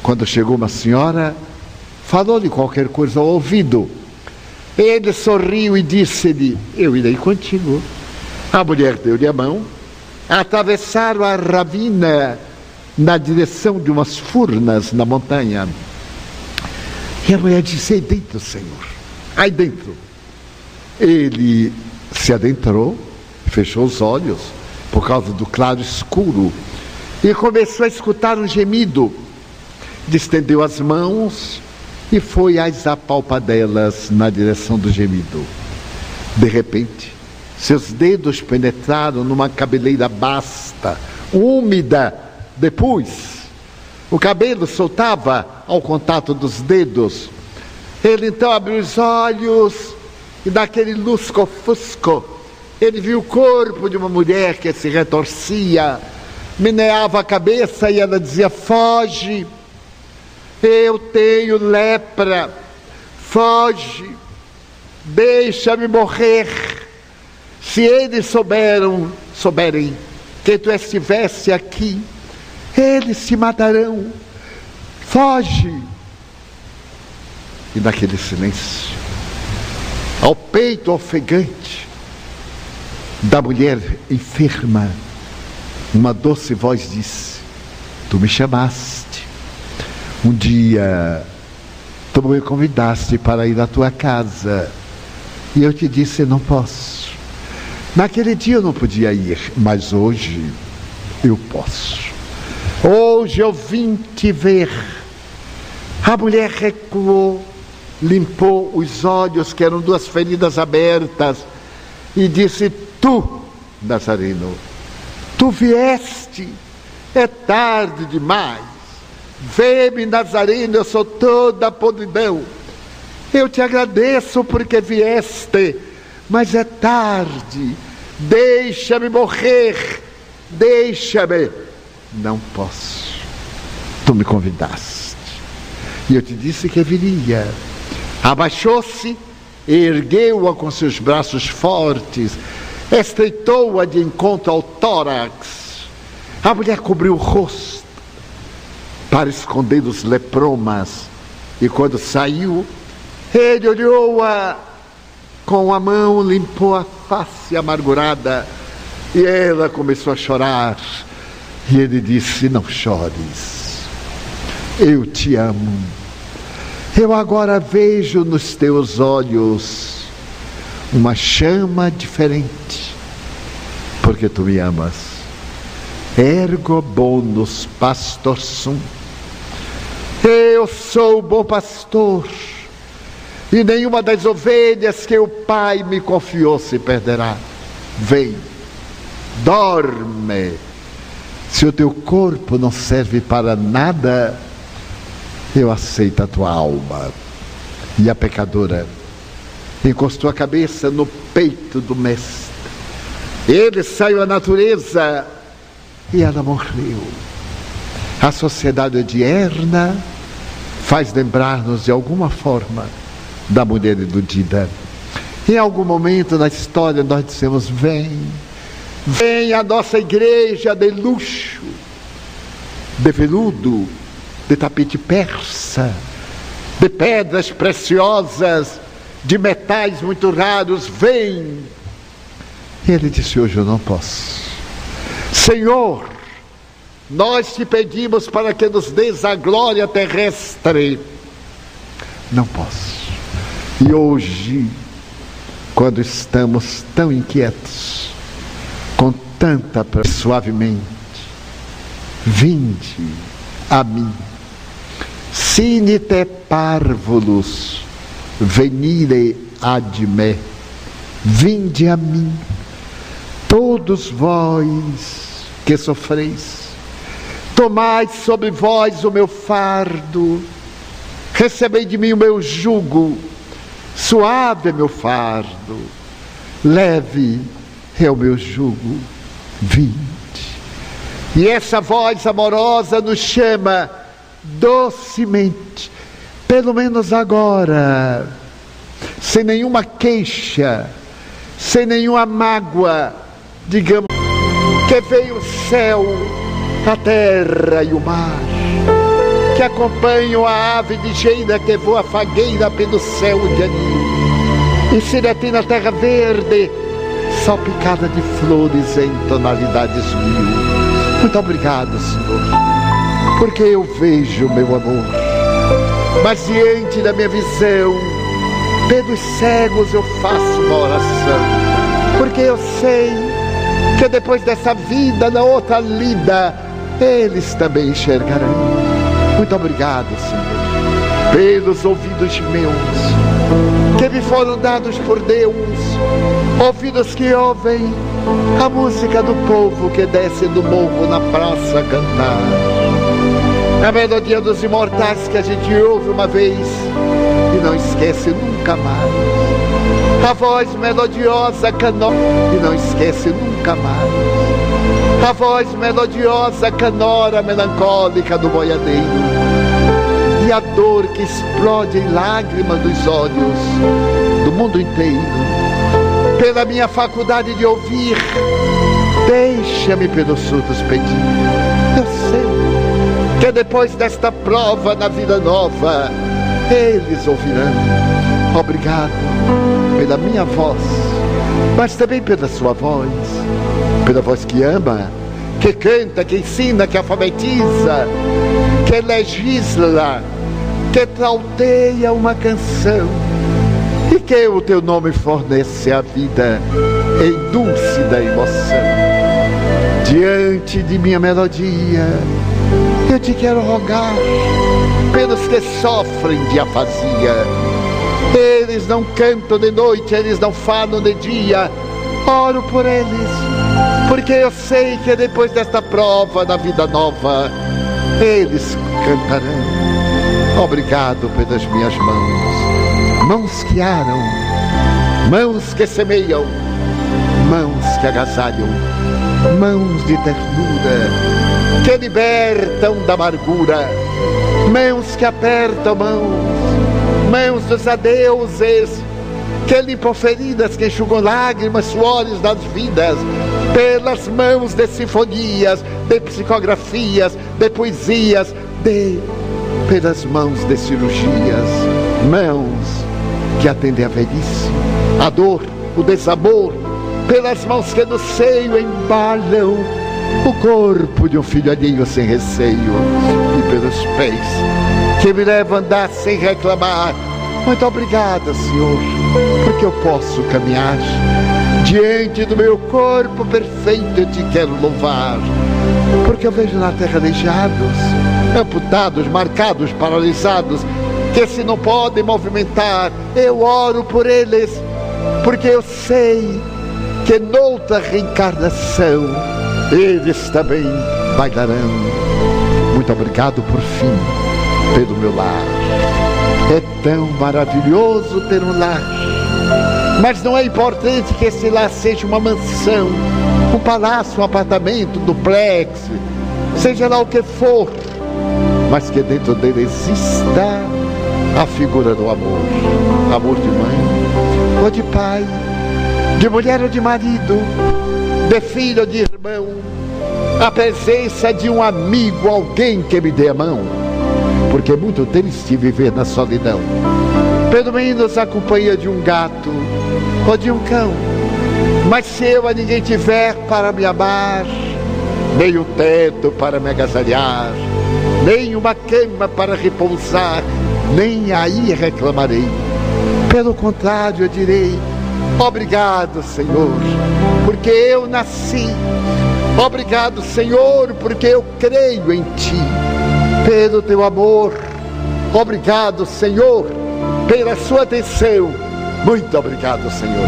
Speaker 1: Quando chegou uma senhora, falou-lhe qualquer coisa ao ouvido. Ele sorriu e disse-lhe: Eu irei contigo. A mulher deu-lhe a mão, atravessaram a ravina na direção de umas furnas na montanha. E a mulher disse: Aí dentro, Senhor, aí dentro. Ele se adentrou, fechou os olhos, por causa do claro escuro e começou a escutar um gemido. Distendeu as mãos e foi às apalpadelas na direção do gemido. De repente, seus dedos penetraram numa cabeleira basta, úmida. Depois, o cabelo soltava ao contato dos dedos. Ele então abriu os olhos e, daquele lusco-fusco, ele viu o corpo de uma mulher que se retorcia meneava a cabeça e ela dizia: Foge, eu tenho lepra, foge, deixa-me morrer. Se eles souberam, souberem que tu estivesse aqui, eles se matarão. Foge. E naquele silêncio, ao peito ofegante da mulher enferma, uma doce voz disse: Tu me chamaste. Um dia, tu me convidaste para ir à tua casa. E eu te disse: Não posso. Naquele dia eu não podia ir, mas hoje eu posso. Hoje eu vim te ver. A mulher recuou, limpou os olhos, que eram duas feridas abertas, e disse: Tu, Nazareno, tu vieste, é tarde demais. Vê-me, Nazareno, eu sou toda podridão. Eu te agradeço porque vieste, mas é tarde. Deixa-me morrer, deixa-me. Não posso. Tu me convidaste. E eu te disse que viria. Abaixou-se, ergueu-a com seus braços fortes, estreitou-a de encontro ao tórax. A mulher cobriu o rosto para esconder os lepromas. E quando saiu, ele olhou-a com a mão, limpou a face amargurada. E ela começou a chorar. E ele disse: Não chores, eu te amo. Eu agora vejo nos teus olhos uma chama diferente, porque tu me amas. Ergo bonus pastor sum. Eu sou o bom pastor, e nenhuma das ovelhas que o Pai me confiou se perderá. Vem, dorme. Se o teu corpo não serve para nada, eu aceito a tua alma. E a pecadora encostou a cabeça no peito do Mestre. Ele saiu à natureza e ela morreu. A sociedade odierna faz lembrar-nos de alguma forma da mulher iludida. Em algum momento na história nós dissemos: vem, vem a nossa igreja de luxo, de veludo, de tapete persa, de pedras preciosas, de metais muito raros, vem. Ele disse: Hoje eu não posso. Senhor, nós te pedimos para que nos dês a glória terrestre. Não posso. E hoje, quando estamos tão inquietos, com tanta suavemente, vinde a mim. Sinite parvulus, venire ad me. Vinde a mim, todos vós que sofreis, tomai sobre vós o meu fardo, recebei de mim o meu jugo, suave é meu fardo, leve é o meu jugo, vinde. E essa voz amorosa nos chama docemente, pelo menos agora, sem nenhuma queixa, sem nenhuma mágoa, digamos que veio o céu, a terra e o mar, que acompanham a ave ligeira que voa fagueira pelo céu de anil, e se detém na terra verde, salpicada de flores em tonalidades mil. Muito obrigado, Senhor, porque eu vejo meu amor, mas diante da minha visão, pelos cegos eu faço uma oração, porque eu sei que depois dessa vida, na outra lida, eles também enxergarão. Muito obrigado, Senhor, pelos ouvidos meus, que me foram dados por Deus, ouvidos que ouvem a música do povo que desce do morro na praça cantar. A melodia dos imortais que a gente ouve uma vez e não esquece nunca mais. A voz melodiosa canora e não esquece nunca mais. A voz melodiosa canora melancólica do boiadeiro. E a dor que explode em lágrimas dos olhos do mundo inteiro pela minha faculdade de ouvir, deixa-me pelos surdos pedir. Eu sei que depois desta prova na vida nova, eles ouvirão. Obrigado pela minha voz, mas também pela sua voz, pela voz que ama, que canta, que ensina, que alfabetiza, que legisla, que trauteia uma canção e que o teu nome fornece a vida em dúlcida emoção. Diante de minha melodia, eu te quero rogar pelos que sofrem de afasia. Eles não cantam de noite, eles não falam de dia. Oro por eles, porque eu sei que depois desta prova da vida nova, eles cantarão. Obrigado pelas minhas mãos, mãos que aram, mãos que semeiam, mãos que agasalham, mãos de ternura, que libertam da amargura, mãos que apertam mãos, mãos dos adeuses, que limpam feridas, que enxugam lágrimas, suores das vidas, pelas mãos de sinfonias, de psicografias, de poesias, de pelas mãos de cirurgias, mãos que atendem a velhice, a dor, o desamor, pelas mãos que no seio embalam o corpo de um filho alheio sem receio, e pelos pés que me levam a andar sem reclamar. Muito obrigada, Senhor, porque eu posso caminhar. Diante do meu corpo perfeito eu te quero louvar, porque eu vejo na terra aleijados, amputados, marcados, paralisados, que se não podem movimentar, eu oro por eles, porque eu sei que noutra reencarnação eles também bailarão. Muito obrigado por fim pelo meu lar. É tão maravilhoso ter um lar. Mas não é importante que esse lar seja uma mansão, um palácio, um apartamento, um duplex, seja lá o que for, mas que dentro dele exista a figura do amor. Amor de mãe ou de pai, de mulher ou de marido, de filho ou de irmão, a presença de um amigo, alguém que me dê a mão, porque é muito triste viver na solidão. Pelo menos a companhia de um gato ou de um cão. Mas se eu a ninguém tiver para me amar, nem o teto para me agasalhar, nem uma cama para repousar, nem aí reclamarei. Pelo contrário, eu direi: Obrigado, Senhor, porque eu nasci. Obrigado, Senhor, porque eu creio em Ti. Pelo Teu amor. Obrigado, Senhor, pela Sua atenção. Muito obrigado, Senhor.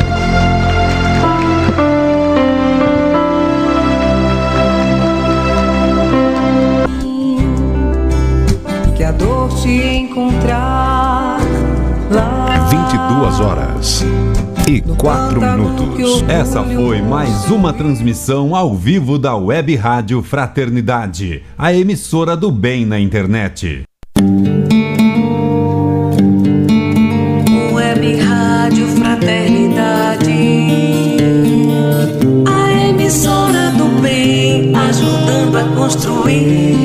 Speaker 2: Que a dor te encontrar lá.
Speaker 3: 22 horas e 4 minutos.
Speaker 5: Essa foi mais uma transmissão ao vivo da Web Rádio Fraternidade, a emissora do bem na internet.
Speaker 2: Web Rádio Fraternidade. A emissora do bem, ajudando a construir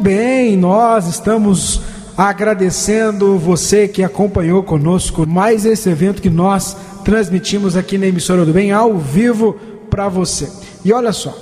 Speaker 6: Bem, nós estamos agradecendo você que acompanhou conosco mais esse evento que nós transmitimos aqui na emissora do bem ao vivo para você. E olha só,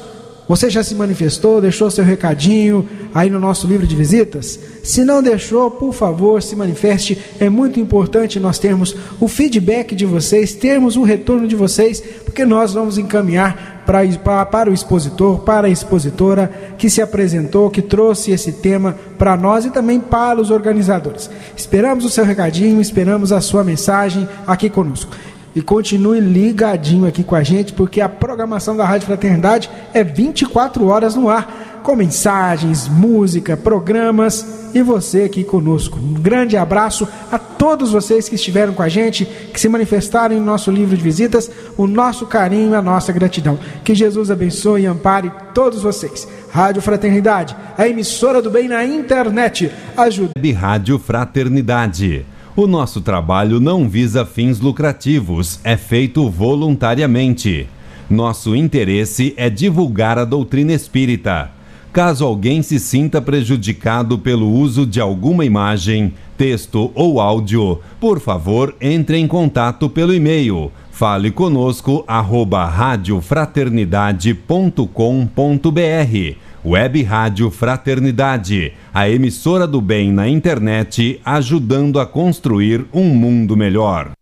Speaker 6: você já se manifestou, deixou seu recadinho aí no nosso livro de visitas? Se não deixou, por favor, se manifeste. É muito importante nós termos o feedback de vocês, termos o retorno de vocês, porque nós vamos encaminhar pra, para o expositor, para a expositora que se apresentou, que trouxe esse tema para nós e também para os organizadores. Esperamos o seu recadinho, esperamos a sua mensagem aqui conosco. E continue ligadinho aqui com a gente, porque a programação da Rádio Fraternidade é 24 horas no ar, com mensagens, música, programas e você aqui conosco. Um grande abraço a todos vocês que estiveram com a gente, que se manifestaram em nosso livro de visitas, o nosso carinho e a nossa gratidão. Que Jesus abençoe e ampare todos vocês. Rádio Fraternidade, a emissora do bem na internet. Ajuda.
Speaker 5: Rádio Fraternidade. O nosso trabalho não visa fins lucrativos, é feito voluntariamente. Nosso interesse é divulgar a doutrina espírita. Caso alguém se sinta prejudicado pelo uso de alguma imagem, texto ou áudio, por favor, entre em contato pelo e-mail fale conosco arroba radiofraternidade.com.br Web Rádio Fraternidade, a emissora do bem na internet, ajudando a construir um mundo melhor.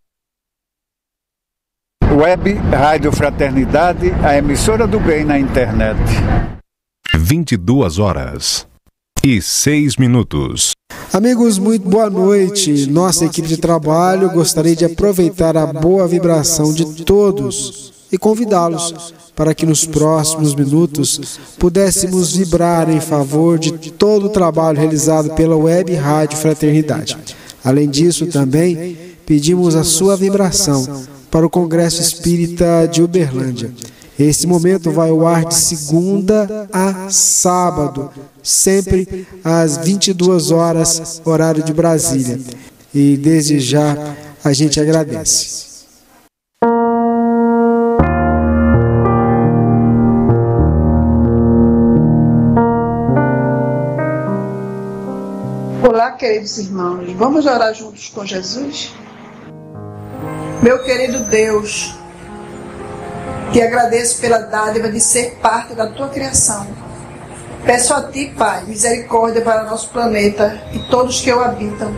Speaker 7: Web Rádio Fraternidade, a emissora do bem na internet.
Speaker 3: 22 horas e 6 minutos.
Speaker 6: Amigos, muito boa noite. Nossa equipe de trabalho gostaria de aproveitar a boa vibração de todos e convidá-los para que nos próximos minutos pudéssemos vibrar em favor de todo o trabalho realizado pela Web Rádio Fraternidade. Além disso, também pedimos a sua vibração para o Congresso Espírita de Uberlândia. Esse momento vai ao ar de segunda a sábado, sempre às 22 horas, horário de Brasília. E desde já a gente agradece.
Speaker 8: Queridos irmãos, vamos orar juntos com Jesus? Meu querido Deus, te agradeço pela dádiva de ser parte da tua criação. Peço a ti, Pai, misericórdia para nosso planeta e todos que o habitam.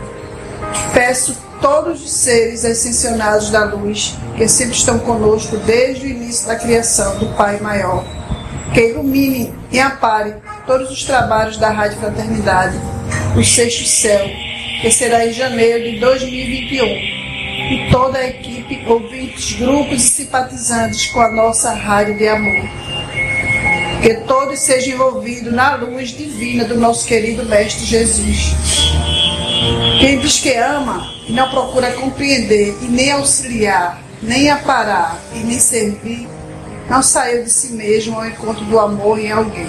Speaker 8: Peço todos os seres ascensionados da luz, que sempre estão conosco desde o início da criação do Pai Maior, que ilumine e ampare todos os trabalhos da Rádio Fraternidade, o Sexto Céu, que será em janeiro de 2021 e toda a equipe, ouvintes, grupos e simpatizantes com a nossa rádio de amor. Que todos sejam envolvidos na luz divina do nosso querido Mestre Jesus. Quem diz que ama e não procura compreender e nem auxiliar, nem aparar e nem servir, não saiu de si mesmo ao encontro do amor em alguém.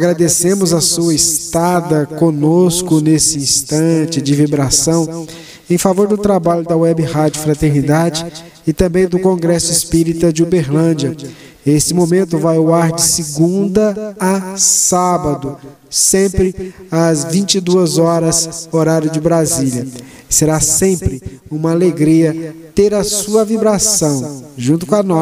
Speaker 6: Agradecemos a sua estada conosco nesse instante de vibração em favor do trabalho da Web Rádio Fraternidade e também do Congresso Espírita de Uberlândia. Esse momento vai ao ar de segunda a sábado, sempre às 22 horas, horário de Brasília. Será sempre uma alegria ter a sua vibração junto com a nossa